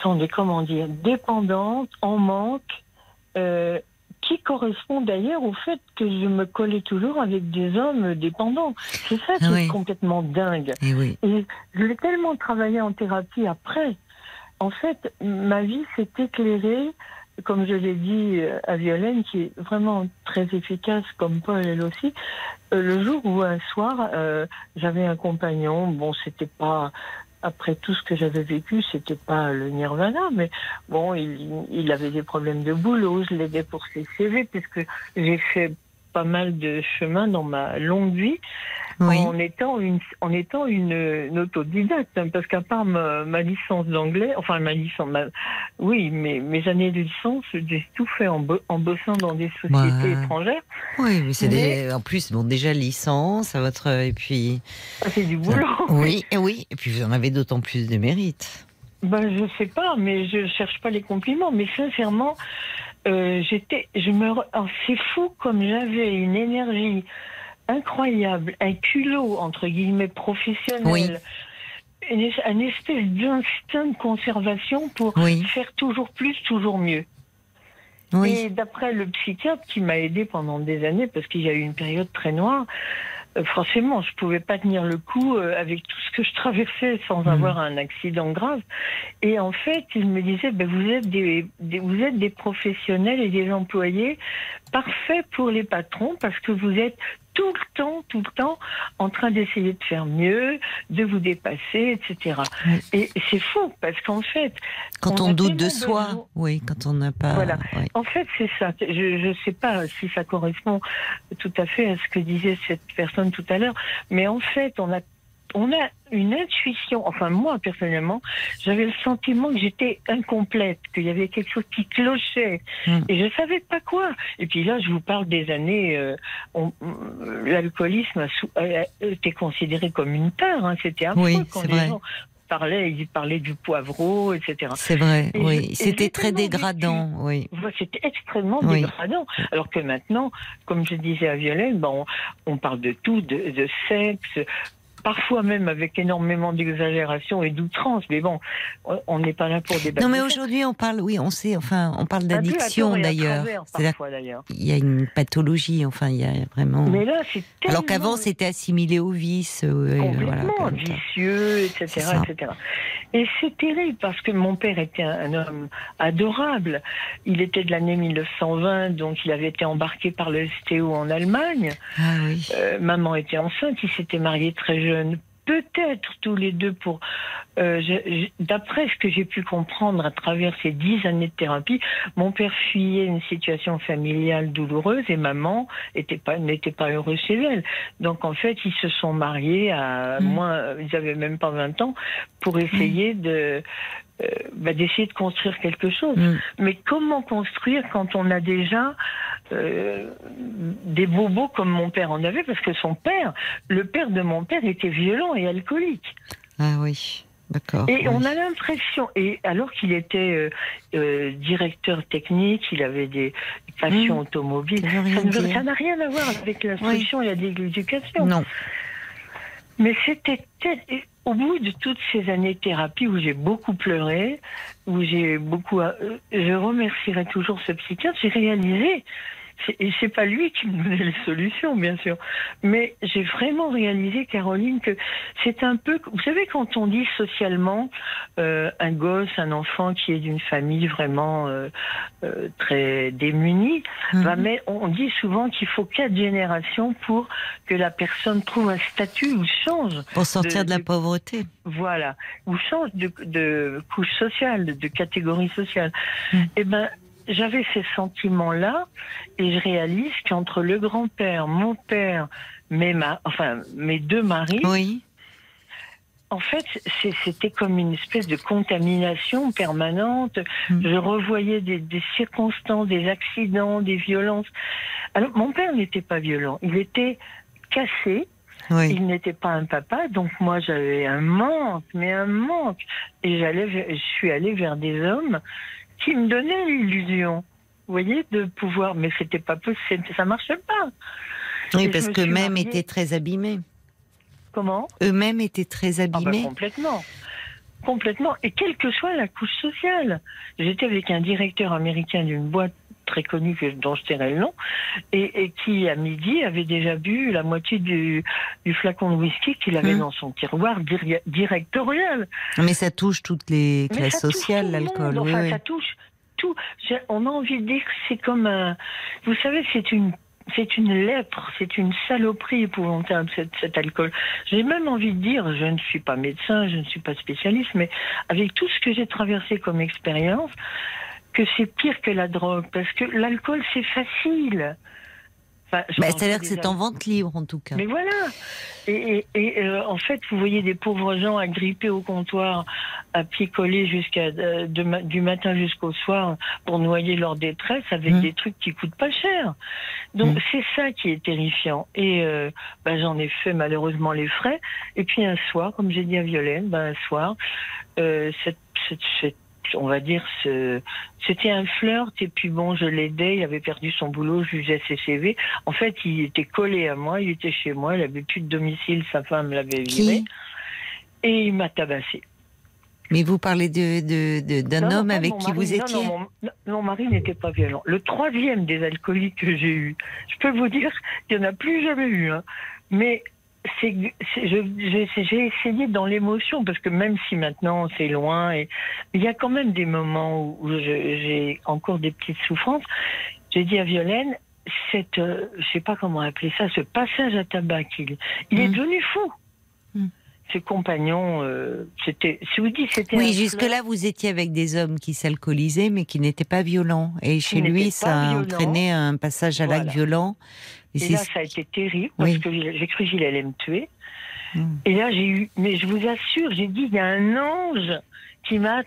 attendez, comment dire, dépendante, en manque, euh, qui correspond d'ailleurs au fait que je me collais toujours avec des hommes dépendants. C'est ça qui Ah oui. est complètement dingue. Et oui. Et je l'ai tellement travaillé en thérapie après. En fait, ma vie s'est éclairée, comme je l'ai dit euh, à Violaine, qui est vraiment très efficace, comme Paul, elle aussi, euh, le jour où un soir, euh, j'avais un compagnon, bon, c'était pas, après tout ce que j'avais vécu, c'était pas le nirvana, mais bon, il, il avait des problèmes de boulot, je l'aidais pour ses CV, puisque j'ai fait pas mal de chemin dans ma longue vie Oui. en étant une en étant une, une autodidacte hein, parce qu'à part ma, ma licence d'anglais enfin ma licence ma- oui mes années de licence j'ai tout fait en, bo- en bossant dans des sociétés Ouais. étrangères Oui, mais c'est en plus bon déjà licence à votre et puis Ça, c'est du boulot (laughs) oui et oui et puis vous en avez d'autant plus de mérite. Ben, je sais pas, mais je cherche pas les compliments. Mais sincèrement, euh, j'étais, je me, oh, c'est fou comme j'avais une énergie incroyable, un culot entre guillemets professionnel, Oui. une, un espèce d'instinct de conservation pour Oui. faire toujours plus, toujours mieux. Oui. Et d'après le psychiatre qui m'a aidé pendant des années, parce qu'il y a eu une période très noire, euh, forcément, je pouvais pas tenir le coup euh, avec tout ce que je traversais sans Mhm. avoir un accident grave. Et en fait, il me disait, ben, vous êtes des, des- vous êtes des professionnels et des employés parfaits pour les patrons parce que vous êtes tout le temps, tout le temps en train d'essayer de faire mieux, de vous dépasser, etc. Oui. Et c'est fou parce qu'en fait, Quand on doute de soi, besoin- oui, quand on n'a pas. Voilà. oui. en fait, c'est ça. Je ne sais pas si ça correspond tout à fait à ce que disait cette personne tout à l'heure, mais en fait, on a on a une intuition, enfin moi personnellement, j'avais le sentiment que j'étais incomplète, qu'il y avait quelque chose qui clochait, Mm. et je savais pas quoi. Et puis là, je vous parle des années, euh, l'alcoolisme été considéré comme une peur, hein, c'était affreux Oui, quand les vrai. gens parlaient, ils parlaient du poivreau, etc. C'est vrai, Et oui. C'était très dégradant, oui. Voilà, C'était extrêmement Oui. dégradant. Alors que maintenant, comme je disais à Violaine, bon, on, on parle de tout, de, de sexe, parfois même avec énormément d'exagération et d'outrance. Mais bon, on- n'est pas là pour débattre. Non, mais aujourd'hui, on parle, oui, on sait, enfin, on parle d'addiction d'ailleurs. qu'il y a une pathologie, enfin, il y a vraiment. Mais là, c'est Alors tellement qu'avant, c'était assimilé au vice. euh, voilà, complètement vicieux, etc., etc. Et c'est terrible parce que mon père était un, un homme adorable. Il était de l'année 1920, donc il avait été embarqué par le STO en Allemagne. Ah oui. Euh, maman était enceinte, ils s'étaient mariés très jeunes. Peut-être tous les deux pour. euh, D'après ce que j'ai pu comprendre à travers ces dix années de thérapie, mon père fuyait une situation familiale douloureuse et maman était pas n'était pas heureuse chez elle. Donc en fait, ils se sont mariés à Mm. moins, ils avaient même pas 20 ans pour essayer de euh, bah, d'essayer de construire quelque chose. Mm. Mais comment construire quand on a déjà euh, des bobos comme mon père en avait Parce que son père, le père de mon père était violent et alcoolique. Ah oui. D'accord. Et oui. on a l'impression, et alors qu'il était euh, euh, directeur technique, il avait des passions Mmh. automobiles, Ça n'a rien à voir avec l'instruction et l'éducation. Non. Mais c'était au bout de toutes ces années de thérapie où j'ai beaucoup pleuré, où j'ai beaucoup, euh, je remercierai toujours ce psychiatre. J'ai réalisé, et c'est pas lui qui me donnait les solutions, bien sûr, mais j'ai vraiment réalisé, Caroline, que c'est un peu, vous savez, quand on dit socialement euh, un gosse, un enfant qui est d'une famille vraiment euh, euh, très démunie, Mhm. bah, mais on dit souvent qu'il faut quatre générations pour que la personne trouve un statut ou change. Pour sortir de- de la de- pauvreté. Voilà, ou change de, de couche sociale, de, catégorie sociale. Mm. Eh ben, j'avais ces sentiments-là, et je réalise qu'entre le grand-père, mon père, mes, ma- enfin, mes deux maris, Oui. en fait, c'était comme une espèce de contamination permanente. Mm. Je revoyais des, des circonstances, des accidents, des violences. Alors, mon père n'était pas violent, il était cassé, Oui. il n'était pas un papa, donc moi j'avais un manque, mais un manque. Et j'allais, je suis allée vers des hommes qui me donnaient l'illusion, vous voyez, de pouvoir, mais c'était pas possible, ça marchait pas. Oui, Et parce qu'eux-mêmes étaient très abîmés. Comment? Eux-mêmes étaient très Ah bah, abîmés. complètement. Complètement. Et quelle que soit la couche sociale. J'étais avec un directeur américain d'une boîte très connue que, dont je tairai le nom, et, et qui, à midi, avait déjà bu la moitié du, du flacon de whisky qu'il avait Hum. dans son tiroir dir- directorial. Mais ça touche toutes les Mais classes sociales, l'alcool. Oui, Enfin, oui. ça touche tout. On a envie de dire que c'est comme un. Vous savez, c'est une. C'est une lèpre, c'est une saloperie épouvantable, cet, cet alcool. J'ai même envie de dire, je ne suis pas médecin, je ne suis pas spécialiste, mais avec tout ce que j'ai traversé comme expérience, que c'est pire que la drogue, parce que l'alcool, c'est facile. Enfin, Bah, C'est-à-dire que c'est en vente libre, en tout cas. mais voilà. Et, et- et, euh, en fait, vous voyez des pauvres gens agrippés au comptoir, à picoler jusqu'à euh, du matin jusqu'au soir pour noyer leur détresse avec Mm. des trucs qui coûtent pas cher. Donc Mm. c'est ça qui est terrifiant. Et euh, bah, j'en ai fait malheureusement les frais. Et puis un soir, comme j'ai dit à Violaine, bah, un soir, euh, cette, cette- cette- on va dire, ce, c'était un flirt. Et puis bon, je l'aidais. Il avait perdu son boulot, jugeait ses CV. En fait, il était collé à moi. Il était chez moi. Il avait plus de domicile. Sa femme l'avait viré. Et il m'a tabassé. Mais vous parlez de, de- de- d'un non, homme avec mon qui mari. vous étiez non, mon, non, mon mari n'était pas violent. Le troisième des alcooliques que j'ai eu, je peux vous dire qu'il n'y en a plus jamais eu. hein. Mais je- j'ai, essayé dans l'émotion, parce que même si maintenant c'est loin, et, il y a quand même des moments où, j'ai encore des petites souffrances. J'ai dit à Violaine, cette, euh, je sais pas comment appeler ça, ce passage à tabac, il, il est Mm. devenu fou. Mm. Ses compagnons, euh, c'était, si vous dites, c'était Oui, jusque-là, vous étiez avec des hommes qui s'alcoolisaient, mais qui n'étaient pas violents. Et chez lui, ça a entraîné un passage à l'acte Voilà. violent. Et là, ça a été terrible Oui. parce que j'ai cru qu'il allait me tuer. Et là, j'ai eu, mais je vous assure, j'ai dit, il y a un ange qui m'a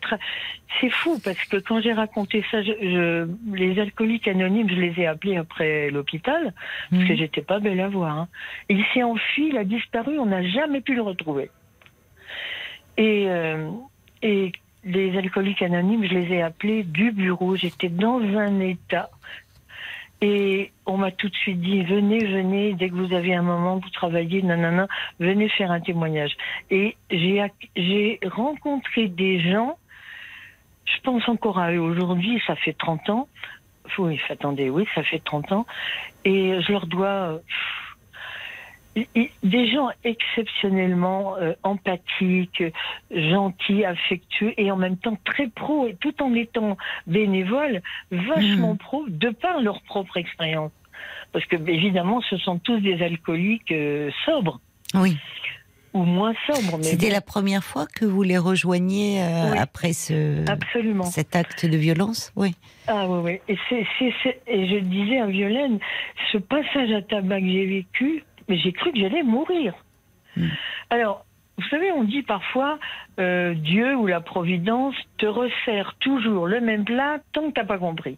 C'est fou parce que quand j'ai raconté ça, je- je- les alcooliques anonymes, je les ai appelés après l'hôpital parce que j'étais pas belle à voir. hein. Il s'est enfui, il a disparu, on n'a jamais pu le retrouver. Et, euh, et les alcooliques anonymes, je les ai appelés du bureau. J'étais dans un état. Et on m'a tout de suite dit, venez, venez, dès que vous avez un moment, vous travaillez, nanana, venez faire un témoignage. Et j'ai, rencontré des gens, je pense encore à eux aujourd'hui, ça fait 30 ans. Oui, attendez, oui, ça fait 30 ans. Et je leur dois euh, des gens exceptionnellement euh, empathiques, gentils, affectueux et en même temps très pro, et tout en étant bénévoles, vachement pro, de par leur propre expérience. Parce que évidemment, ce sont tous des alcooliques euh, sobres. Oui. Ou moins sobres. C'était la première fois que vous les rejoigniez euh, Oui. après ce, Absolument. cet acte de violence? Oui. Ah oui, oui. Et, c'est- c'est- et je disais à Violaine, ce passage à tabac que j'ai vécu, mais j'ai cru que j'allais mourir. Alors, vous savez, on dit parfois, euh, Dieu ou la Providence te resserre toujours le même plat tant que t'as pas compris.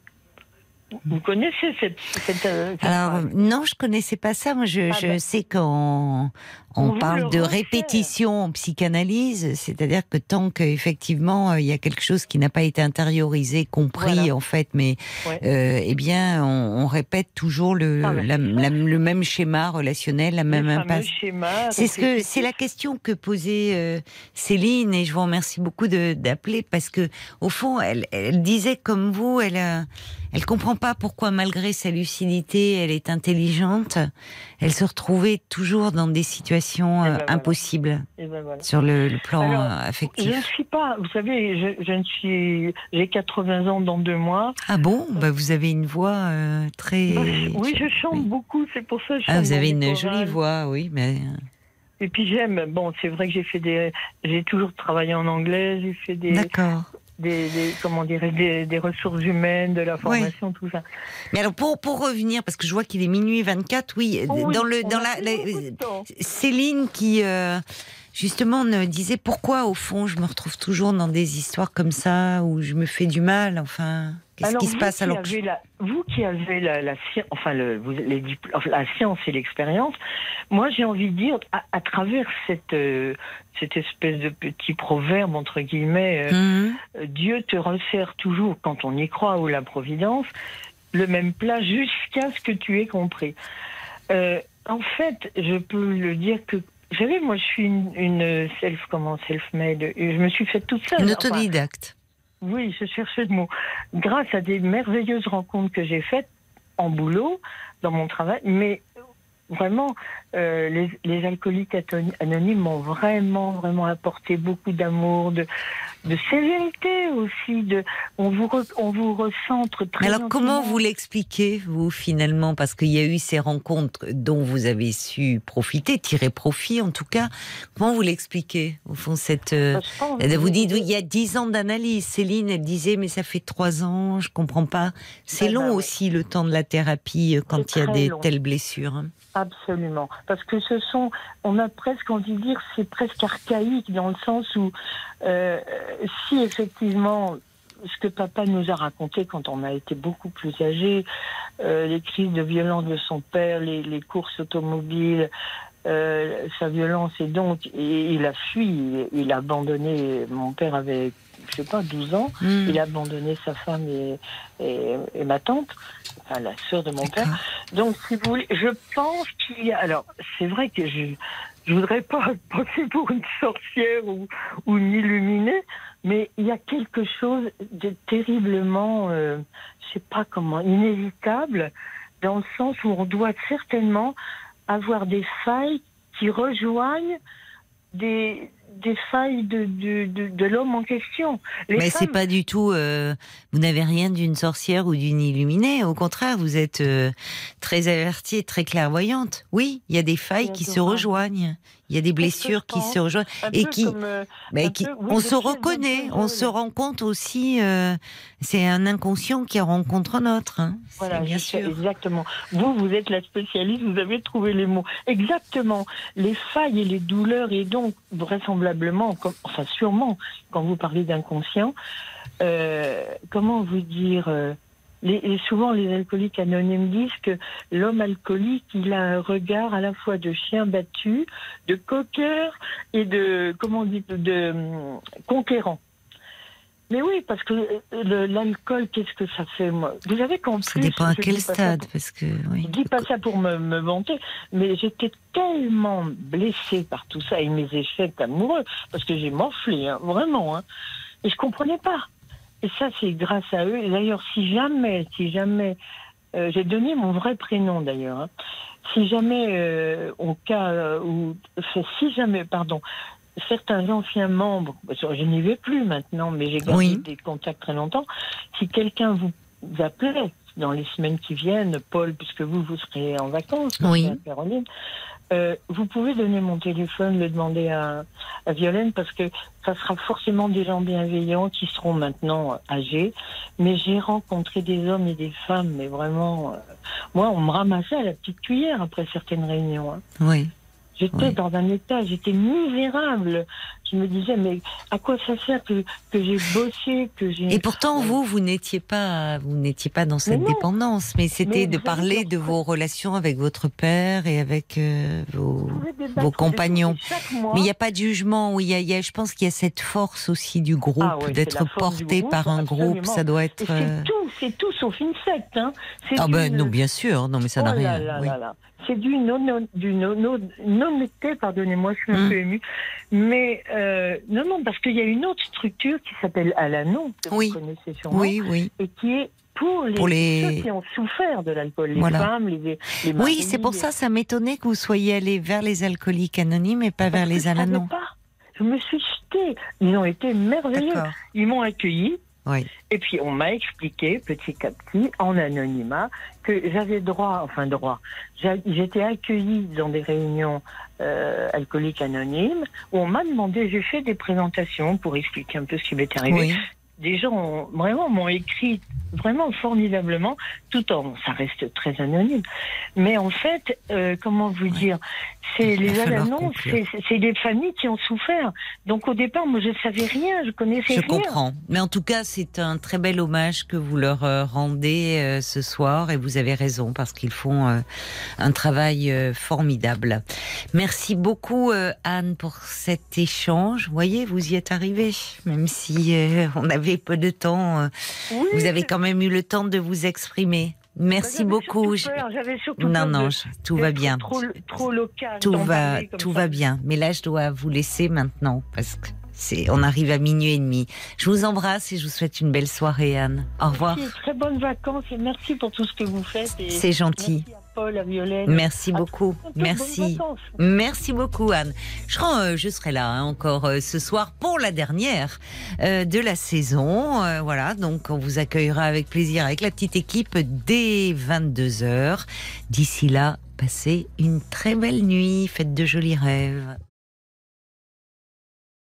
Vous connaissez cette... cette, euh, cette Alors phrase? non, je connaissais pas ça. Moi, je, Ah je ben. sais qu'on On parle le de répétition en psychanalyse, c'est-à-dire que tant qu'effectivement euh, il y a quelque chose qui n'a pas été intériorisé, compris Voilà. en fait, mais Ouais. euh, eh bien, on, on répète toujours le, Ah la- la- le même schéma relationnel, la même Le impasse. C'est ce que c'est la question que posait euh, Céline et je vous remercie beaucoup d'appeler parce que au fond elle, elle disait comme vous elle euh, elle comprend pas pourquoi malgré sa lucidité elle est intelligente elle se retrouvait toujours dans des situations Eh euh, ben voilà. impossibles Et ben voilà. sur le, le plan Alors, euh, Je ne affectif. suis pas, vous savez, je, je ne suis, j'ai 80 ans dans deux mois. Ah bon? Bah vous avez une voix euh, très (laughs) Oui, je chante oui. beaucoup, c'est pour ça que je Ah vous avez une jolie voix oui mais euh, Et puis j'aime, bon, c'est vrai que j'ai fait des, j'ai toujours travaillé en anglais, j'ai fait des, d'accord. Des, des- comment des, des ressources humaines, de la formation, tout ça. Mais alors pour pour revenir parce que je vois qu'il est minuit 24 oui, Oh oui, dans le dans la, la-. Céline qui euh, justement me disait pourquoi au fond je me retrouve toujours dans des histoires comme ça où je me fais du mal enfin qu'est-ce qui se passe qui alors que la, Vous qui avez la, enfin, le, vous- les dipl- enfin, la science et l'expérience, moi j'ai envie de dire, à, à travers cette, euh, cette espèce de petit proverbe, entre guillemets, euh, Mhm. euh, Dieu te resserre toujours, quand on y croit, ou la Providence, le même plat jusqu'à ce que tu aies compris. Euh, en fait, je peux le dire que, vous savez, moi je suis une, une self, comment, self-made, je me suis faite toute seule. une Enfin, autodidacte oui, je cherchais le mot. Grâce à des merveilleuses rencontres que j'ai faites en boulot, dans mon travail, mais vraiment, euh, les, les alcooliques anonymes m'ont vraiment, vraiment apporté beaucoup d'amour, de, de sévérité aussi. De, on, vous re- on vous recentre très Mais alors comment vous l'expliquez vous finalement? Parce qu'il y a eu ces rencontres dont vous avez su profiter tirer profit en tout cas comment vous l'expliquez au fond cette euh, pense- vous dites oui, il y a dix ans d'analyse Céline elle disait mais ça fait trois ans je comprends pas c'est Ben, long ben, ouais. aussi le temps de la thérapie euh, quand il y a des long. telles blessures hein. Absolument. Parce que ce sont, on a presque envie de dire, c'est presque archaïque dans le sens où euh, si effectivement ce que papa nous a raconté quand on a été beaucoup plus âgé, euh, les crises de violence de son père, les courses automobiles, euh, sa violence et donc et il a fui, il, a abandonné. Mon père avait, je sais pas, 12 ans. Hmm. Il a abandonné sa femme et, et, et ma tante, enfin la sœur de mon père. Donc, si vous voulez, je pense qu'il y a. Alors, c'est vrai que je je voudrais pas (laughs) passer pour une sorcière ou, ou une illuminée, mais il y a quelque chose de terriblement, euh, je sais pas comment, inévitable, dans le sens où on doit certainement avoir des failles qui rejoignent des, des failles de, de, de, de l'homme en question. Les Mais c'est femmes- pas du tout. euh, vous n'avez rien d'une sorcière ou d'une illuminée. Au contraire, vous êtes euh, très avertie, et très clairvoyante. Oui, il y a des failles C'est qui se rejoignent. Il y a des blessures qui se rejoignent et qui. comme, euh, qui, peu, oui, on se reconnaît, on se rend compte aussi. euh, c'est un inconscient qui rencontre un autre. hein. C'est Voilà, bien sûr. exactement. Vous, vous êtes la spécialiste, vous avez trouvé les mots. Exactement. Les failles et les douleurs, et donc, vraisemblablement, comme- enfin, sûrement, quand vous parlez d'inconscient, euh, comment vous dire euh, et souvent, les alcooliques anonymes disent que l'homme alcoolique, il a un regard à la fois de chien battu, de coqueur et de hum, conquérant. Mais oui, parce que euh, l'alcool, qu'est-ce que ça fait moi? Vous savez qu'en Ça dépend à quel stade, pour- parce que oui. je dis pas ça pour me, me vanter, mais j'étais tellement blessée par tout ça et mes échecs amoureux, parce que j'ai morflé, hein, vraiment. Hein, et je comprenais pas. Et ça, c'est grâce à eux. Et d'ailleurs, si jamais, si jamais, euh, j'ai donné mon vrai prénom d'ailleurs. hein, si jamais, euh, au cas euh, où, enfin, si jamais, pardon, certains anciens membres, je n'y vais plus maintenant, mais j'ai gardé Oui. des contacts très longtemps. Si quelqu'un vous appelait dans les semaines qui viennent, Paul, puisque vous, vous serez en vacances, Oui. à Caroline, euh, vous pouvez donner mon téléphone, le demander à, à Violaine, parce que ça sera forcément des gens bienveillants qui seront maintenant âgés. Mais j'ai rencontré des hommes et des femmes, mais vraiment, euh, moi, on me ramassait à la petite cuillère après certaines réunions. hein. Oui. J'étais Oui. dans un état, j'étais misérable. Je me disais, mais à quoi ça sert que, que j'ai bossé, que j'ai... Et pourtant, vous, vous n'étiez pas, vous n'étiez pas dans cette non. dépendance, mais c'était Mais de parler de vos relations avec votre père et avec euh, vos. Vos compagnons. Mais il n'y a pas de jugement. Oui, il y a, il y a- je pense qu'il y a cette force aussi du groupe, Ah c'est d'être porté groupe, par un groupe. Ça doit être. c'est euh, tout, c'est tout sauf une secte. Hein. Ah ben d'une- non, bien sûr. Non, mais ça n'a Oh là rien. là oui. là là. C'est du non, non, du non, non, non-honnêteté, pardonnez-moi, je suis un Mm. peu émue. Mais euh, non, non, parce qu'il y a une autre structure qui s'appelle Alanon, que Oui. vous connaissez sûrement, Oui, oui. et qui est pour les, Pour les- ceux qui ont souffert de l'alcool, les Voilà. femmes, les, les Oui, c'est pour ça, ça m'étonnait que vous soyez allé vers les alcooliques anonymes et pas Parce vers les pas. Je me suis jetée. Ils ont été merveilleux. Ils m'ont accueilli. Oui. Et puis on m'a expliqué petit à petit, en anonymat, que j'avais droit, enfin droit, j'étais accueillie dans des réunions euh, alcooliques anonymes où on m'a demandé, j'ai fait des présentations pour expliquer un peu ce qui m'était arrivé. Des gens ont- vraiment m'ont écrit vraiment formidablement, tout en ça reste très anonyme. Mais en fait, euh, comment vous dire, c'est les annonces, c'est des familles qui ont souffert. Donc au départ, moi je savais rien, je connaissais Je rien. comprends. Mais en tout cas, c'est un très bel hommage que vous leur euh, rendez euh, ce soir et vous avez raison parce qu'ils font un travail formidable. Merci beaucoup Anne pour cet échange. Vous voyez, vous y êtes arrivée, même si on avait peu de temps. euh, Oui, vous avez quand même eu le temps de vous exprimer. Merci J'avais beaucoup. surtout Non, non, je- tout va bien. Trop, trop local. Tout va, parler comme tout ça. va bien. Mais là, je dois vous laisser maintenant parce que c'est, on arrive à minuit et demi. Je vous embrasse et je vous souhaite une belle soirée, Anne. Au revoir. Merci, Très bonnes vacances et merci pour tout ce que vous faites. C'est gentil. Merci à Paul, à Violaine. Merci À beaucoup. Merci. Merci beaucoup, Anne. Je, euh, je serai là hein, encore euh, ce soir pour la dernière euh, de la saison. Euh, voilà, donc on vous accueillera avec plaisir avec la petite équipe dès 22 h D'ici là, passez une très belle nuit. Faites de jolis rêves.